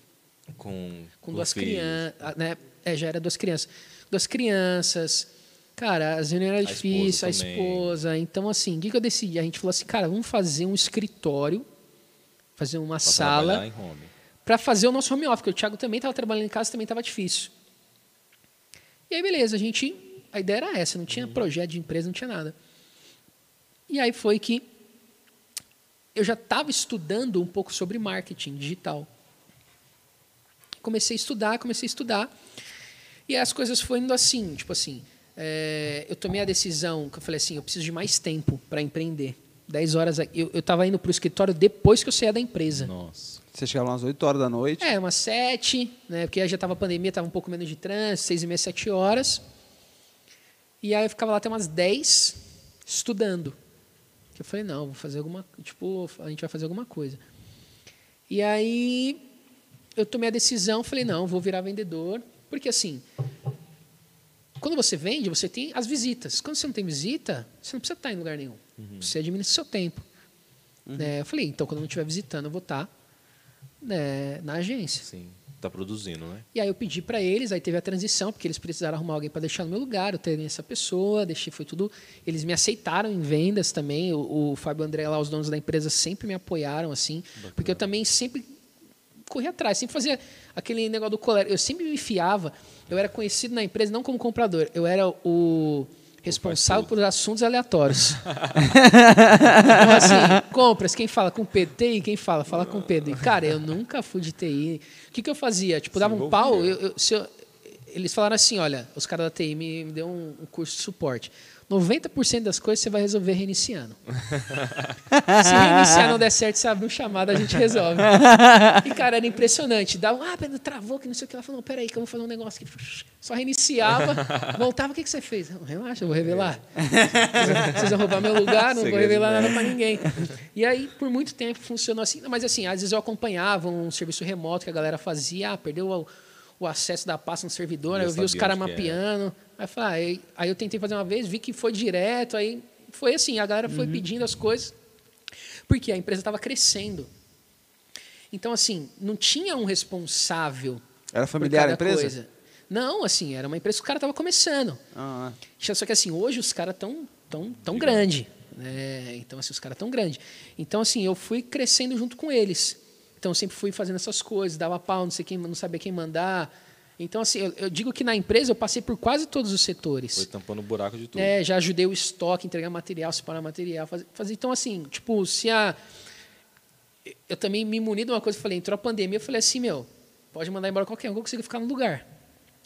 com, com duas filhos. crianças, né? É, já era duas crianças. Duas crianças. Cara, as reuniões eram A difíceis, a esposa. Então, assim, o que, que eu decidi? A gente falou assim, cara, vamos fazer um escritório, fazer uma Pra sala para fazer o nosso home office, porque o Thiago também estava trabalhando em casa, também estava difícil. E aí, beleza, a gente. A ideia era essa, não tinha projeto de empresa, não tinha nada. E aí foi que eu já estava estudando um pouco sobre marketing digital. Comecei a estudar, comecei a estudar. E as coisas foram indo assim, tipo assim, é, eu tomei a decisão que eu falei assim, eu preciso de mais tempo para empreender 10 horas. Eu, eu tava indo pro escritório depois que eu saía da empresa. Nossa. Você chegava umas 8 horas da noite. É, umas 7, né? Porque aí já tava pandemia, tava um pouco menos de trânsito, 6 e meia, 7 horas. E aí eu ficava lá até umas 10 estudando. Que eu falei, não, vou fazer alguma. Tipo, a gente vai fazer alguma coisa. E aí eu tomei a decisão, falei, não, vou virar vendedor. Porque assim, quando você vende, você tem as visitas. Quando você não tem visita, você não precisa estar em lugar nenhum. Você administra seu tempo. Né? Eu falei, então quando eu não estiver visitando, eu vou estar né, na agência. Sim. Tá produzindo, né? E aí eu pedi para eles, aí teve a transição, porque eles precisaram arrumar alguém para deixar no meu lugar, eu tenho essa pessoa, deixei, foi tudo. Eles me aceitaram em vendas também. O, o Fábio André lá, os donos da empresa, sempre me apoiaram, assim, porque eu também sempre corri atrás, sempre fazia aquele negócio do colégio. Eu sempre me fiava, eu era conhecido na empresa não como comprador, eu era o responsável por assuntos aleatórios. [LAUGHS] então, assim, compras, quem fala com Pedro? TI, quem fala? Fala com Pedro. E, cara, eu nunca fui de TI. O que, que eu fazia? Tipo, dava um pau, eu, eu, eu- eles falaram assim, olha, os caras da TI me, me deu um, um curso de suporte. 90% das coisas você vai resolver reiniciando. [LAUGHS] Se reiniciar não der certo, você abre um chamado, a gente resolve. E, cara, era impressionante. Dava, ah, Pedro, travou, que não sei o que. Ela falou, não, peraí, que eu vou fazer um negócio aqui. Só reiniciava, voltava, o que, que você fez? Não, relaxa, eu vou revelar. [LAUGHS] Vocês- vão roubar meu lugar, não vou revelar nada pra ninguém. E aí, por muito tempo, funcionou assim. Mas, assim, às vezes eu acompanhava um serviço remoto que a galera fazia, ah, perdeu o, o acesso da pasta no servidor, Já eu vi os caras mapeando. Aí, eu falei, ah, aí, eu tentei fazer uma vez, vi que foi direto, aí foi assim, a galera Uhum. foi pedindo as coisas, porque a empresa estava crescendo. Então, assim, não tinha um responsável Era familiar a empresa? coisa. Não, assim, era uma empresa que o cara estava começando. Ah, Só que assim, hoje os caras tão tão tão grande, né? Então assim, os caras tão grande. Então assim, eu fui crescendo junto com eles. Então eu sempre fui fazendo essas coisas, dava pau, não sei quem, não sabia quem mandar. Então assim, eu, eu digo que na empresa eu passei por quase todos os setores. Foi tampando o buraco de tudo. É, já ajudei o estoque, entregar material, separar material, fazer, fazer. Então, assim, tipo, se a. Eu também me muni de uma coisa, eu falei, entrou a pandemia, eu falei assim, meu, pode mandar embora qualquer um, eu consigo ficar no lugar.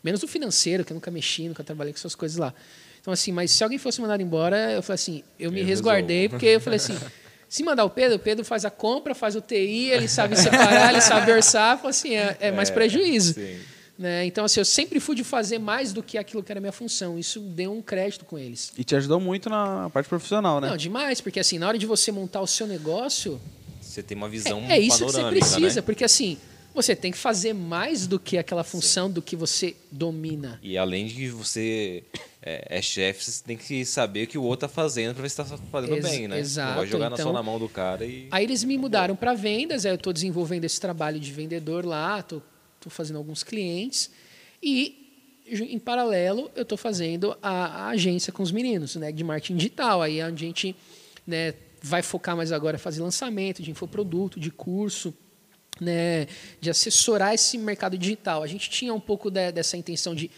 Menos o financeiro, que eu nunca mexi, nunca trabalhei com essas coisas lá. Então, assim, mas se alguém fosse mandado embora, eu falei assim, eu me Eu resguardei, resolvo. porque eu falei assim, [LAUGHS] se mandar o Pedro, o Pedro faz a compra, faz o TI, ele sabe separar, ele sabe orçar, assim, é, é mais prejuízo. Sim. Né? Então, assim, eu sempre fui de fazer mais do que aquilo que era minha função. Isso deu um crédito com eles. e te ajudou muito na parte profissional, né? Não, demais, porque assim, na hora de você montar o seu negócio, Você tem uma é, visão é isso que você panorâmica, precisa, né? porque assim, você tem que fazer mais do que aquela função do que você domina. E além de que você é, é chefe, você tem que saber o que o outro tá fazendo pra ver se tá fazendo Ex- bem, né? exato, Não vai jogar na então- só na mão do cara e. Aí eles me mudaram para vendas, aí eu estou desenvolvendo esse trabalho de vendedor lá, estou fazendo alguns clientes e em paralelo eu estou fazendo a, a agência com os meninos, né, de marketing digital. Aí é a gente né, vai focar mais agora fazer lançamento de infoproduto, de curso, né, de assessorar esse mercado digital. A gente tinha um pouco de- dessa intenção de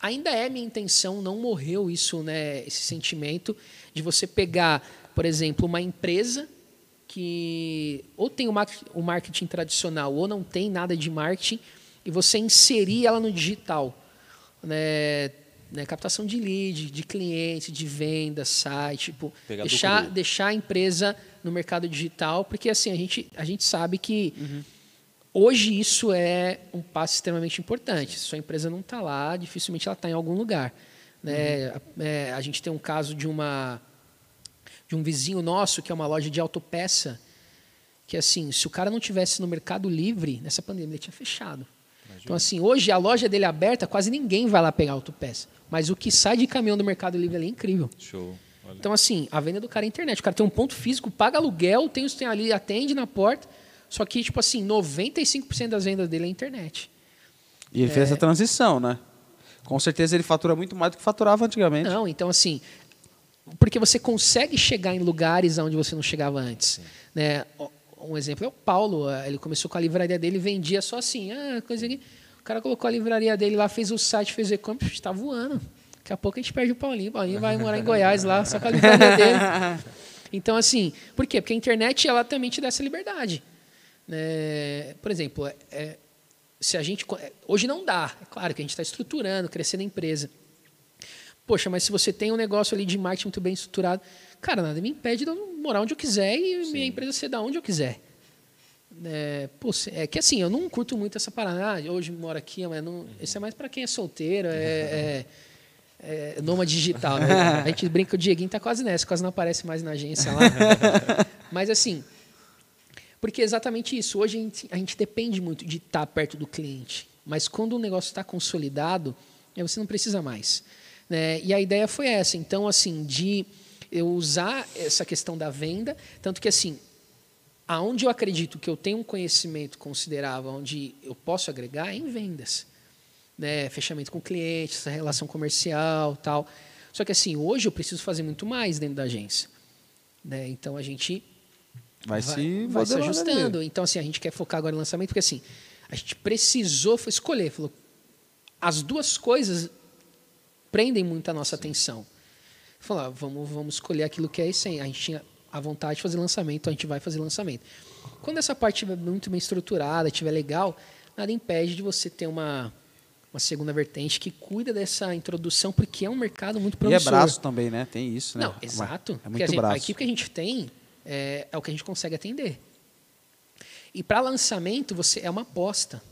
ainda é minha intenção, não morreu isso, né, esse sentimento de você pegar, por exemplo, uma empresa que ou tem o marketing tradicional ou não tem nada de marketing e você inserir ela no digital, né, né, captação de lead, de cliente, de venda, site, tipo, deixar, deixar a empresa no mercado digital, porque assim a gente, a gente sabe que Hoje isso é um passo extremamente importante. Se sua empresa não está lá, dificilmente ela está em algum lugar. Né? É, a gente tem um caso de uma de um vizinho nosso que é uma loja de autopeça que assim, se o cara não tivesse no Mercado Livre nessa pandemia ele tinha fechado. Então assim, hoje a loja dele é aberta, quase ninguém vai lá pegar autopeça. Mas o que sai de caminhão do Mercado Livre ali é incrível. Show. Olha. Então, assim, a venda do cara é internet. O cara tem um ponto físico, paga aluguel, tem os tem ali, atende na porta. Só que, tipo assim, 95% das vendas dele é internet. E ele fez essa transição, né? Com certeza ele fatura muito mais do que faturava antigamente. Não, então, assim, porque você consegue chegar em lugares onde você não chegava antes. Né? Um exemplo é o Paulo. eh, Ele começou com a livraria dele, vendia só assim, ah, coisa aqui. O cara colocou a livraria dele lá, fez o site, fez o e-commerce, está voando. Daqui a pouco a gente perde o Paulinho. O Paulinho vai morar em Goiás lá, só com a livraria dele. [LAUGHS] Então, assim, por quê? Porque a internet ela também te dá essa liberdade. né? por exemplo, é- é, se a gente. é, Hoje não dá. É claro que a gente está estruturando, crescendo a empresa. Poxa, mas se você tem um negócio ali de marketing muito bem estruturado, cara, nada me impede de eu morar onde eu quiser e minha empresa ser da onde eu quiser. É, pô, é que assim, eu não curto muito essa parada. Ah, hoje moro aqui, mas não. Isso é mais para quem é solteiro, é, é, é nômade digital. Né? [LAUGHS] A gente brinca, o Dieguinho tá quase nessa, quase não aparece mais na agência lá. [LAUGHS] mas assim, porque é exatamente isso. Hoje a gente, a gente depende muito de estar perto do cliente. Mas quando o negócio está consolidado, você não precisa mais. Né? E a ideia foi essa. Então, assim, de eu usar essa questão da venda, tanto que assim, aonde eu acredito que eu tenho um conhecimento considerável, onde eu posso agregar, é em vendas. Né? Fechamento com clientes, relação comercial tal. Só que assim, hoje eu preciso fazer muito mais dentro da agência. Né? Então a gente vai, vai se, vai se ajustando. Então assim, a gente quer focar agora no lançamento, porque assim, a gente precisou escolher. Falou, as duas coisas prendem muito a nossa Sim. atenção. Falou, ah, vamos, vamos escolher aquilo que é essência. A gente tinha a vontade de fazer lançamento, a gente vai fazer lançamento. Quando essa parte estiver muito bem estruturada, estiver legal, nada impede de você ter uma, uma segunda vertente que cuida dessa introdução, porque é um mercado muito promissor. E é braço também, né? Tem isso, né? Não, exato. É muito porque, braço. A equipe que a gente tem é, é o que a gente consegue atender. E para lançamento, você é uma aposta.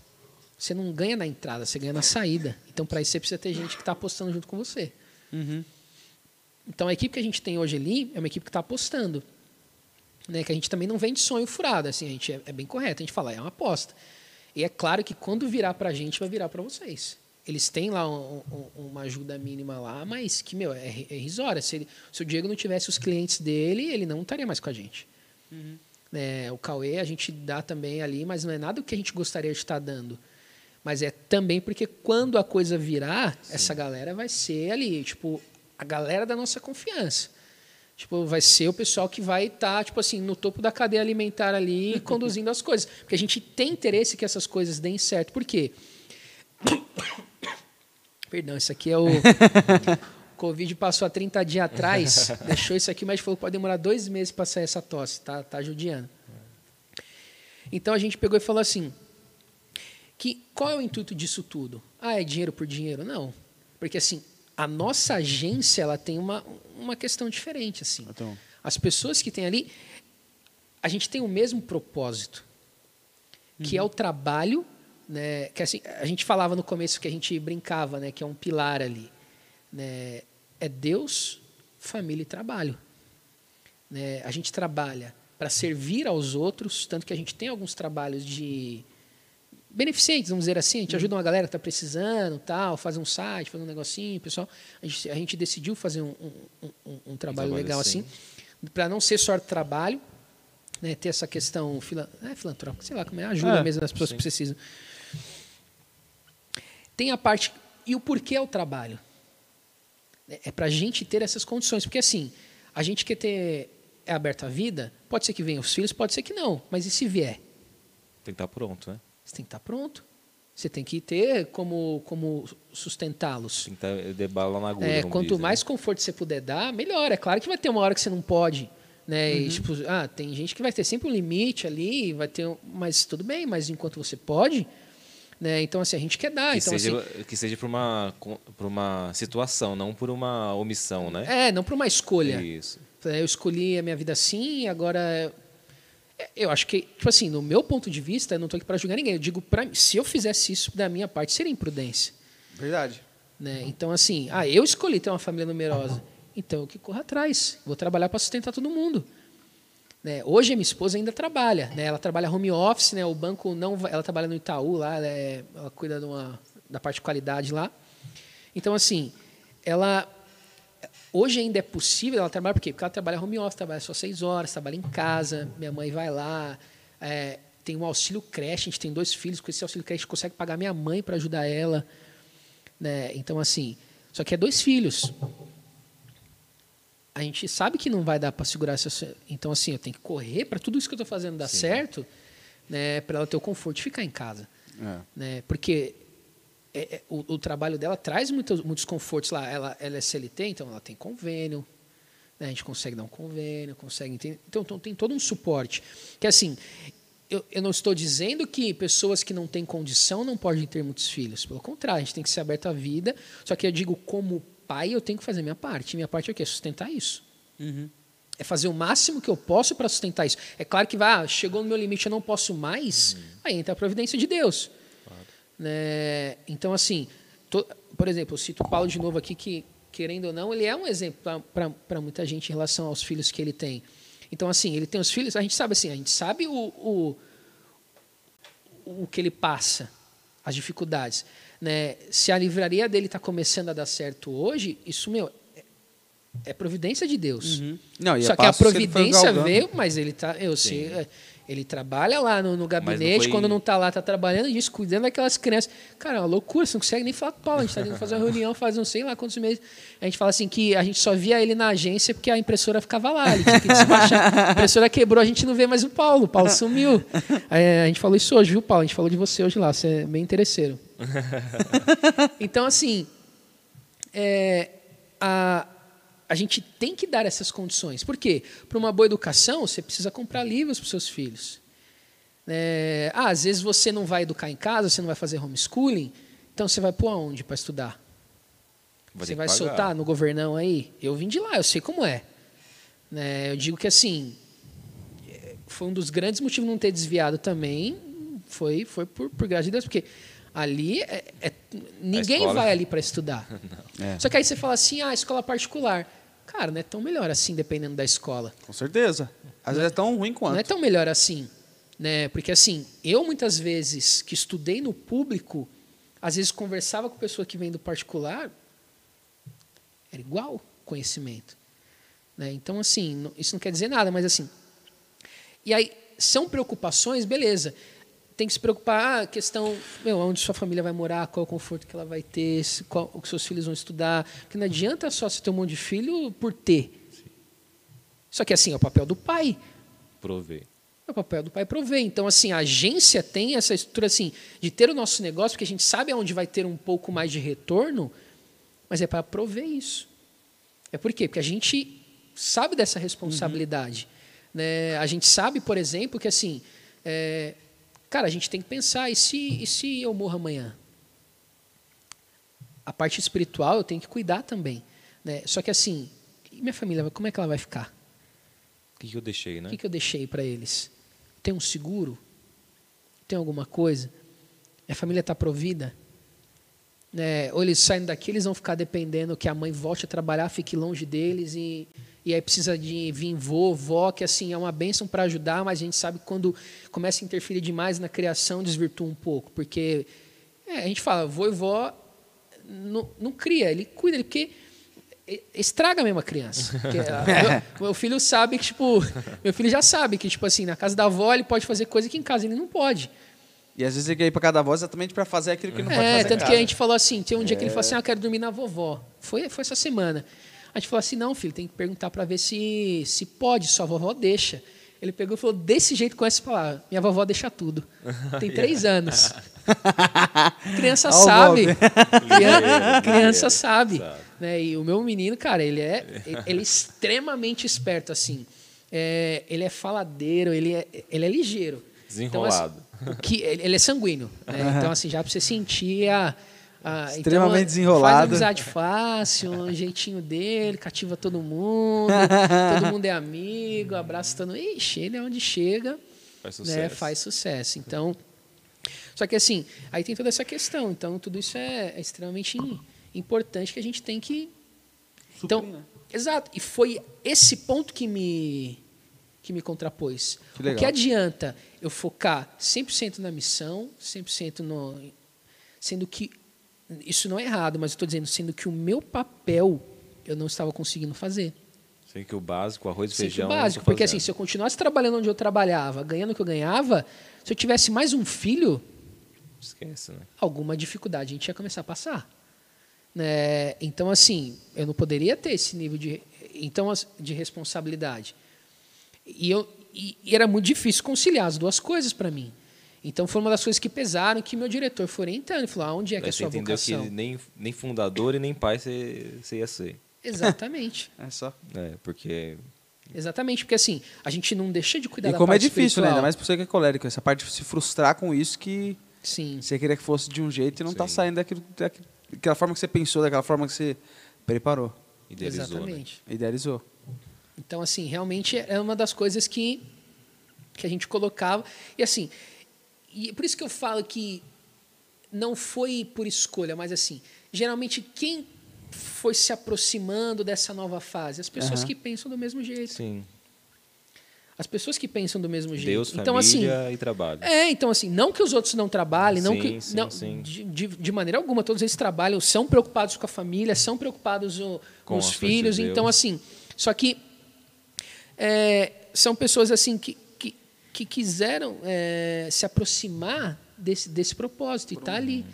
Você não ganha na entrada, você ganha na saída. Então, para isso, você precisa ter gente que está apostando junto com você. Uhum. Então a equipe que a gente tem hoje ali é uma equipe que está apostando. Né, que a gente também não vem de sonho furado, assim, a gente é, é, bem correto, a gente fala, é uma aposta. E é claro que quando virar para a gente, vai virar para vocês. Eles têm lá um, um, uma ajuda mínima lá, mas que, meu, é, é irrisória. Se, ele, se, o Diego não tivesse os clientes dele, ele não estaria mais com a gente. Uhum. É, o Cauê a gente dá também ali, mas não é nada que a gente gostaria de estar dando. Mas é também porque quando a coisa virar, Sim. essa galera vai ser ali, tipo, a galera da nossa confiança. Tipo, vai ser o pessoal que vai estar, tá, tipo assim, no topo da cadeia alimentar ali, [LAUGHS] conduzindo as coisas. Porque a gente tem interesse que essas coisas deem certo. Por quê? [COUGHS] Perdão, isso aqui é o. O [LAUGHS] Covid passou há 30 dias atrás, deixou isso aqui, mas falou que pode demorar dois meses para sair essa tosse, tá, tá judiando. Então a gente pegou e falou assim: que qual é o intuito disso tudo? Ah, é dinheiro por dinheiro? Não. Porque assim, a nossa agência ela tem uma, uma questão diferente assim. Então. As pessoas que têm ali, a gente tem o mesmo propósito, que uhum. é o trabalho, né? Que assim, a gente falava no começo que a gente brincava, né? Que é um pilar ali, né? É Deus, família e trabalho. Né? A gente trabalha para servir aos outros, tanto que a gente tem alguns trabalhos de beneficentes, vamos dizer assim. A gente uhum. ajuda uma galera que está precisando, tal, fazer um site, fazer um negocinho, pessoal. A gente, a gente decidiu fazer um, um, um, um trabalho, legal assim, assim para não ser só trabalho, né, ter essa questão fila, é, filantrópica, sei lá, como é, ajuda é, mesmo as pessoas sim. que precisam. Tem a parte e o porquê é o trabalho. É para a gente ter essas condições, porque assim, a gente quer ter é aberta a vida, pode ser que venham os filhos, pode ser que não, mas e se vier? Tem que estar tá pronto, né? Você tem que estar pronto. Você tem que ter como, como sustentá-los. Tem que estar de bala na agulha. É, quanto diz, mais né? conforto você puder dar, melhor. É claro que vai ter uma hora que você não pode. Né? Uhum. E, tipo, ah, tem gente que vai ter sempre um limite ali, vai ter, mas tudo bem, mas enquanto você pode, né? Então assim a gente quer dar, que então seja, assim, que seja por uma por uma situação, não por uma omissão, né? É, não por uma escolha. Isso. Eu escolhi a minha vida assim, agora eu acho que, tipo assim, no meu ponto de vista, eu não estou aqui para julgar ninguém. Eu digo, para se eu fizesse isso da minha parte, seria imprudência. Verdade. Né? Então, assim, ah, eu escolhi ter uma família numerosa. Então, eu que corro atrás. Vou trabalhar para sustentar todo mundo. Né? Hoje, a minha esposa ainda trabalha. Né? Ela trabalha home office, né? o banco não ela trabalha no Itaú, lá, ela, é, ela cuida uma, da parte de qualidade lá. Então, assim, ela Hoje ainda é possível ela trabalhar, por quê? Porque ela trabalha home office, trabalha só seis horas, trabalha em casa, minha mãe vai lá, é, tem um auxílio creche, a gente tem dois filhos, com esse auxílio creche a gente consegue pagar minha mãe para ajudar ela. Né? Então, assim, só que é dois filhos. A gente sabe que não vai dar para segurar essa. Então, assim, eu tenho que correr para tudo isso que eu estou fazendo dar Sim. certo, né, para ela ter o conforto de ficar em casa. É. Né? Porque é, é, o, o, trabalho dela traz muitos, muitos confortos lá. Ela, ela é CLT, então ela tem convênio. Né? A gente consegue dar um convênio, consegue. Então, então tem todo um suporte. Que assim, eu, eu, não estou dizendo que pessoas que não têm condição não podem ter muitos filhos. Pelo contrário, a gente tem que ser aberto à vida. Só que eu digo como pai, eu tenho que fazer a minha parte. Minha parte é o quê? Sustentar isso. Uhum. É fazer o máximo que eu posso para sustentar isso. É claro que vai, ah, chegou no meu limite, eu não posso mais, aí entra a providência de Deus. Né? Então, assim, to- por exemplo, eu cito o Paulo de novo aqui, que, querendo ou não, ele é um exemplo para muita gente em relação aos filhos que ele tem. Então, assim, ele tem os filhos, a gente sabe assim, a gente sabe o, o, o que ele passa, as dificuldades. Né? Se a livraria dele está começando a dar certo hoje, isso, meu, é, é providência de Deus. Uhum. Não, e Só que a providência galgando. veio, mas ele tá, eu sei, é, ele trabalha lá no, no gabinete, foi- quando não tá lá, tá trabalhando disso, cuidando daquelas crianças. Cara, é uma loucura, você não consegue nem falar com o Paulo. A gente tá tentando fazer uma reunião faz não sei lá quantos meses. A gente fala assim que a gente só via ele na agência porque a impressora ficava lá, ele tinha que despachar. A impressora quebrou, a gente não vê mais o Paulo, o Paulo sumiu. Aí, a gente falou isso hoje, viu, Paulo? A gente falou de você hoje lá, você é bem interesseiro. [LAUGHS] Então, assim, é, a, a gente tem que dar essas condições. Por quê? Para uma boa educação, você precisa comprar livros para os seus filhos. É, ah, às vezes você não vai educar em casa, você não vai fazer homeschooling, então você vai pôr aonde para estudar? Você vai pagar. soltar no governão aí? Eu vim de lá, eu sei como é. Né, eu digo que assim, é, foi um dos grandes motivos de não ter desviado também, foi, foi por, por graça de Deus, porque ali é- é- ninguém vai ali para estudar. [LAUGHS] É. Só que aí você fala assim, ah, escola particular. Cara, não é tão melhor assim, dependendo da escola. Com certeza. Às vezes é tão ruim quanto. Não é tão melhor assim, né? Porque assim, eu muitas vezes que estudei no público, às vezes conversava com pessoa que vem do particular, era igual conhecimento, né? Então assim, isso não quer dizer nada, mas assim, e aí são preocupações, beleza? Tem que se preocupar, ah, questão, meu, onde sua família vai morar, qual é o conforto que ela vai ter, se- qual, o que seus filhos vão estudar, porque não adianta só você ter um monte de filho por ter. Só que assim, é o papel do pai. Prover. É o papel do pai prover. Então, assim, a agência tem essa estrutura assim, de ter o nosso negócio, porque a gente sabe aonde vai ter um pouco mais de retorno, mas é para prover isso. É por quê? Porque a gente sabe dessa responsabilidade. Né? A gente sabe, por exemplo, que assim, é, cara, a gente tem que pensar, e se, e se eu morro amanhã? A parte espiritual eu tenho que cuidar também. Né? Só que assim, e minha família, como é que ela vai ficar? O que, que eu deixei, O né? que, que eu deixei para eles? Tem um seguro? Tem alguma coisa? Minha família está provida? Né? Ou eles saem daqui, eles vão ficar dependendo que a mãe volte a trabalhar, fique longe deles e, e aí precisa de vir vô, vó, que assim é uma bênção para ajudar, mas a gente sabe que quando começa a interferir demais na criação, desvirtua um pouco, porque é, a gente fala, vô e vó não, não cria, ele cuida, ele, porque estraga mesmo a criança. Porque, [LAUGHS] meu, meu filho sabe que, tipo, meu filho já sabe que, tipo assim, na casa da avó ele pode fazer coisa que em casa ele não pode. E às vezes ele quer ir pra cada voz exatamente pra fazer aquilo que não pode É, fazer. em tanto que casa. a gente falou assim, tem um dia que ele falou assim, ah, eu quero dormir na vovó. Foi, foi essa semana. A gente falou assim, não, filho, tem que perguntar para ver se, se pode, sua vovó deixa. Ele pegou e falou, desse jeito com essa palavra, minha vovó deixa tudo. [LAUGHS] Tem três anos. [LAUGHS] [LAUGHS] criança sabe. Criança, criança sabe. Né? E o meu menino, cara, ele é, ele é extremamente esperto, assim. É, ele é faladeiro, ele é, ele é ligeiro. Desenrolado. Então, assim, que, ele é sanguíneo. né? Então, assim, já pra você sentir a. a- Extremamente então, desenrolado. Faz amizade fácil, um jeitinho dele, cativa todo mundo, [LAUGHS] todo mundo é amigo, abraça todo mundo. Ixi, ele é onde chega, Faz né, sucesso. faz sucesso. Então, só que assim, aí tem toda essa questão. Então, tudo isso é, é extremamente im- importante que a gente tem que. Então, Suprir, né? exato. E foi esse ponto que me que me contrapôs. Que o legal. que adianta eu focar 100% na missão, 100% no sendo que isso não é errado, mas eu estou dizendo sendo que o meu papel eu não estava conseguindo fazer. Sei que o básico, arroz e feijão. o básico, porque assim, se eu continuasse trabalhando onde eu trabalhava, ganhando o que eu ganhava, se eu tivesse mais um filho, Esquece, né? alguma dificuldade a gente ia começar a passar. Né? Então, assim, eu não poderia ter esse nível de, então, de responsabilidade. E, eu, e, e era muito difícil conciliar as duas coisas para mim. Então, foi uma das coisas que pesaram, que meu diretor foi orientando. Ele falou, aonde é que é a você sua entendeu vocação? que nem, nem fundador e nem pai você, você ia ser. Exatamente. [LAUGHS] É só. É, porque Exatamente, porque assim, a gente não deixa de cuidar E da como é difícil, né? espiritual. Ainda mais pra você que é colérico. Essa parte de se frustrar com isso que Sim. você queria que fosse de um jeito e não tá Sim. saindo daquilo, daquela forma que você pensou, daquela forma que você Preparou. Idealizou, né? Exatamente. Idealizou. Então, assim, realmente é uma das coisas que, que a gente colocava. E assim, e por isso que eu falo que não foi por escolha, mas assim, geralmente quem foi se aproximando dessa nova fase? As pessoas Aham. que pensam do mesmo jeito. Sim. As pessoas que pensam do mesmo jeito. Deus, então, assim, família e trabalho. é, então assim, não que os outros não trabalhem, não Sim, que sim, não, sim. De, de, maneira alguma, todos eles trabalham, são preocupados com a família, são preocupados o- com, os filhos, de então assim, só que é, são pessoas assim que, que, quiseram é, se aproximar desse, desse propósito e tá ali.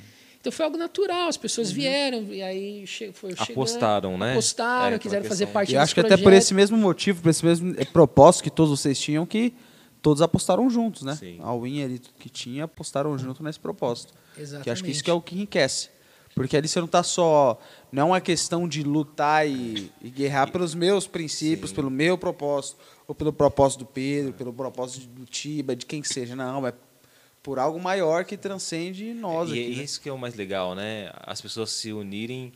Então foi algo natural, as pessoas vieram e aí che foi chegando, Apostaram, né? Apostaram, É, quiseram fazer parte E desse acho que até por projeto. esse mesmo motivo, por esse mesmo eh, propósito que todos vocês tinham, que todos apostaram juntos, né? Sim. A Win ali que tinha, apostaram junto nesse propósito. Exatamente. Que acho que isso que é o que enriquece. Porque ali você não está só. Não é uma questão de lutar e, e guerrear pelos meus princípios, Sim. pelo meu propósito, ou pelo propósito do Pedro, pelo propósito do Tiba, de quem seja. Não, é por algo maior que transcende nós E é aqui. né? isso que é o mais legal, né? As pessoas se unirem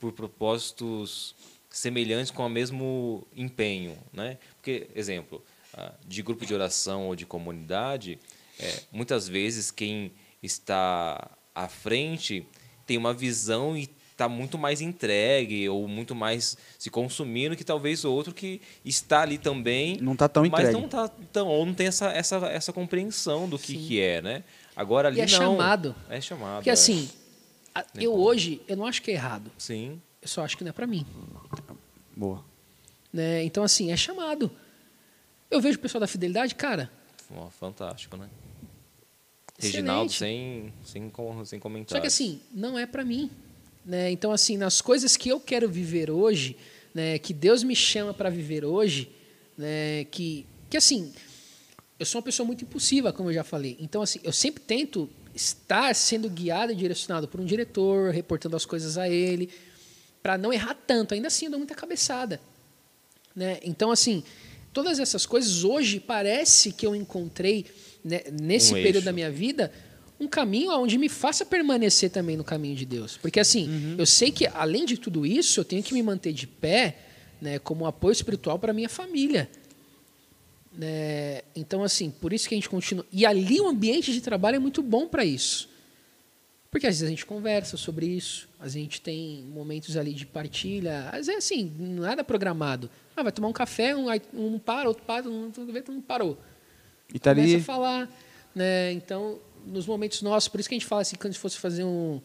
por propósitos semelhantes com o mesmo empenho, né? Porque, exemplo, ah, de grupo de oração ou de comunidade, é, muitas vezes quem está à frente tem uma visão e está muito mais entregue ou muito mais se consumindo que talvez o outro que está ali também Não está tão mas entregue. não tá tão ou não tem essa, essa, essa compreensão do que, Sim. que é, né? Agora ali E é não. chamado. É chamado. Porque é. assim, Nem eu como. hoje, eu não acho que é errado. Sim. Eu só acho que não é para mim. Boa. Né? Então, assim, é chamado. Eu vejo o pessoal da fidelidade, cara, Ó, fantástico, né? Reginaldo sem, sem, sem comentários. só que assim, não é para mim. Né? Então, assim, nas coisas que eu quero viver hoje, né, que Deus me chama para viver hoje, né, que, que assim, eu sou uma pessoa muito impulsiva, como eu já falei. Então, assim, eu sempre tento estar sendo guiado e direcionado por um diretor, reportando as coisas a ele, para não errar tanto. Ainda assim, eu dou muita cabeçada. Né? Então, assim, todas essas coisas hoje parece que eu encontrei né, nesse Um período eixo. da minha vida um caminho onde me faça permanecer também no caminho de Deus. Porque assim, eu sei que além de tudo isso, eu tenho que me manter de pé, né, como um apoio espiritual para minha família. Né? Então assim, por isso que a gente continua. E ali o ambiente de trabalho é muito bom para isso. Porque às vezes a gente conversa sobre isso, a gente tem momentos ali de partilha, às vezes assim, nada programado. Ah, vai tomar um café, um, um para, outro para, um, um parou. E tá Começa ali. a falar, né? Então, nos momentos nossos, por isso que a gente fala assim, quando a gente fosse fazer um.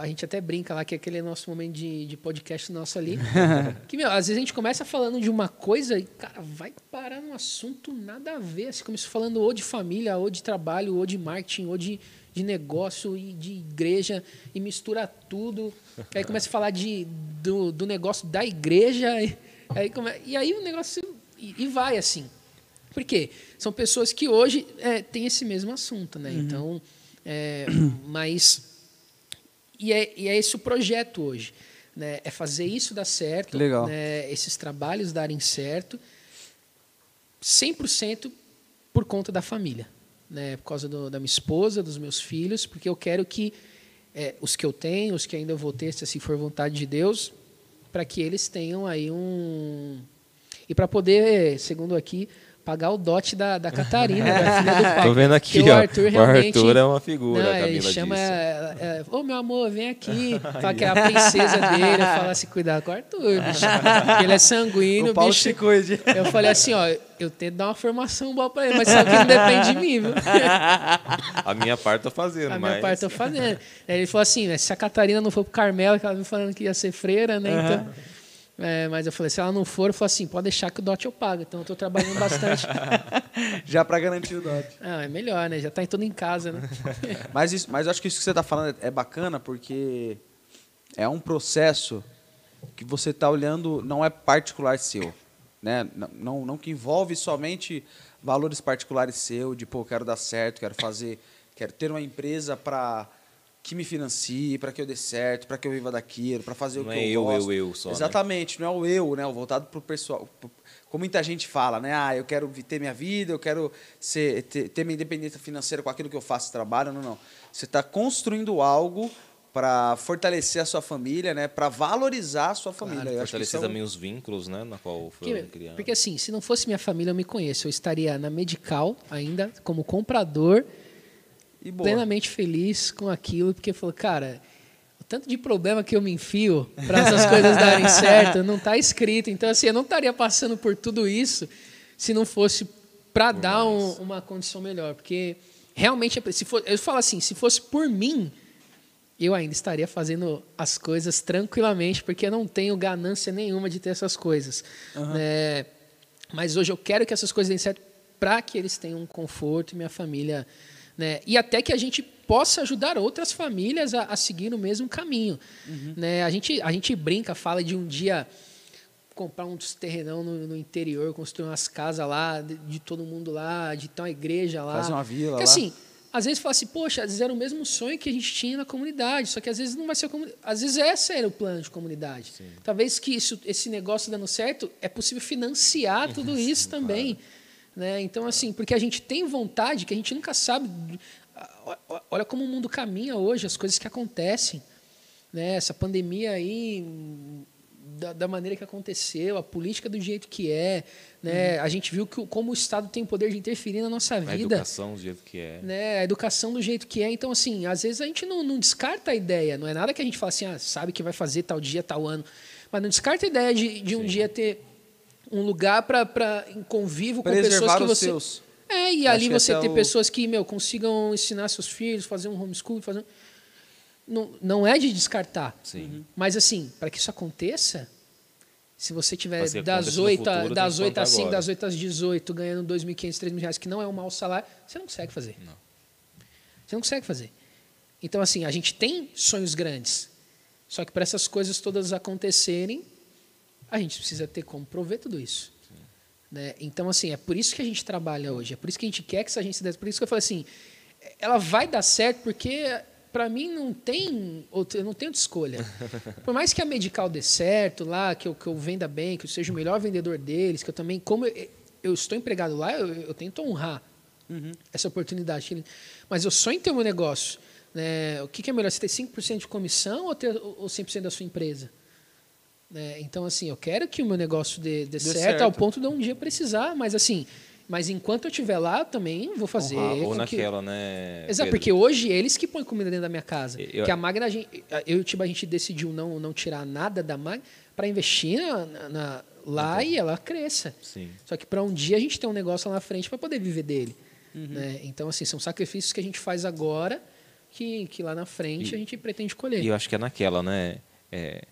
A gente até brinca lá que aquele é nosso momento de, de podcast nosso ali. [LAUGHS] que, meu, às vezes a gente começa falando de uma coisa e, cara, vai parar num assunto nada a ver. Assim, começa falando ou de família, ou de trabalho, ou de marketing, ou de, de negócio e de igreja, e mistura tudo. Aí começa a falar de, do, do negócio da igreja, e aí, come, e aí o negócio. E, e vai assim. Por quê? São pessoas que hoje é, têm esse mesmo assunto, né? Então, é, mas e é, e é esse o projeto hoje, né? É fazer isso dar certo, legal. né? Esses trabalhos darem certo, 100% por conta da família, né? Por causa do, da minha esposa, dos meus filhos, porque eu quero que é, os que eu tenho, os que ainda vou ter, se assim for vontade de Deus, para que eles tenham aí um e para poder, segundo aqui, pagar o dote da, da Catarina, da filha do [LAUGHS] pai. Tô vendo aqui, Porque ó. o Arthur o realmente Arthur é uma figura, não, a ele Camila chama, disse. é, é, ô meu amor, vem aqui. Fala que é a princesa dele. Eu falo assim, cuidado com o Arthur, bicho. Ele é sanguíneo, [LAUGHS] O Paulo bicho. se cuide. Eu falei assim, ó, eu tento dar uma formação boa pra ele, mas sabe que não depende de mim, viu? [LAUGHS] A minha parte tô fazendo, A mas... minha parte eu tô fazendo. Ele falou assim, né, se a Catarina não for pro Carmelo, que ela me falando que ia ser freira, né? Então, é, mas eu falei, se ela não for, eu falei assim, pode deixar que o dote eu pago. Então eu tô trabalhando bastante. [LAUGHS] Já para garantir o dote. Ah, é melhor, né? Já tá em tudo em casa, né? [LAUGHS] Mas, isso, mas acho que isso que você está falando é bacana porque é um processo que você está olhando, não é particular seu. Né? Não, não, não que envolve somente valores particulares seu, de, pô, quero dar certo, quero fazer, quero ter uma empresa para que me financie, para que eu dê certo, para que eu viva daquilo, para fazer o Não que é eu eu, gosto. eu, eu só, né? Exatamente, não é o eu, né? O voltado para o pessoal. pro- Como muita gente fala, né? Ah, eu quero ter minha vida, eu quero ser, ter, ter minha independência financeira com aquilo que eu faço trabalho. Não, não. Você está construindo algo para fortalecer a sua família, né? Para valorizar a sua família. Eu que Fortalecer isso é também os vínculos, né? Na qual foi criado. porque assim, se não fosse minha família, eu me conheço. Eu estaria na Medical ainda, como comprador, E boa. plenamente feliz com aquilo, porque falou, cara, o tanto de problema que eu me enfio para essas coisas darem [LAUGHS] certo não está escrito. Então, assim, eu não estaria passando por tudo isso se não fosse para dar um- uma condição melhor. Porque realmente, é- se for, eu falo assim, se fosse por mim, eu ainda estaria fazendo as coisas tranquilamente, porque eu não tenho ganância nenhuma de ter essas coisas. né? Mas hoje eu quero que essas coisas deem certo para que eles tenham um conforto e minha família. Né? E até que a gente possa ajudar outras famílias a, a seguir o mesmo caminho. Né? A, gente, a gente brinca, fala de um dia comprar uns terrenão no, no interior, construir umas casas lá, de, de todo mundo lá, de ter uma igreja lá. Fazer uma vila Porque, lá. assim, às vezes fala assim, poxa, às vezes era o mesmo sonho que a gente tinha na comunidade, só que às vezes não vai ser a comunidade. Às vezes esse era o plano de comunidade. Talvez que isso, esse negócio dando certo, é possível financiar tudo [LAUGHS] isso também. Né? Então, assim, porque a gente tem vontade, que a gente nunca sabe. Olha como o mundo caminha hoje, as coisas que acontecem. Né? Essa pandemia aí, da, da maneira que aconteceu, a política do jeito que é. Né? A gente viu que, como o Estado tem o poder de interferir na nossa A vida educação, do jeito que é. né, a educação do jeito que é. Então, assim, às vezes a gente não, não descarta a ideia. Não é nada que a gente fala assim, ah, sabe que vai fazer tal dia, tal ano. Mas não descarta a ideia de, de um Sim. dia ter um lugar para em convívio com pessoas que os você. seus. É, e Eu ali você ter o- pessoas que, meu, consigam ensinar seus filhos, fazer um homeschool, fazer. um- Não, não é de descartar. Sim. Mas assim, para que isso aconteça, se você tiver das aconteça no 8, futuro, das que 8 plantar às 5, agora. das 8 às 18, ganhando 2.500, 3.000 reais, que não é um mau salário, você não consegue fazer. Não. Você não consegue fazer. Então, assim, a gente tem sonhos grandes. Só que para essas coisas todas acontecerem, a gente precisa ter como prover tudo isso. Né? Então, assim, é por isso que a gente trabalha hoje. É por isso que a gente quer que essa agência desse. Por isso que eu falei assim, ela vai dar certo porque para mim não tem outra, eu não tenho outra escolha. [LAUGHS] Por mais que a Medical dê certo lá, que eu, que eu venda bem, que eu seja o melhor vendedor deles, que eu também, como eu, eu estou empregado lá, eu, eu tento honrar essa oportunidade. Mas eu sonho em ter o meu negócio. Né? O que, que é melhor, você ter 5% de comissão ou ter ou 100% da sua empresa? Né? Então, assim, eu quero que o meu negócio dê, dê certo, certo. ao ponto de um dia precisar, mas assim, mas enquanto eu estiver lá, eu também vou fazer. Ou que- naquela, né? Exato, Pedro? porque hoje eles que põem comida dentro da minha casa. Eu- que a Magna, a gente, eu e o Tiba, a gente decidiu não, não tirar nada da Magna para investir na, na- na- lá Então. e ela cresça. Sim. Só que para um dia a gente ter um negócio lá na frente para poder viver dele. Uhum. Né? Então, assim, são sacrifícios que a gente faz agora que, que lá na frente E- a gente pretende colher. E eu acho que é naquela, né? É,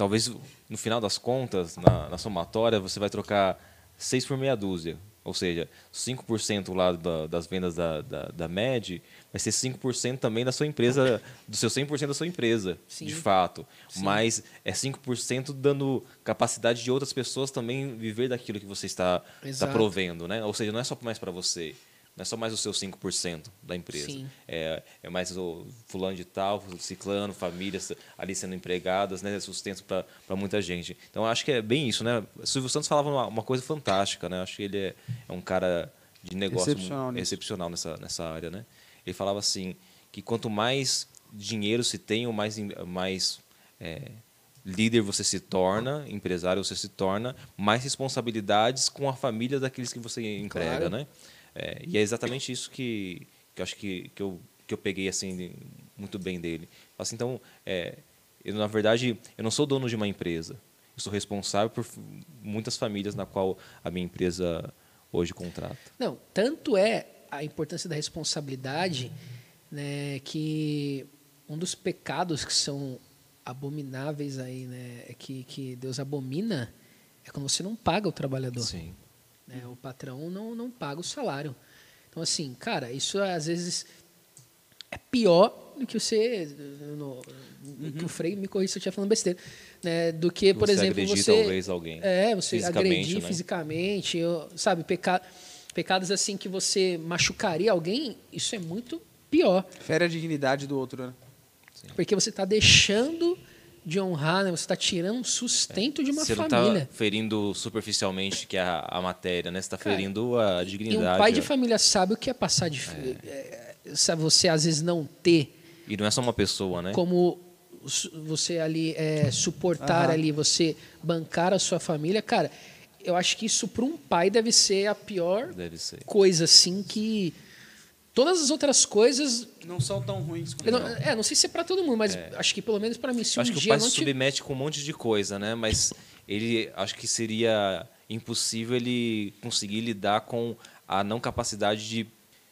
talvez no final das contas, na, na somatória, você vai trocar 6 por meia dúzia. Ou seja, 5% lá da- das vendas da, da, da MED vai ser 5% também da sua empresa, do seu 100% da sua empresa, Sim. de fato. Sim. Mas é 5% dando capacidade de outras pessoas também viver daquilo que você está, está provendo. Né? Ou seja, não é só mais para você. Não é só mais o seu 5% da empresa. Sim. É, é mais o fulano de tal, ciclano, famílias ali sendo empregadas, né? Sustento para muita gente. Então, acho que é bem isso, né? O Silvio Santos falava uma, uma coisa fantástica, né? Eu acho que ele é, é um cara de negócio Excepcional excepcional nessa, nessa área, né? Ele falava assim, que quanto mais dinheiro se tem, ou mais, mais é, líder você se torna, empresário você se torna, mais responsabilidades com a família daqueles que você emprega, Claro. né? É, e é exatamente isso que, que eu acho que, que, eu, que eu peguei assim muito bem dele. Assim, então, é, eu, na verdade, eu não sou dono de uma empresa. Eu sou responsável por muitas famílias na qual a minha empresa hoje contrata. Não, tanto é a importância da responsabilidade né, que um dos pecados que são abomináveis aí, né, é que, que Deus abomina é quando você não paga o trabalhador. Sim. Né? O patrão não, não paga o salário. Então, assim, cara, isso às vezes é pior do que você. No, que o Frei me corrija se eu estiver falando besteira. Né? Do que, por Você exemplo, agredir, você. talvez, alguém. É, você Fisicamente, agredir né? fisicamente, eu- sabe, peca, pecados assim que você machucaria alguém, isso é muito pior. Fere a dignidade do outro, né? Porque você está deixando de honrar, né? você está tirando um sustento de uma você não família. está ferindo superficialmente que é a, a matéria, né? Você está ferindo a E dignidade. um pai de família sabe o que é passar de. é, sabe, você às vezes não ter E não é só uma pessoa, né? como você ali é, suportar Aham. ali, você bancar a sua família, cara, eu acho que isso para um pai deve ser a pior Deve ser. coisa, assim, que todas as outras coisas, Não são tão ruins quanto não, é, não sei se é para todo mundo, mas acho que pelo menos para mim, se um acho que o dia pai se tive... submete com um monte de coisa, né? Mas ele acho que seria impossível ele conseguir lidar com a não capacidade de,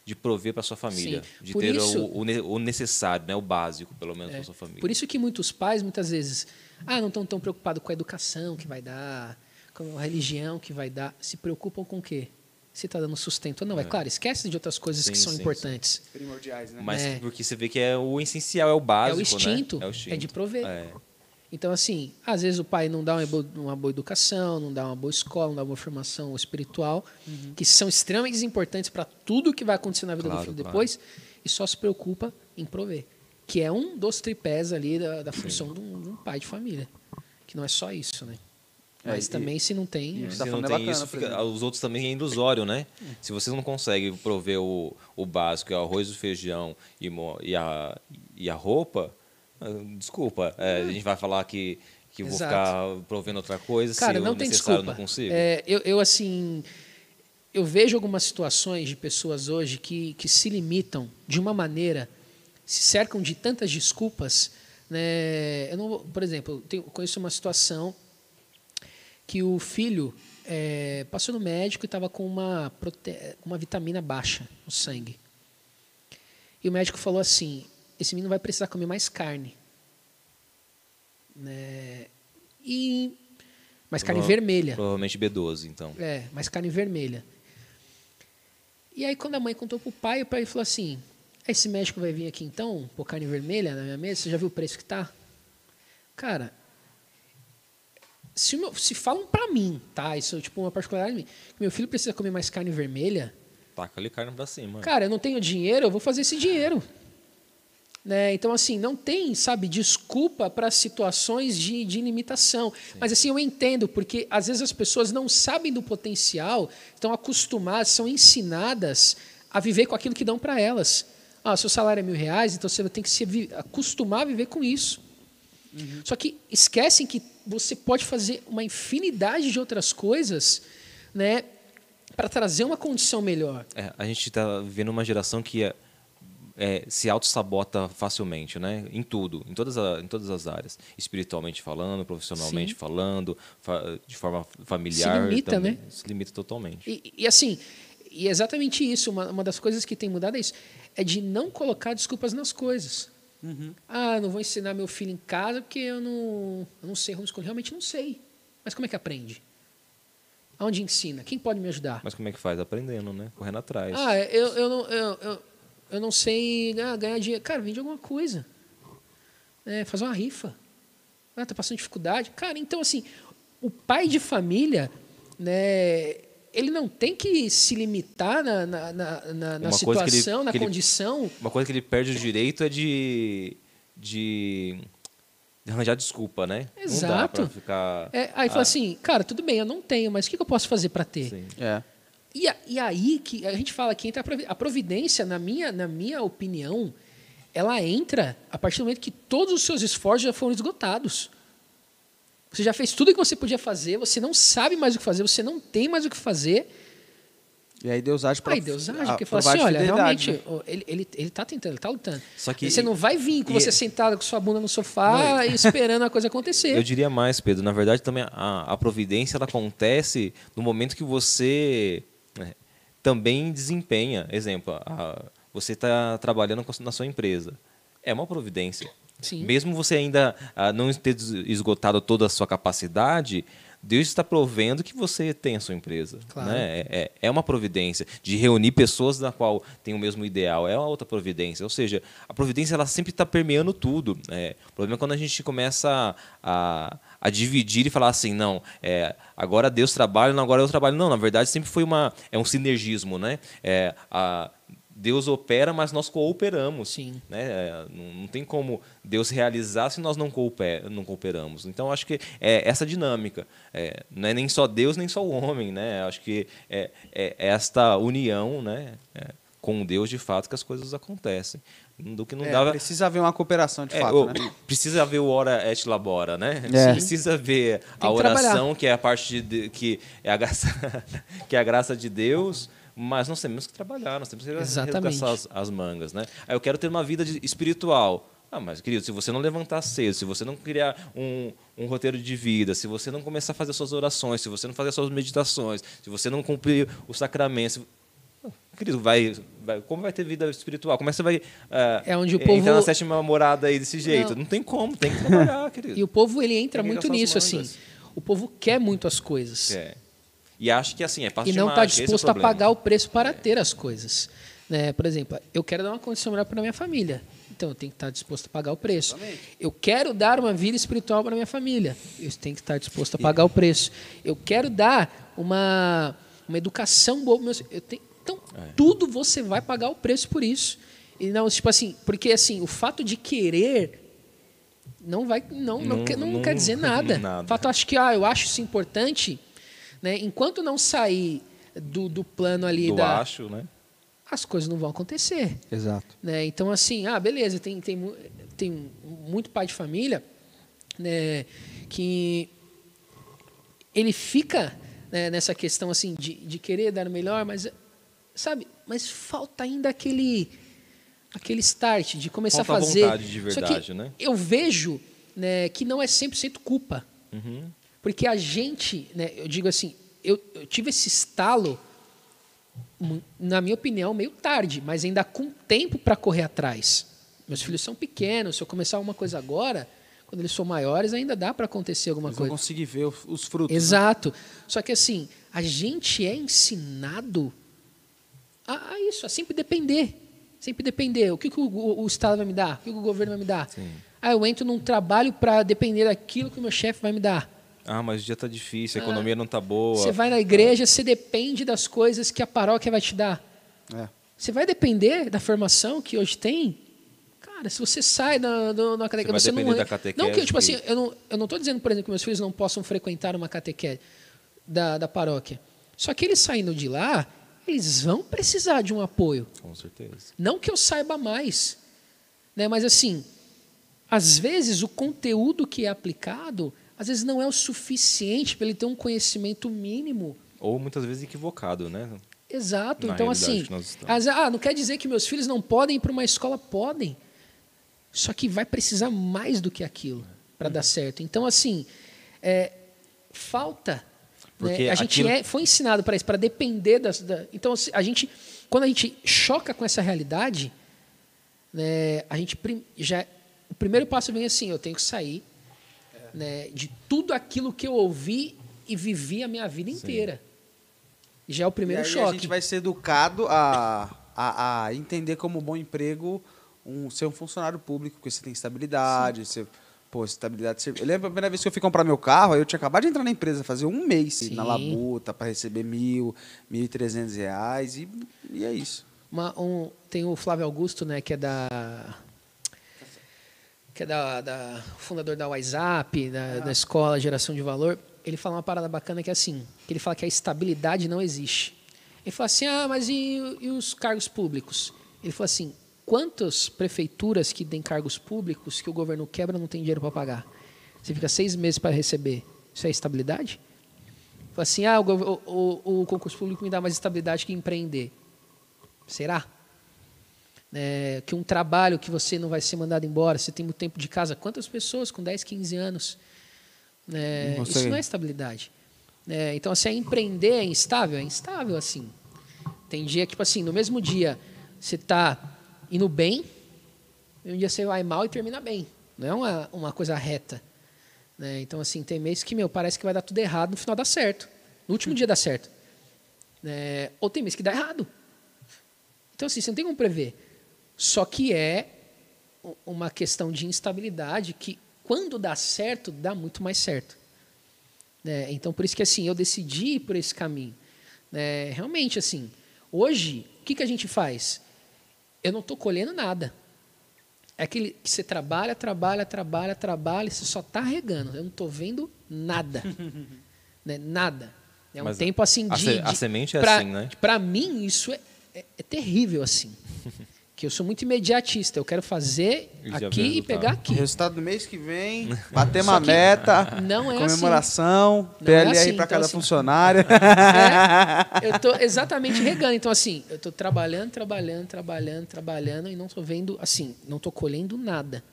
de prover para sua família, Sim. de Por ter isso- o, o necessário, né? O básico, pelo menos, É. para sua família. Por isso que muitos pais, muitas vezes, ah, não estão tão preocupados com a educação que vai dar, com a religião que vai dar. Se preocupam com o quê? Se está dando sustento ou não. É. claro, esquece de outras coisas que Sim, são sim, importantes. primordiais, né? Mas É. porque você vê que é o essencial, é o É básico, o instinto, né? é, de prover. É. Então, assim, às vezes o pai não dá uma boa, uma boa educação, não dá uma boa escola, não dá uma boa formação espiritual, Uhum. que são extremamente importantes para tudo que vai acontecer na vida do Claro, filho claro. depois, e só se preocupa em prover. Que é um dos tripés ali da, da função de um, de um pai de família. Que não é só isso, né? É, Mas e- também, se não tem. e- é- Tá Se não falando é tem bacana, isso, fica- exemplo. os outros também é ilusório, né? Se vocês não conseguem prover o, o básico, é o arroz, o feijão e, e, a, e a roupa, ah, desculpa, é, a gente vai falar que, que vou ficar provendo outra coisa Cara, se não o tem necessário desculpa. não consigo. É, eu, eu, assim, eu vejo algumas situações de pessoas hoje que, que se limitam de uma maneira, se cercam de tantas desculpas. Né? Eu não, por exemplo, eu tenho- eu conheço uma situação que o filho é, passou no médico e estava com uma, prote- uma vitamina baixa no sangue. E o médico falou assim: esse menino vai precisar comer mais carne. Né? E mais carne Prova- vermelha. Provavelmente B12, então. É, mais carne vermelha. E aí, quando a mãe contou pro pai, o pai falou assim: Esse médico vai vir aqui então, pôr carne vermelha na minha mesa? Você já viu o preço que tá? Cara, se, meu- se falam pra mim, tá? Isso é tipo uma particularidade de mim, que meu filho precisa comer mais carne vermelha, Taca ali carne pra cima. cara, eu não tenho dinheiro, eu vou fazer esse dinheiro. Né? Então, assim, não tem, sabe, desculpa para situações de, de limitação. Mas, assim, eu entendo, porque às vezes as pessoas não sabem do potencial, estão acostumadas, são ensinadas a viver com aquilo que dão para elas. Ah, seu salário é mil reais, então você tem que se acostumar a viver com isso. Só que esquecem que você pode fazer uma infinidade de outras coisas né, para trazer uma condição melhor. É, a gente está vivendo uma geração que é, é, se auto-sabota facilmente, né? Em tudo, em todas, a- em todas as áreas. Espiritualmente falando, profissionalmente Sim. falando, fa- de forma familiar. limita, também. né? Se limita totalmente. E, e, assim, e é exatamente isso. Uma, uma das coisas que tem mudado é isso. É de não colocar desculpas nas coisas. Ah, eu não vou ensinar meu filho em casa porque eu não, eu não sei homeschooling. Realmente não sei. Mas como é que aprende? Aonde ensina? Quem pode me ajudar? Mas como é que faz? Aprendendo, né? Correndo atrás. Ah, eu, eu, não, eu, eu, eu não sei ah, ganhar dinheiro. Cara, vende alguma coisa. É, faz uma rifa. Ah, tá passando dificuldade. Cara, então assim, o pai de família, né, ele não tem que se limitar na, na, na, na- que ele- situação, na que ele- condição. Uma coisa que ele perde o direito é de, de, arranjar desculpa, né? Não dá Exato. pra ficar... É, aí fala assim, cara, tudo bem, eu não tenho, mas o que, eu posso fazer para ter? Sim. É. E, a- e aí que a gente fala que entra a providência, na minha, na minha opinião, ela entra a partir do momento que todos os seus esforços já foram esgotados. Você já fez tudo o que você podia fazer, você não sabe mais o que fazer, você não tem mais o que fazer. E aí Deus age para Aí Deus age, porque fala assim, olha, realmente, ó, ele, ele, ele tá tentando, ele tá lutando. Só que- você não vai vir com e- você sentado com sua bunda no sofá e esperando a coisa acontecer. [LAUGHS] Eu diria mais, Pedro. Na verdade, também a, a providência ela acontece no momento que você né, também desempenha. Exemplo, a- você está trabalhando na sua empresa. É uma providência. Sim. Mesmo você ainda ah, não ter esgotado toda a sua capacidade, Deus está provendo que você tem a sua empresa. Claro. Né? É, é- uma providência de reunir pessoas da qual tem o mesmo ideal. É uma outra providência. Ou seja, a providência ela sempre está permeando tudo. É, o problema é quando a gente começa a, a dividir e falar assim, não, é, agora Deus trabalha, não, agora eu trabalho. Não, na verdade sempre foi uma, é um sinergismo. Né? É, a, Deus opera, mas nós cooperamos. Sim. Né? É, não, tem como Deus realizar se nós não, cooper, não cooperamos. Então, acho que é essa dinâmica. É, não é nem só Deus, nem só o homem. Né? Acho que é, é esta união né? É, com Deus, de fato, que as coisas acontecem. do que não É, dava. precisa haver uma cooperação de É, fato, o- né? Precisa ver o ora et labora, né? É. Precisa ver a oração, trabalhar. que é a parte de, que é a graça, [LAUGHS] que é a graça de Deus, mas nós temos que trabalhar, nós temos que arregaçar as, as mangas, né? Aí eu quero ter uma vida de- espiritual. Ah, mas querido, se você não levantar cedo, se você não criar um, um roteiro de vida, se você não começar a fazer suas orações, se você não fazer suas meditações, se você não cumprir o sacramento, se- Ah, querido, vai, vai- como vai ter vida espiritual? Como é que você vai ah, É onde o entrar povo- na sétima morada aí desse jeito? Não. Não, tem como, tem que trabalhar, [LAUGHS] querido. E o povo ele entra muito nisso assim. O povo quer muito as coisas É. E acho que assim, é passo e de não está é disposto a pagar o preço para ter as coisas. Né? Por exemplo, eu quero dar uma condição melhor para minha família, então eu tenho que estar disposto a pagar o preço. Eu quero dar uma vida espiritual para minha família, eu tenho que estar disposto a pagar o preço. Eu quero dar uma, uma educação boa para meus eu tenho, Então, É. tudo você vai pagar o preço por isso. E não, tipo assim, porque assim, o fato de querer não vai não não, Não- quer, não não- quer dizer [LAUGHS] nada. nada. O fato acho que ah, eu acho isso importante, né? Enquanto não sair do, do plano ali Do da acho, né? as coisas não vão acontecer, Exato. né? Então assim, ah, beleza, tem tem tem muito pai de família, né, que ele fica né, nessa questão assim de, de querer dar o melhor, mas sabe, mas falta ainda aquele aquele start de começar Falta a fazer. vontade de Só que verdade, né? Eu vejo né, que não é 100% culpa. Uhum. Porque a gente, né, eu digo assim, eu, eu tive esse estalo, na minha opinião, meio tarde, mas ainda com tempo para correr atrás. Meus filhos são pequenos, se eu começar uma coisa agora, quando eles são maiores, ainda dá para acontecer alguma Eles vão coisa. conseguir ver os frutos. né? Exato. Só que assim, a gente é ensinado a, a isso, a sempre depender. Sempre depender. O que, que o, o- o Estado vai me dar? O que, que o governo vai me dar? Sim. Ah, eu entro num trabalho para depender daquilo que o meu chefe vai me dar. Ah, mas o dia tá difícil, a economia não tá boa. Você vai na igreja, você depende das coisas que a paróquia vai te dar. É. Você vai depender da formação que hoje tem? Cara, se você sai da, do, da catequese, vai você não depender da catequese Não que tipo assim, eu não eu não estou dizendo, por exemplo, que meus filhos não possam frequentar uma catequese da, da paróquia. Só que eles saindo de lá, eles vão precisar de um apoio. Com certeza. Não que eu saiba mais, né? Mas assim, às vezes o conteúdo que é aplicado, às vezes não é o suficiente para ele ter um conhecimento mínimo. Ou muitas vezes equivocado, né? Exato. Na então assim, ah, não quer dizer que meus filhos não podem ir para uma escola, podem. Só que vai precisar mais do que aquilo para dar certo. Então assim, é, falta. né? A gente aquilo- é, foi ensinado para isso, para depender das. Da, então se- a gente, quando a gente choca com essa realidade, né, a gente prim- já o primeiro passo vem assim, eu tenho que sair né, de tudo aquilo que eu ouvi e vivi a minha vida inteira. Já é o primeiro e aí choque. a gente vai ser educado a, a, a entender como bom emprego um, ser um funcionário público, porque você tem estabilidade, você, pô, estabilidade. Eu lembro a primeira vez que eu fui comprar meu carro, aí eu tinha acabado de entrar na empresa, fazer um mês Sim. na labuta para receber mil, mil e trezentos reais e, e é isso. Uma- um- tem o Flávio Augusto, né, que é da que é da, da fundador da WhatsApp, da, da escola Geração de Valor. Ele fala uma parada bacana que é assim, que ele fala que a estabilidade não existe. Ele fala assim, ah, mas e, e os cargos públicos? Ele fala assim, quantas prefeituras que têm cargos públicos que o governo quebra não tem dinheiro para pagar? Você fica seis meses para receber. Isso é estabilidade? Fala assim, ah, o- o- o concurso público me dá mais estabilidade que empreender. Será? É, que um trabalho que você não vai ser mandado embora, você tem muito tempo de casa. Quantas pessoas com 10, 15 anos? É, Não isso não é estabilidade. É, então, assim, empreender é instável? É instável, assim. Tem dia que, tipo assim, no mesmo dia você está indo bem, e um dia você vai mal e termina bem. Não é uma, uma coisa reta. né? Então, assim, tem mês que, meu, parece que vai dar tudo errado, no final dá certo. No último dia dá certo. É, ou tem mês que dá errado. Então, assim, você não tem como prever. Só que é uma questão de instabilidade que, quando dá certo, dá muito mais certo. Né? Então, por isso que assim, eu decidi ir por esse caminho. Né? Realmente, assim, hoje, o que, que a gente faz? Eu não estou colhendo nada. É aquele que você trabalha, trabalha, trabalha, trabalha, e você só está regando. Eu não estou vendo nada. [LAUGHS] né? Nada. É um Mas tempo assim a de. se- a de- semente é pra- assim, né? Para mim, isso é, é- é terrível assim. [LAUGHS] Que eu sou muito imediatista. Eu quero fazer E o aqui e pegar aqui. Resultado do mês que vem, bater uma meta, não é comemoração, é PLR assim, para então, cada assim, funcionário. [LAUGHS] É, [LAUGHS] eu tô exatamente regando. Então, assim, eu tô trabalhando, trabalhando, trabalhando, trabalhando e não tô vendo, assim, não tô colhendo nada.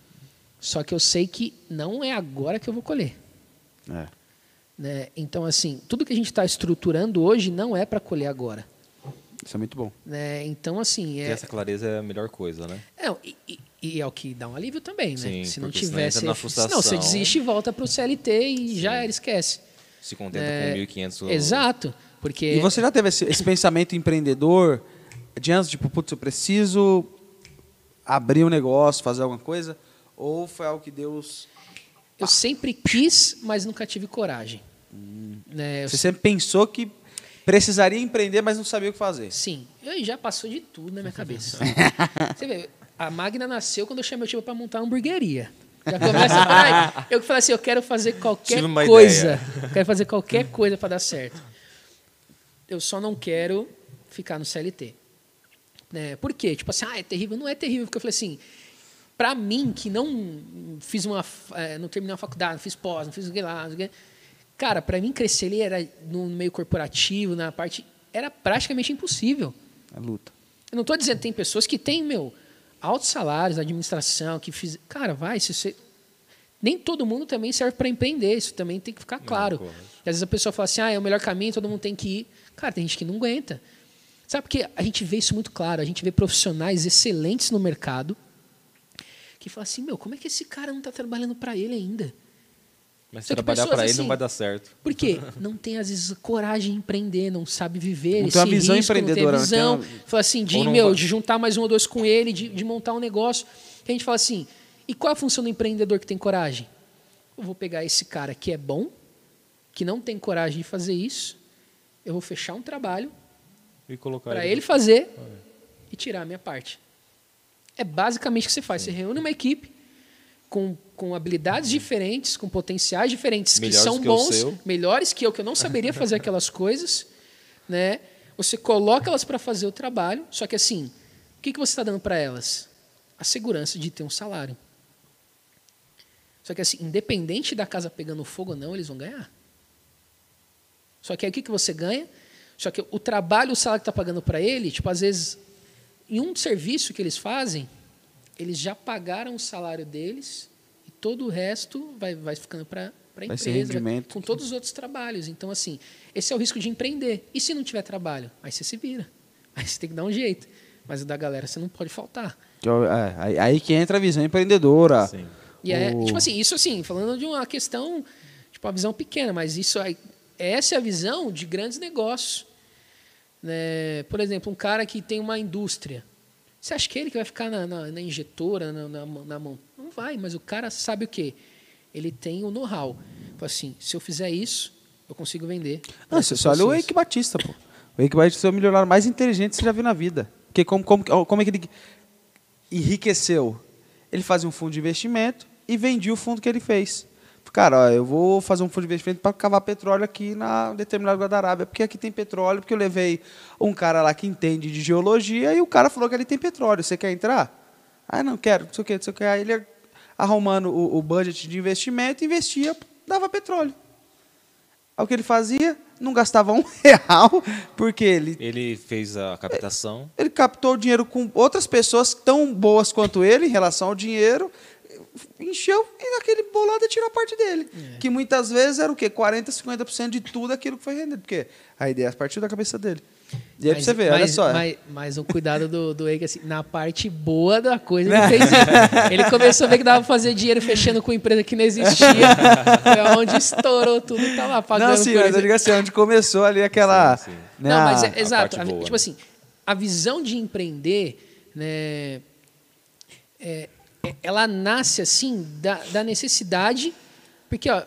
Só que eu sei que não é agora que eu vou colher. É. Né? Então, assim, tudo que a gente está estruturando hoje não é para colher agora. Isso é muito bom. Né? Então, assim, Ter é, essa clareza é a melhor coisa, né? é, e, e- é o que dá um alívio também, né? Sim, se não senão tivesse. entra na Se não, frustração. você desiste e volta para o CLT e já era, esquece. Se contenta É, com 1.500 Exato. Porque E você já teve esse, esse pensamento empreendedor de antes, tipo, putz, eu preciso abrir um negócio, fazer alguma coisa? Ou foi algo que Deus. eu sempre quis, mas nunca tive coragem. Né? Eu Você sempre pensou que precisaria empreender, mas não sabia o que fazer? Sim, eu já passou de tudo na minha cabeça. Você vê, a Magna nasceu quando eu chamei o time para montar uma hamburgueria. Já começa. Eu que falei assim, eu quero fazer qualquer coisa. Quero fazer qualquer coisa para dar certo. Eu só não quero ficar no CLT. Né? Por quê? Tipo assim, ah, é terrível. Não é terrível, porque eu falei assim, para mim, que não fiz uma, eh, não terminei uma faculdade, não fiz pós, não fiz o que lá, não sei o que, cara, para mim crescer ali era no meio corporativo, na parte, era praticamente impossível. É luta. Eu não estou dizendo, tem pessoas que têm, meu, altos salários, administração, que fiz. Cara, vai, se você. Nem todo mundo também serve para empreender, isso também tem que ficar claro. correto. Às vezes a pessoa fala assim, ah, é o melhor caminho, todo mundo tem que ir. Cara, tem gente que não aguenta. Sabe porque a gente vê isso muito claro, a gente vê profissionais excelentes no mercado que falam assim, meu, como é que esse cara não está trabalhando para ele ainda? Mas que trabalhar para ele assim- não vai dar certo. Por quê? [LAUGHS] Não tem, às vezes, coragem de empreender, não sabe viver. Não esse tem uma visão risco, empreendedora, Não não tem visão. tem Fala assim, de, não meu, vai- de juntar mais um ou dois com ele, de, de montar um negócio. Que a gente fala assim, e qual é a função do empreendedor que tem coragem? Eu vou pegar esse cara que é bom, que não tem coragem de fazer isso, eu vou fechar um trabalho E colocar para ele fazer e tirar a minha parte. É basicamente o que você faz. Você reúne uma equipe com, com habilidades diferentes, com potenciais diferentes, Melhores que são que bons, melhores que eu, que eu não saberia fazer [LAUGHS] aquelas coisas. Né? Você coloca elas para fazer o trabalho, só que assim, o que, que você está dando para elas? A segurança de ter um salário. Só que assim, independente da casa pegando fogo ou não, eles vão ganhar. Só que aí o que, que você ganha? Só que o trabalho, o salário que está pagando para ele, tipo, às vezes, em um serviço que eles fazem, eles já pagaram o salário deles e todo o resto vai, vai ficando para a empresa, com todos os outros trabalhos. Então, assim, esse é o risco de empreender. E se não tiver trabalho? Aí você se vira. Aí você tem que dar um jeito. Mas o da galera você não pode faltar. Que eu- é, aí, aí que entra a visão empreendedora. Sim. E é, O- tipo assim, isso assim, falando de uma questão, tipo, uma visão pequena, mas isso aí, essa é a visão de grandes negócios. Né? Por exemplo, um cara que tem uma indústria. Você acha que ele que vai ficar na, na- na injetora, na, na, na mão? Não vai, mas o cara sabe o quê? Ele tem o know-how. Assim, se eu fizer isso, eu consigo vender. Não, você, você olha o. Eike Batista, pô. O Eike Batista é o milionário mais inteligente que você já viu na vida. Porque como, como, como é que ele enriqueceu? Ele fazia um fundo de investimento e vendia o fundo que ele fez. Cara, ó, eu vou fazer um fundo de investimento para cavar petróleo aqui na determinado lugar da Arábia, porque aqui tem petróleo, porque eu levei um cara lá que entende de geologia e o cara falou que ali tem petróleo. Você quer entrar? Ah, não quero, não sei o quê, não sei o quê. Aí ele arrumando o, o budget de investimento, investia, dava petróleo. Aí o que ele fazia? Não gastava um [LAUGHS] real, porque ele, Ele fez a captação. ele captou o dinheiro com outras pessoas tão boas quanto ele em relação ao dinheiro, encheu e naquele bolado ele tirou a parte dele. Que muitas vezes era o quê? 40%, 50% de tudo aquilo que foi rendido. Porque a ideia partiu da cabeça dele. E aí pra você ver, olha mas, só. Mas, mas o cuidado do, do Eike, assim, na parte boa da coisa, ele fez isso. Ele começou a ver que dava pra fazer dinheiro fechando com empresa que não existia. Foi onde estourou tudo e tá lá pagando não, sim, mas eu digo assim, onde começou ali aquela. Sim, sim. né, Não, mas a- é, exato. parte a boa, tipo né? assim, a visão de empreender, né, é- é- ela nasce assim da, da necessidade, porque ó,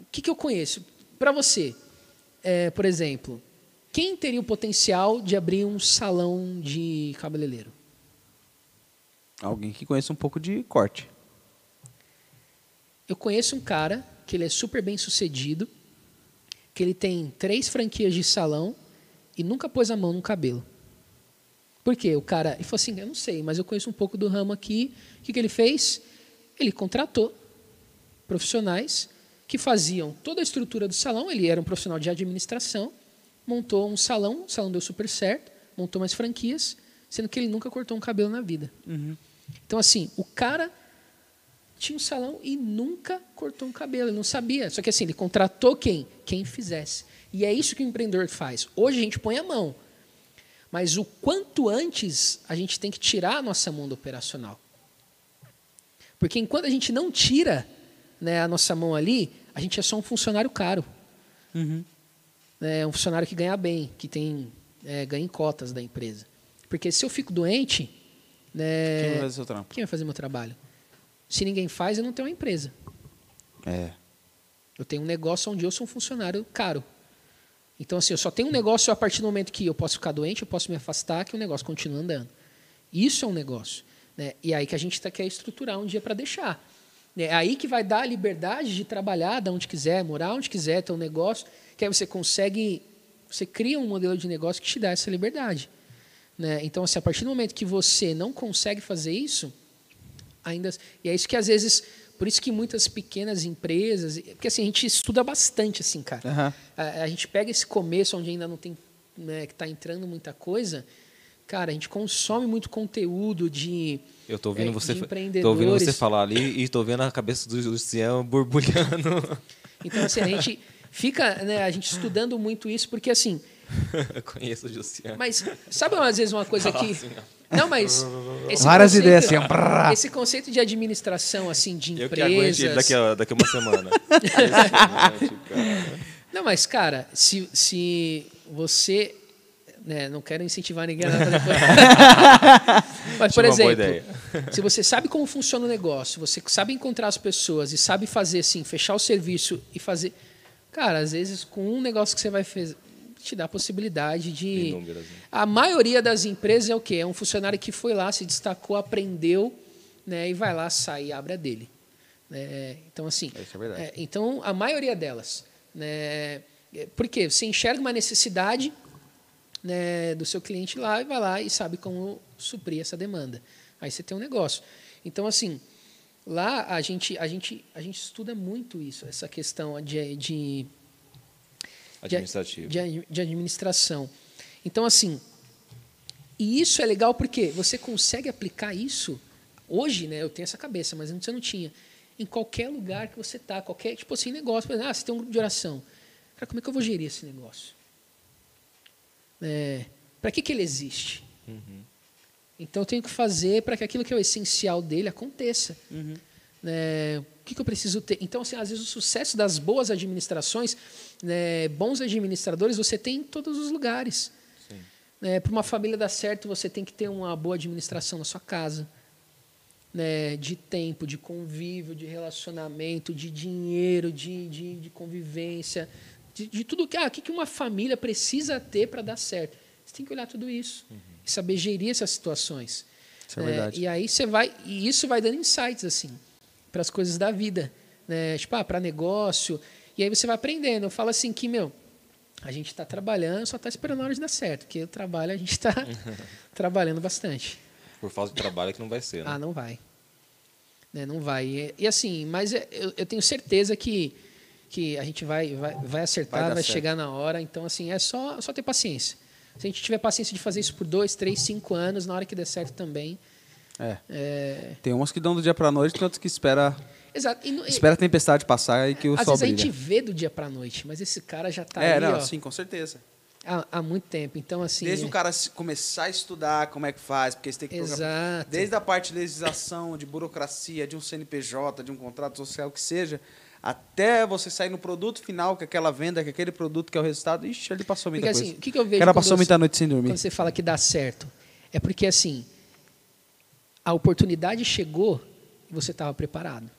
o que, que eu conheço? Para você, é, por exemplo, quem teria o potencial de abrir um salão de cabeleireiro? Alguém que conheça um pouco de corte. Eu conheço um cara que ele é super bem sucedido, que ele tem três franquias de salão e nunca pôs a mão no cabelo. Por quê? O cara. Ele falou assim: eu não sei, mas eu conheço um pouco do ramo aqui. O que, que ele fez? Ele contratou profissionais que faziam toda a estrutura do salão. Ele era um profissional de administração, montou um salão, o salão deu super certo, montou mais franquias, sendo que ele nunca cortou um cabelo na vida. Então, assim, o cara tinha um salão e nunca cortou um cabelo, ele não sabia. Só que assim, ele contratou quem? Quem fizesse. E é isso que o empreendedor faz. Hoje a gente põe a mão. Mas o quanto antes a gente tem que tirar a nossa mão do operacional. Porque enquanto a gente não tira né, a nossa mão ali, a gente é só um funcionário caro. É um funcionário que ganha bem, que tem é, ganha em cotas da empresa. Porque se eu fico doente, né, Quem vai fazer o seu trampo? quem vai fazer meu trabalho? Se ninguém faz, eu não tenho uma empresa. É. Eu tenho um negócio onde eu sou um funcionário caro. Então, assim, eu só tenho um negócio a partir do momento que eu posso ficar doente, eu posso me afastar, que o negócio continua andando. Isso é um negócio. Né? E é aí que a gente tá, quer estruturar um dia para deixar. É aí que vai dar a liberdade de trabalhar de onde quiser, morar onde quiser, ter um negócio, que aí você consegue, você cria um modelo de negócio que te dá essa liberdade. Né? Então, assim, a partir do momento que você não consegue fazer isso, ainda e é isso que às vezes por isso que muitas pequenas empresas porque assim a gente estuda bastante assim cara Aham. a, a gente pega esse começo onde ainda não tem né, que está entrando muita coisa cara a gente consome muito conteúdo de Eu tô ouvindo é, você, tô ouvindo você falar ali e tô vendo a cabeça do Luciano borbulhando. [LAUGHS] então assim a gente fica né, a gente estudando muito isso porque assim [LAUGHS] Eu conheço o Luciano. mas sabe às vezes uma coisa que Assim, não mas esse Várias conceito- ideias assim, brrr. esse conceito de administração assim de Eu que aguente empresas ele daqui a, daqui a uma semana. [LAUGHS] Não, mas, cara, se, se você. Né, não quero incentivar ninguém a. [LAUGHS] Mas, por exemplo, se você sabe como funciona o negócio, você sabe encontrar as pessoas e sabe fazer assim, fechar o serviço e fazer. Cara, às vezes com um negócio que você vai fazer, te dá a possibilidade de. Inúmeras, né? A maioria das empresas é o quê? É um funcionário que foi lá, se destacou, aprendeu, né, e vai lá, sai e abre a dele. né? então, assim. Isso é verdade. é, então, a maioria delas. Né, é, por quê? Você enxerga uma necessidade né, do seu cliente lá e vai lá e sabe como suprir essa demanda. Aí você tem um negócio. Então, assim, lá a gente, a gente, a gente estuda muito isso, essa questão de, de Administrativo. de, de administração. Então, assim, e isso é legal porque você consegue aplicar isso. Hoje, né, eu tenho essa cabeça, mas antes eu não tinha. Em qualquer lugar que você está, qualquer, tipo assim, negócio. Exemplo, ah, você tem um grupo de oração. Cara, como é que eu vou gerir esse negócio? É, para que, que ele existe? Então eu tenho que fazer para que aquilo que é o essencial dele aconteça. Né, o que, que eu preciso ter? Então, assim, às vezes o sucesso das boas administrações, né, bons administradores, você tem em todos os lugares. Né, para uma família dar certo, você tem que ter uma boa administração na sua casa. Né, de tempo, de convívio, de relacionamento, de dinheiro, de, de, de convivência, de, de tudo que, ah, que uma família precisa ter para dar certo. Você tem que olhar tudo isso e saber gerir essas situações. Isso é né? verdade. E aí você vai e isso vai dando insights assim para as coisas da vida, né? Tipo, ah, para negócio. E aí você vai aprendendo. Eu falo assim que meu, a gente está trabalhando, só está esperando a hora de dar certo, porque o trabalho a gente está [LAUGHS] trabalhando bastante. Por falta de trabalho que não vai ser, né? Ah, não vai. Né, não vai. E, e assim, mas é- eu, eu tenho certeza que, que a gente vai, vai, vai acertar, Vai vai, chegar na hora. Então, assim, é só, só ter paciência. Se a gente tiver paciência de fazer isso por dois, três, cinco anos, na hora que der certo também. É. É... Tem umas que dão do dia pra noite, tem outras que espera, Exato. E- espera a tempestade passar e que o às sol vezes a brilha. gente vê do dia para noite, mas esse cara já está é, ali não, ó, sim, com certeza. há, há muito tempo. Então, assim. Desde o cara começar a estudar como é que faz, porque você tem que programar. Exato. Desde a parte de legislação, de burocracia, de um CNPJ, de um contrato social, que seja, até você sair no produto final, que aquela venda, que aquele produto que é o resultado, ixi, ele passou muita Porque coisa. assim, o que, que eu vejo. o cara passou muita noite sem dormir. Quando você fala que dá certo, é porque assim, a oportunidade chegou e você estava preparado.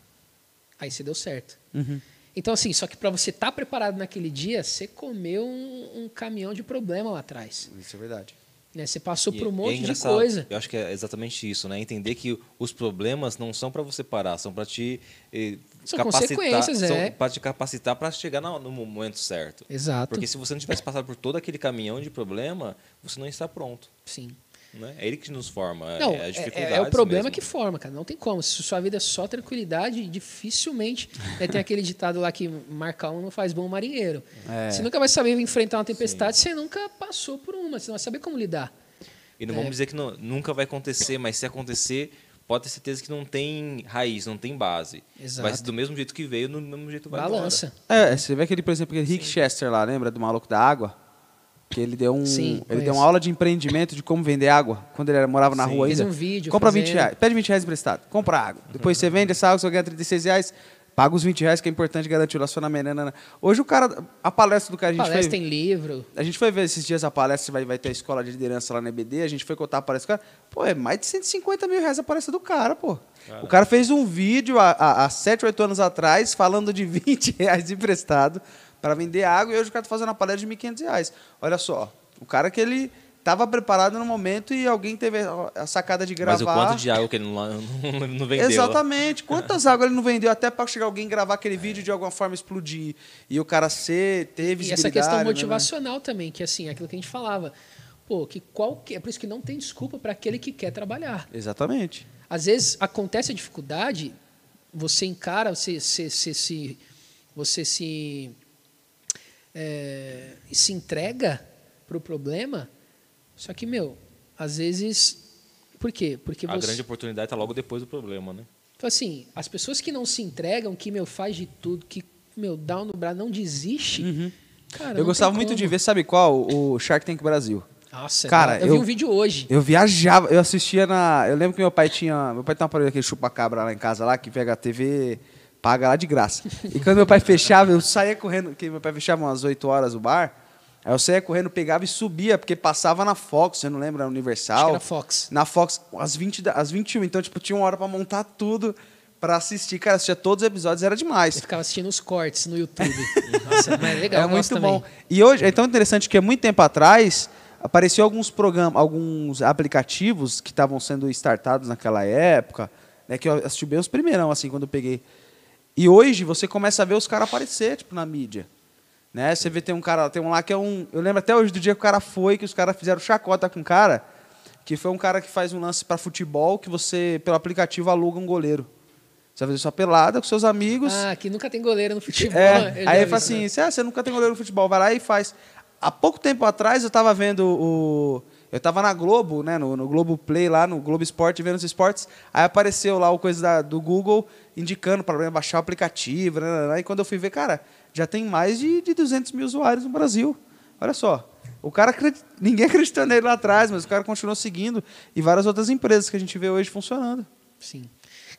Aí você deu certo. Uhum. Então, assim, só que para você estar preparado naquele dia, você comeu um, um caminhão de problema lá atrás. Isso é verdade. Né? Você passou E por um é monte de engraçado, coisa. Eu acho que é exatamente isso, né? Entender que os problemas não são para você parar, são para te eh, São capacitar, consequências, é. para te capacitar para chegar na- no momento certo. Exato. Porque se você não tivesse passado por todo aquele caminhão de problema, você não está pronto. Sim. Né? É ele que nos forma. Não, é, é, as é- dificuldades é o problema mesmo. que forma, cara. Não tem como. Se sua vida é só tranquilidade, dificilmente. né, tem aquele ditado lá que marcar um não faz bom marinheiro. É. Você nunca vai saber enfrentar uma tempestade, você nunca passou por uma, você não vai saber como lidar. E não É. vamos dizer que não- nunca vai acontecer, mas se acontecer, pode ter certeza que não tem raiz, não tem base. Exato. Vai ser do mesmo jeito que veio, no mesmo jeito vai Balança. É, você vê aquele, por exemplo, aquele Rick Chester lá, lembra do maluco da água? Que ele deu um, Sim, ele deu uma aula de empreendimento de como vender água quando ele era- morava na Sim. rua Fez ainda. um vídeo Compra 20 fazendo. reais, pede 20 reais emprestado, compra água. Depois você vende essa água, você ganha 36 reais, paga os 20 reais que é importante garantir o relacionamento. nanana. Hoje o cara, a palestra do cara, a gente Palestra foi, tem livro. a gente foi ver esses dias a palestra, vai, vai ter a escola de liderança lá na EBD, a gente foi contar a palestra do cara. Pô, é mais de 150 mil reais a palestra do cara, pô. O cara fez um vídeo há, há, há 7, 8 anos atrás falando de 20 [LAUGHS] reais emprestado para vender água e hoje o cara tá fazendo uma palestra de 1.500 reais. Olha só, o cara que ele estava preparado no momento e alguém teve a sacada de gravar. Mas o quanto de água que ele não, não, não vendeu. Exatamente. [LAUGHS] Quantas águas ele não vendeu até para chegar alguém gravar aquele vídeo e de alguma forma explodir e o cara ser, ter E essa questão né, né? motivacional também, que assim, é aquilo que a gente falava. Pô, que qualquer, é por isso que não tem desculpa para aquele que quer trabalhar. Exatamente. Às vezes acontece a dificuldade, você encara, você, você, você se, você se, é, se entrega para o problema, só que, meu, às vezes. Por quê? Porque A você. grande oportunidade está logo depois do problema, né? Então, assim, as pessoas que não se entregam, que, meu, faz de tudo, que, meu, dá um no braço, não desiste. Cara, eu não gostava muito como. de ver, sabe qual? O Shark Tank Brasil. Nossa, Cara, eu, vi eu- um vídeo hoje. Eu viajava, eu assistia na. Eu lembro que meu pai tinha. Meu pai tem um aparelho aquele chupa-cabra lá em casa lá, que pega a TV, paga lá de graça. E quando meu pai fechava, eu saía correndo, porque meu pai fechava umas 8 horas o bar. Aí eu saía correndo, pegava e subia, porque passava na Fox, você não lembra? Na Universal. Acho que era Fox. Na Fox, às, 20, da- às 21. Então, tipo, tinha uma hora pra montar tudo pra assistir. Cara, assistia todos os episódios, era demais. Eu ficava assistindo os cortes no YouTube. Nossa, mas é legal, é eu muito bom. também. E hoje é tão interessante que há muito tempo atrás apareceu alguns programas, alguns aplicativos que estavam sendo startados naquela época, né, que eu assisti bem os primeirão assim quando eu peguei. E hoje você começa a ver os caras aparecer tipo na mídia. Né? Você vê tem um cara, tem um lá que é um, eu lembro até hoje do dia que o cara foi, que os caras fizeram chacota com o cara, que foi um cara que faz um lance para futebol que você pelo aplicativo aluga um goleiro. Você vai fazer sua pelada com seus amigos. Ah, que nunca tem goleiro no futebol. É, aí ele fala assim, né? "Cê- ah, você nunca tem goleiro no futebol, vai lá e faz. Há pouco tempo atrás eu estava vendo o... Eu estava na Globo, né, no, no Globo Play, lá no Globo Esporte, vendo os esportes. Aí apareceu lá o coisa da- do Google indicando para baixar o aplicativo. né, né, né, e quando eu fui ver, cara, já tem mais de, de 200 mil usuários no Brasil. Olha só. O cara, ninguém acreditou nele lá atrás, mas o cara continuou seguindo. E várias outras empresas que a gente vê hoje funcionando. Sim.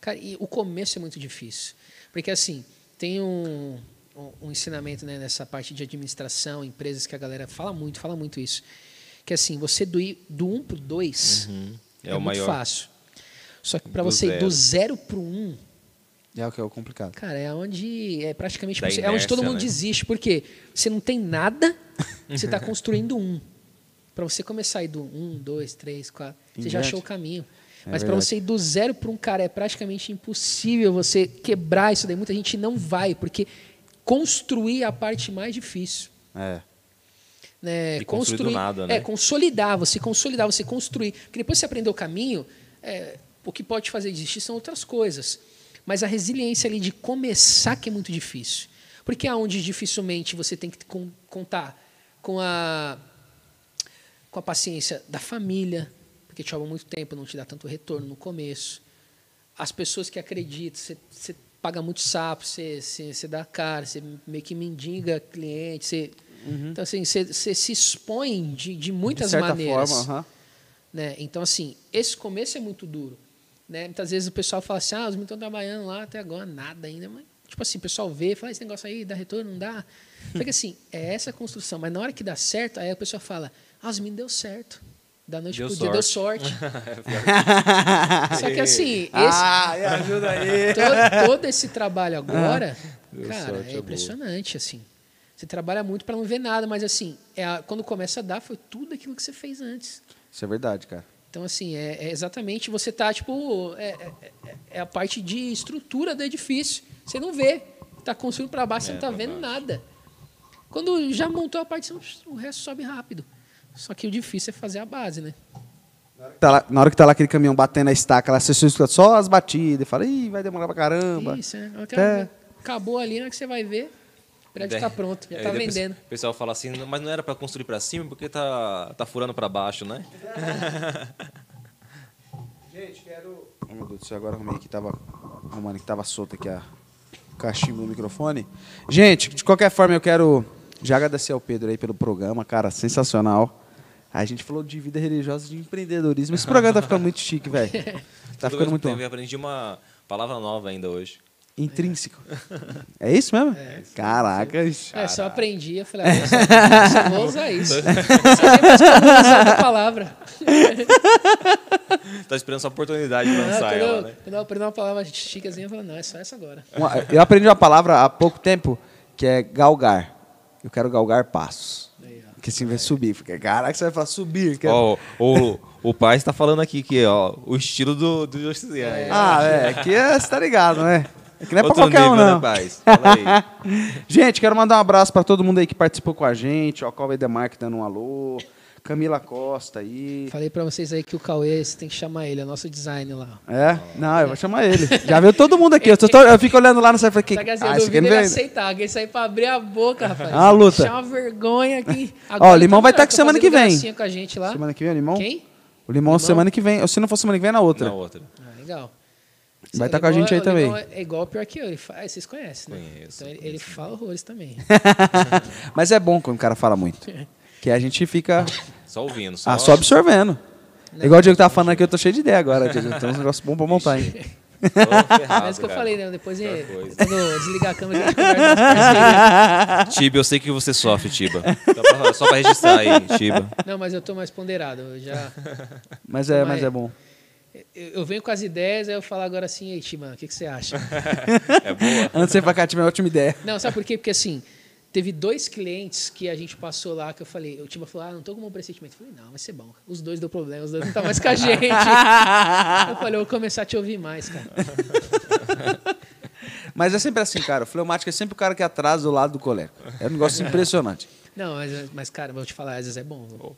Cara, e o começo é muito difícil. Porque, assim, tem um, um, um ensinamento né, nessa parte de administração, empresas que a galera fala muito, fala muito isso. Que, assim, você do, i- do 1 para o 2 É é, o muito maior. fácil. Só que para você ir do 0 para o 1, É o que é o complicado. cara, é onde é praticamente impossível. é onde todo inércia, mundo né? desiste. Porque você não tem nada, você está [LAUGHS] construindo um. Para você começar a ir do 1, 2, 3, 4, Em você já diante. achou o caminho. É Mas para você ir do zero para um cara é praticamente impossível você quebrar isso daí. Muita gente não vai, porque construir é a parte mais difícil. É. Né? Construir do nada, né? É, consolidar, você consolidar, você construir. Porque depois que você aprender o caminho, é, o que pode fazer desistir são outras coisas. Mas a resiliência ali de começar que é muito difícil. Porque é onde dificilmente você tem que con- contar com a, com a paciência da família, porque te rouba muito tempo, não te dá tanto retorno no começo. As pessoas que acreditam, você, você paga muito sapo, você, você, você dá cara, você meio que mendiga cliente, você, então assim, você, se expõe de, de muitas de certa maneiras. forma, aham. né? Então, assim, esse começo é muito duro. Né? Muitas vezes o pessoal fala assim, ah, os meninos estão trabalhando lá até agora, nada ainda. Mas, tipo assim, o pessoal vê, fala, esse negócio aí dá retorno, não dá. Só que assim, é essa construção. Mas na hora que dá certo, aí a pessoa fala, ah, os meninos deu certo. Da noite Deu pro dia deu sorte. sorte. [LAUGHS] Só que assim, [LAUGHS] esse, Ah, me ajuda aí. [LAUGHS] todo, todo esse trabalho agora, Deu cara, sorte, é é boa. impressionante, assim. Você trabalha muito para não ver nada, mas assim, é a- quando começa a dar, foi tudo aquilo que você fez antes. Isso é verdade, cara. Então, assim, é, é exatamente você tá, tipo, é, é- é- é a parte de estrutura do edifício. Você não vê. Tá construindo para baixo, você É, não tá vendo baixo. nada. Quando já montou a parte, o resto sobe rápido. Só que o difícil é fazer a base, né? Tá lá- na hora que tá lá aquele caminhão batendo a estaca, lá, você só escuta só as batidas, e fala, ih, vai demorar pra caramba. Isso, né? É. Acabou ali, na hora que você vai ver, prédio tá pronto, já tá depois vendendo. O pessoal fala assim, mas não era pra construir pra cima porque tá, tá furando pra baixo, né? [LAUGHS] Gente, quero. Oh, meu Deus do céu, agora arrumei que tava. Arrumando que tava solto aqui a o cachimbo do microfone. Gente, de qualquer forma, eu quero já agradecer ao Pedro aí pelo programa, cara, sensacional. A gente falou de vida religiosa, de empreendedorismo. Esse programa tá ficando muito chique, velho. [LAUGHS] Tá ficando muito bom. Eu aprendi uma palavra nova ainda hoje. Intrínseco. É isso mesmo? Caraca. É, só aprendi, eu falei, [LAUGHS] ah, só, só vou usar isso. Como usar outra palavra. Tá esperando essa oportunidade de Ah, lançar quando, ela, eu, né? quando eu aprendi uma palavra chiquezinha, eu falei, não, é só essa agora. Uma- eu aprendi uma palavra há pouco tempo que é galgar. Eu quero galgar passos. Aí. Que assim vai subir. Porque, caraca, você vai falar subir. quero- Ó, o, o pai está falando aqui que ó, o estilo do, do Josiane. Ah, é. Aqui é, você tá ligado, né? Aqui não é pra Outro qualquer um, não. né, paz? Fala aí. [LAUGHS] Gente, quero mandar um abraço pra todo mundo aí que participou com a gente. Ó, Cauê Demarque dando um alô. Camila Costa aí. Falei pra vocês aí que o Cauê, você tem que chamar ele, é o nosso design lá. É? Não, eu vou chamar ele. Já veio todo mundo aqui. Eu, tô- eu fico olhando lá no site e falei, que, Tá que ah, esse aqui não aceitar, alguém sair pra abrir a boca, rapaz. É uma luta. Deixar uma vergonha aqui. Ó, o Limão vai tá estar aqui semana que vem. com a gente lá. Semana que vem, o Limão? Quem? O Limão, Limão? semana que vem. Ou se não for semana que vem, é na outra. Na outra. Ah, legal. Vai O tá com a gente aí Limão também. É igual pior que eu, ele faz, vocês conhecem, né? Conheço, Então ele, ele fala horrores também. [LAUGHS] Mas é bom quando o cara fala muito. Que a gente fica [LAUGHS] Só ouvindo. Só, ah, só absorvendo. Igual o Diego tava falando aqui, eu tô cheio de ideia agora, Diego. Tem uns negócios bons pra montar, hein? Ferrado, [LAUGHS] Mas o que eu cara. falei, né? Depois, é, quando eu desligar a câmera, a gente conversa. Tiba, eu sei que você sofre, Tiba. Só pra, registrar aí, Tiba. Não, mas eu tô mais ponderado. Eu já... Mas é, Mas- mas é bom. Eu, eu venho com as ideias, aí eu falo agora assim, ei, Tima, o que, que você acha? [LAUGHS] É boa? Antes de ir pra cá, tive uma ótima ideia. Não, sabe por quê? Porque assim, teve dois clientes que a gente passou lá que eu falei, o Tima falou, ah, não tô com um bom pressentimento. Eu falei, não, vai ser bom. Os dois deu problema, os dois não tá mais com a [LAUGHS] gente. [LAUGHS] eu falei, eu vou começar a te ouvir mais, cara. Mas é sempre assim, cara. O fleumático é sempre o cara que atrasa do lado do colega. É um negócio impressionante. Não, mas, mas cara, vou te falar, às vezes é bom.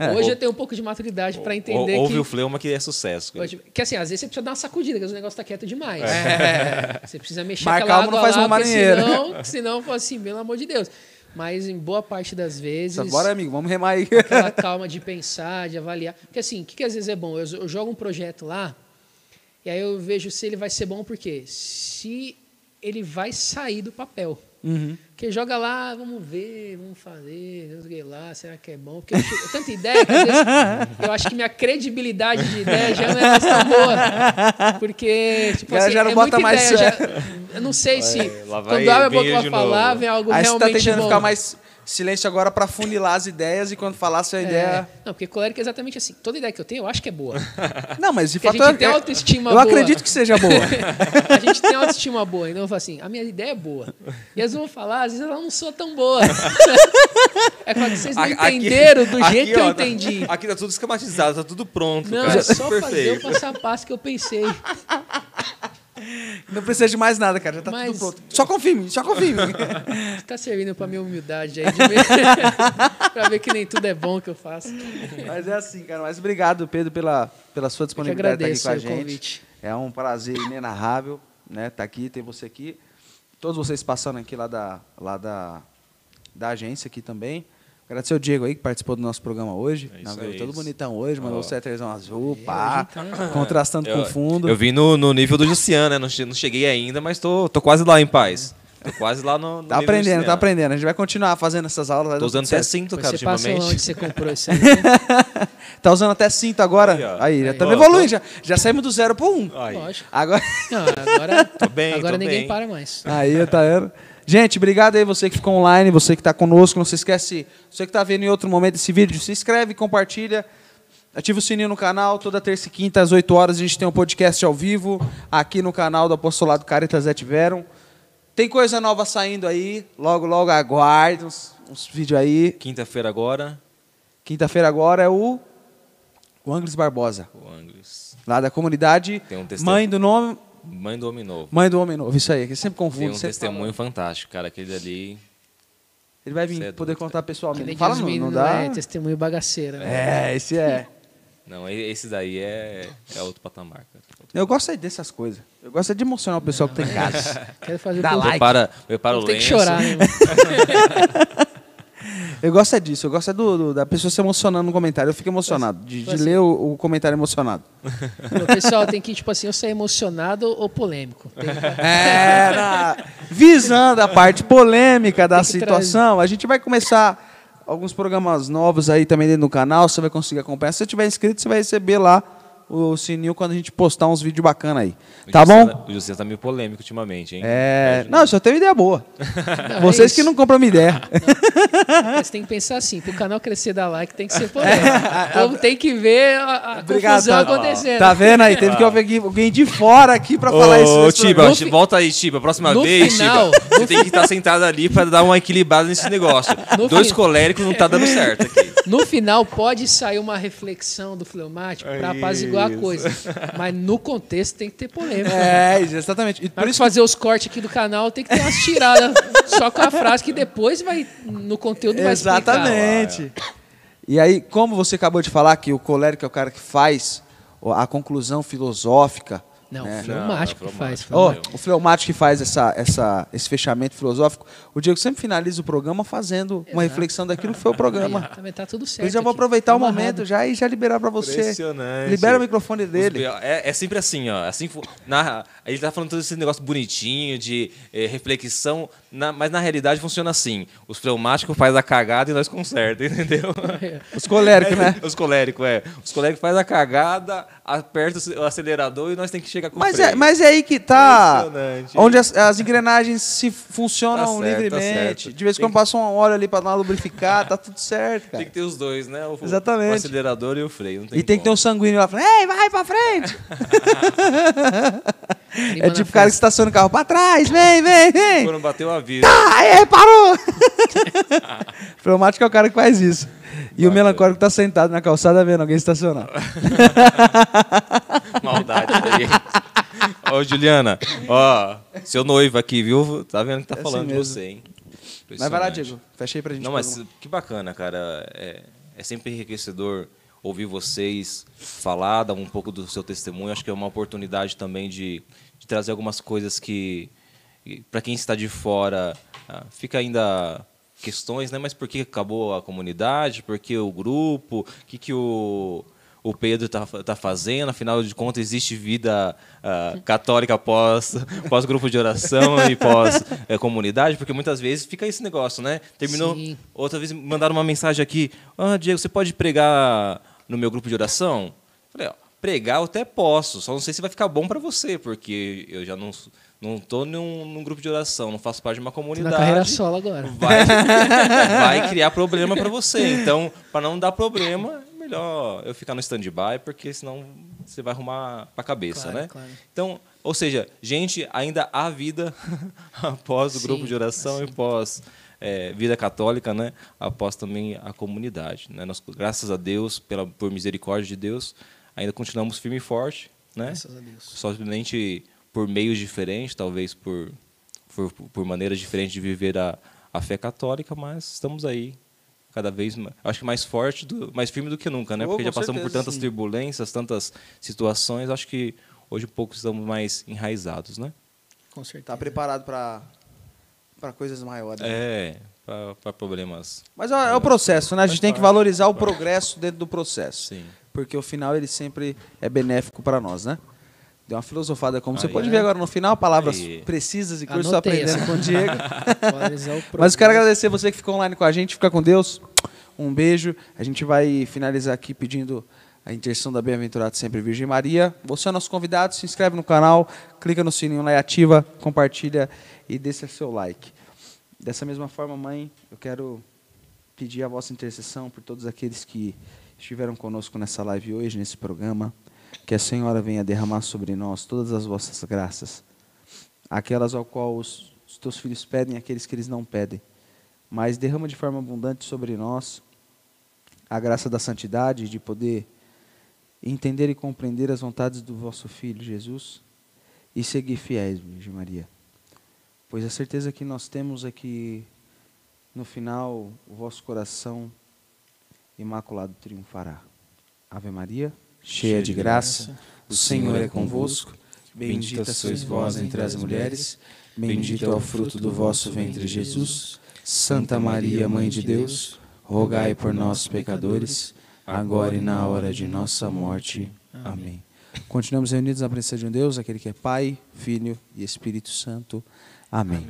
É. Hoje eu tenho um pouco de maturidade pra entender Ou- Ouve que... o fleuma que é sucesso. Que assim, às vezes você precisa dar uma sacudida, porque o negócio tá quieto demais. Você precisa mexer Mar aquela calmo não água faz lá, uma porque marinheira. senão, senão fala assim, pelo amor de Deus. Mas em boa parte das vezes, Só, Bora, amigo, vamos remar aí. aquela calma de pensar, de avaliar. Porque assim, o que, que às vezes é bom? Eu, eu jogo um projeto lá, e aí eu vejo se ele vai ser bom, porque se ele vai sair do papel. Uhum. Porque joga lá, vamos ver, vamos fazer, não sei lá, será que é bom? Porque eu chego- tanta ideia que às vezes eu acho que minha credibilidade de ideia já não é mais tão boa. Porque, tipo Já- assim, já não é bota muita mais ideia, [LAUGHS] já- eu não sei se lá vai quando abre a boca pra falar, novo. vem algo Aí você tá realmente tentando bom. ficar mais silêncio agora pra funilar as ideias e quando falar a sua É. ideia. Não, porque colérico é exatamente assim. Toda ideia que eu tenho, eu acho que é boa. [LAUGHS] Não, mas de Porque a fato. gente tem é- autoestima Eu boa. acredito que seja boa. [LAUGHS] a gente tem autoestima boa. Então eu falo assim, a minha ideia é boa. E eles vão falar, às vezes ela não soa tão boa. [LAUGHS] é quando vocês não Aqui- entenderam do aqui, jeito que eu ó, tá- entendi. Aqui tá tudo esquematizado, tá tudo pronto. Não, cara. é só fazer Perfeito. o passo a passo que eu pensei. [LAUGHS] Não precisa de mais nada, cara. Já tá Mas- tudo pronto. Só mim, só mim. [LAUGHS] Tá servindo pra minha humildade aí, de ver, [LAUGHS] pra ver que nem tudo é bom que eu faço. Mas é assim, cara. Mas obrigado, Pedro, pela, pela sua disponibilidade de estar aqui o com a gente. convite. É um prazer inenarrável, né? Tá aqui, ter você aqui. Todos vocês passando aqui lá da, lá da, da agência aqui também. Agradecer ao Diego aí que participou do nosso programa hoje. É veio aí, todo isso. bonitão hoje, mandou Ó. o cetrizão azul, pá, então- contrastando com o fundo. Eu vim no, no nível do Luciano, né? Não, não cheguei ainda, mas tô, tô quase lá em paz. Tô quase lá no. no Tá aprendendo, tá aprendendo. A gente vai continuar fazendo essas aulas. Tô usando até cinto, cara, você passa onde ultimamente. você comprou isso aí. né? Tá usando até cinto agora? Aí, ó. Aí, já estamos evoluindo. tô- Já, já saímos do zero pro um. Aí. Lógico. Agora. Não, agora, Tô bem, agora tô ninguém bem. para mais. Aí, tá vendo? Gente, obrigado aí você que ficou online, você que está conosco. Não se esquece, você que está vendo em outro momento esse vídeo, se inscreve, compartilha, ativa o sininho no canal. Toda terça e quinta às 8 horas a gente tem um podcast ao vivo aqui no canal do Apostolado Caritas Et Verum. Tem coisa nova saindo aí, logo, logo aguarde uns, uns vídeos aí. Quinta-feira agora, Quinta-feira agora é o, o Angles Barbosa, o Angles. lá da comunidade Tem um testemunho. Mãe do Nome, Mãe do Homem Novo. Mãe do Homem Novo. Isso aí, que sempre Tem confundo. um sempre testemunho fantástico, cara. Aquele ali. Ele vai vir é poder doido, contar pessoalmente. Não fala, não, não dá. É testemunho bagaceira. né? É, esse é. Não, esse daí é, é outro patamar, cara. Eu gosto é dessas coisas. Eu gosto é de emocionar o pessoal que tá em casa. Quero fazer Dá tudo. like. Prepara, prepara o Tem que lenço. chorar, né? [LAUGHS] [LAUGHS] Eu gosto é disso. Eu gosto é do, do- da pessoa se emocionando no comentário. Eu fico emocionado de, de Assim. ler o, o comentário emocionado. [LAUGHS] O pessoal tem que, tipo assim, eu ser emocionado ou polêmico. Tem [LAUGHS] É, na- visando a parte polêmica da situação, a gente vai começar alguns programas novos aí também dentro do canal. Você vai conseguir acompanhar. Se você tiver inscrito, você vai receber lá o sininho quando a gente postar uns vídeos bacanas aí. O Tá José- bom? O José tá meio polêmico ultimamente, hein? É. Não, eu só tenho ideia boa. Não, [LAUGHS] é Vocês que isso. não compram minha ideia. Você tem que pensar assim, pro canal crescer dar like tem que ser polêmico. Povo tem que ver a, a Obrigado, confusão tá- acontecendo. Tá vendo aí? Teve que haver alguém- de fora aqui pra falar isso. Ô, Tiba, fi- volta aí, Tiba. Próxima no vez, final- Tiba, você tem que estar sentado ali pra dar uma equilibrada nesse negócio. [LAUGHS] No Dois fin- coléricos não tá dando certo aqui. [LAUGHS] No final pode sair uma reflexão do fleumático pra apaziguar a Isso. coisa. Mas no contexto tem que ter polêmica. É, exatamente. E Por isso fazer os cortes aqui do canal tem que ter umas tiradas [LAUGHS] só com a frase que depois vai no conteúdo vai explicar. Exatamente. E aí, como você acabou de falar que o colérico é o cara que faz a conclusão filosófica. Não, né? o fleumático que faz. fleumático. o fleumático que faz essa, essa, esse fechamento filosófico. O Diego sempre finaliza o programa fazendo uma Exato. reflexão daquilo que foi o programa. Também tá tudo certo. Eu já vou aproveitar Tá o momento já e já liberar para você. Impressionante. Libera o microfone dele. É, é sempre assim, ó. Assim, na, ele tá falando todo esse negócio bonitinho, de eh, reflexão, na- mas na realidade funciona assim. Os fleumáticos faz a cagada e nós conserta, [LAUGHS] entendeu? Os coléricos, né? Os coléricos, é. Os coléricos faz a cagada, aperta o ce- o acelerador e nós tem que chegar com o Mas freio. é, mas é aí que tá. Onde as, as engrenagens se funcionam Tá certo, tá livremente. certo. De vez em Tem quando passa um óleo ali para dar uma lubrificar, tá tudo certo, Tem cara. que ter os dois, né? O, Exatamente. O acelerador e o freio. Não tem E tem que ter um sanguíneo lá falando, ei, vai pra frente! [LAUGHS] É tipo o cara que estaciona o carro pra trás, vem, vem, vem! Quando bateu o aviso. Aê, parou! [LAUGHS] Fleumático é o cara que faz isso. E o melancólico tá sentado na calçada vendo alguém estacionar. [LAUGHS] Maldade aí. Ô, Juliana, ó, seu noivo aqui, viu? Tá vendo que tá É falando assim de você, hein? Mas vai lá. Diego. Fecha aí pra gente. Não, mas que bacana, cara. É, é sempre enriquecedor ouvir vocês falar, dar um pouco do seu testemunho. Acho que é uma oportunidade também de, de trazer algumas coisas que, para quem está de fora, ah, fica ainda questões, né? Mas por que acabou a comunidade? Por que o grupo? O que, que o, o Pedro está tá fazendo? Afinal de contas, existe vida ah, católica pós, [LAUGHS] pós grupo de oração e pós eh, comunidade? Porque muitas vezes fica esse negócio, né? Terminou. Sim. Outra vez me mandaram uma mensagem aqui: Ah, Diego, você pode pregar no meu grupo de oração? Falei, ó, pregar eu até posso, só não sei se vai ficar bom para você, porque eu já não não tô num, num grupo de oração, não faço parte de uma Tô comunidade. na carreira solo agora. Vai, [LAUGHS] vai criar problema para você. Então, para não dar problema, é melhor eu ficar no stand-by, porque senão você vai arrumar para cabeça, Claro, né? claro. Então, ou seja, gente, ainda há vida [LAUGHS] após o Sim, grupo de oração e pós é, vida católica, né? Após também a comunidade, né? Nós, graças a Deus, pela por misericórdia de Deus, ainda continuamos firme e forte, né? Graças a Deus. Somente por meios diferentes, talvez por por, por maneiras diferentes de viver a, a fé católica, mas estamos aí cada vez acho que mais forte, do, mais firme do que nunca, né? Oh, Porque já passamos por certeza, tantas sim. turbulências, tantas situações, acho que hoje um pouco estamos mais enraizados, né? Com certeza. Tá preparado pra, pra coisas maiores. né? É, para problemas. Mas ó, é o processo, né? A gente tem que valorizar o progresso dentro do processo. Sim. Porque o final ele sempre é benéfico para nós, né? Deu uma filosofada, como você pode né? ver agora no final, palavras Aí. precisas e coisas que eu estou Anotei aprendendo com o Diego. [LAUGHS] Mas eu quero agradecer você que ficou online com a gente, fica com Deus. Um beijo. A gente vai finalizar aqui pedindo a intercessão da Bem-aventurada Sempre Virgem Maria. Você é nosso convidado, se inscreve no canal, clica no sininho lá e ativa, compartilha e deixa seu like. Dessa mesma forma, mãe, eu quero pedir a vossa intercessão por todos aqueles que estiveram conosco nessa live hoje, nesse programa. Que a Senhora venha derramar sobre nós todas as vossas graças, aquelas ao qual os, os teus filhos pedem, aqueles que eles não pedem. Mas derrama de forma abundante sobre nós a graça da santidade, de poder entender e compreender as vontades do vosso Filho Jesus e seguir fiéis, Virgem Maria. Pois a certeza que nós temos é que no final o vosso coração imaculado triunfará. Ave Maria, cheia de graça, o Senhor é convosco. Bendita sois vós entre as mulheres, bendito é o fruto do vosso ventre, Jesus. Santa Maria, Mãe de Deus, rogai por nós, pecadores, agora e na hora de nossa morte. Amém. Continuamos reunidos na presença de um Deus, aquele que é Pai, Filho e Espírito Santo. Amém.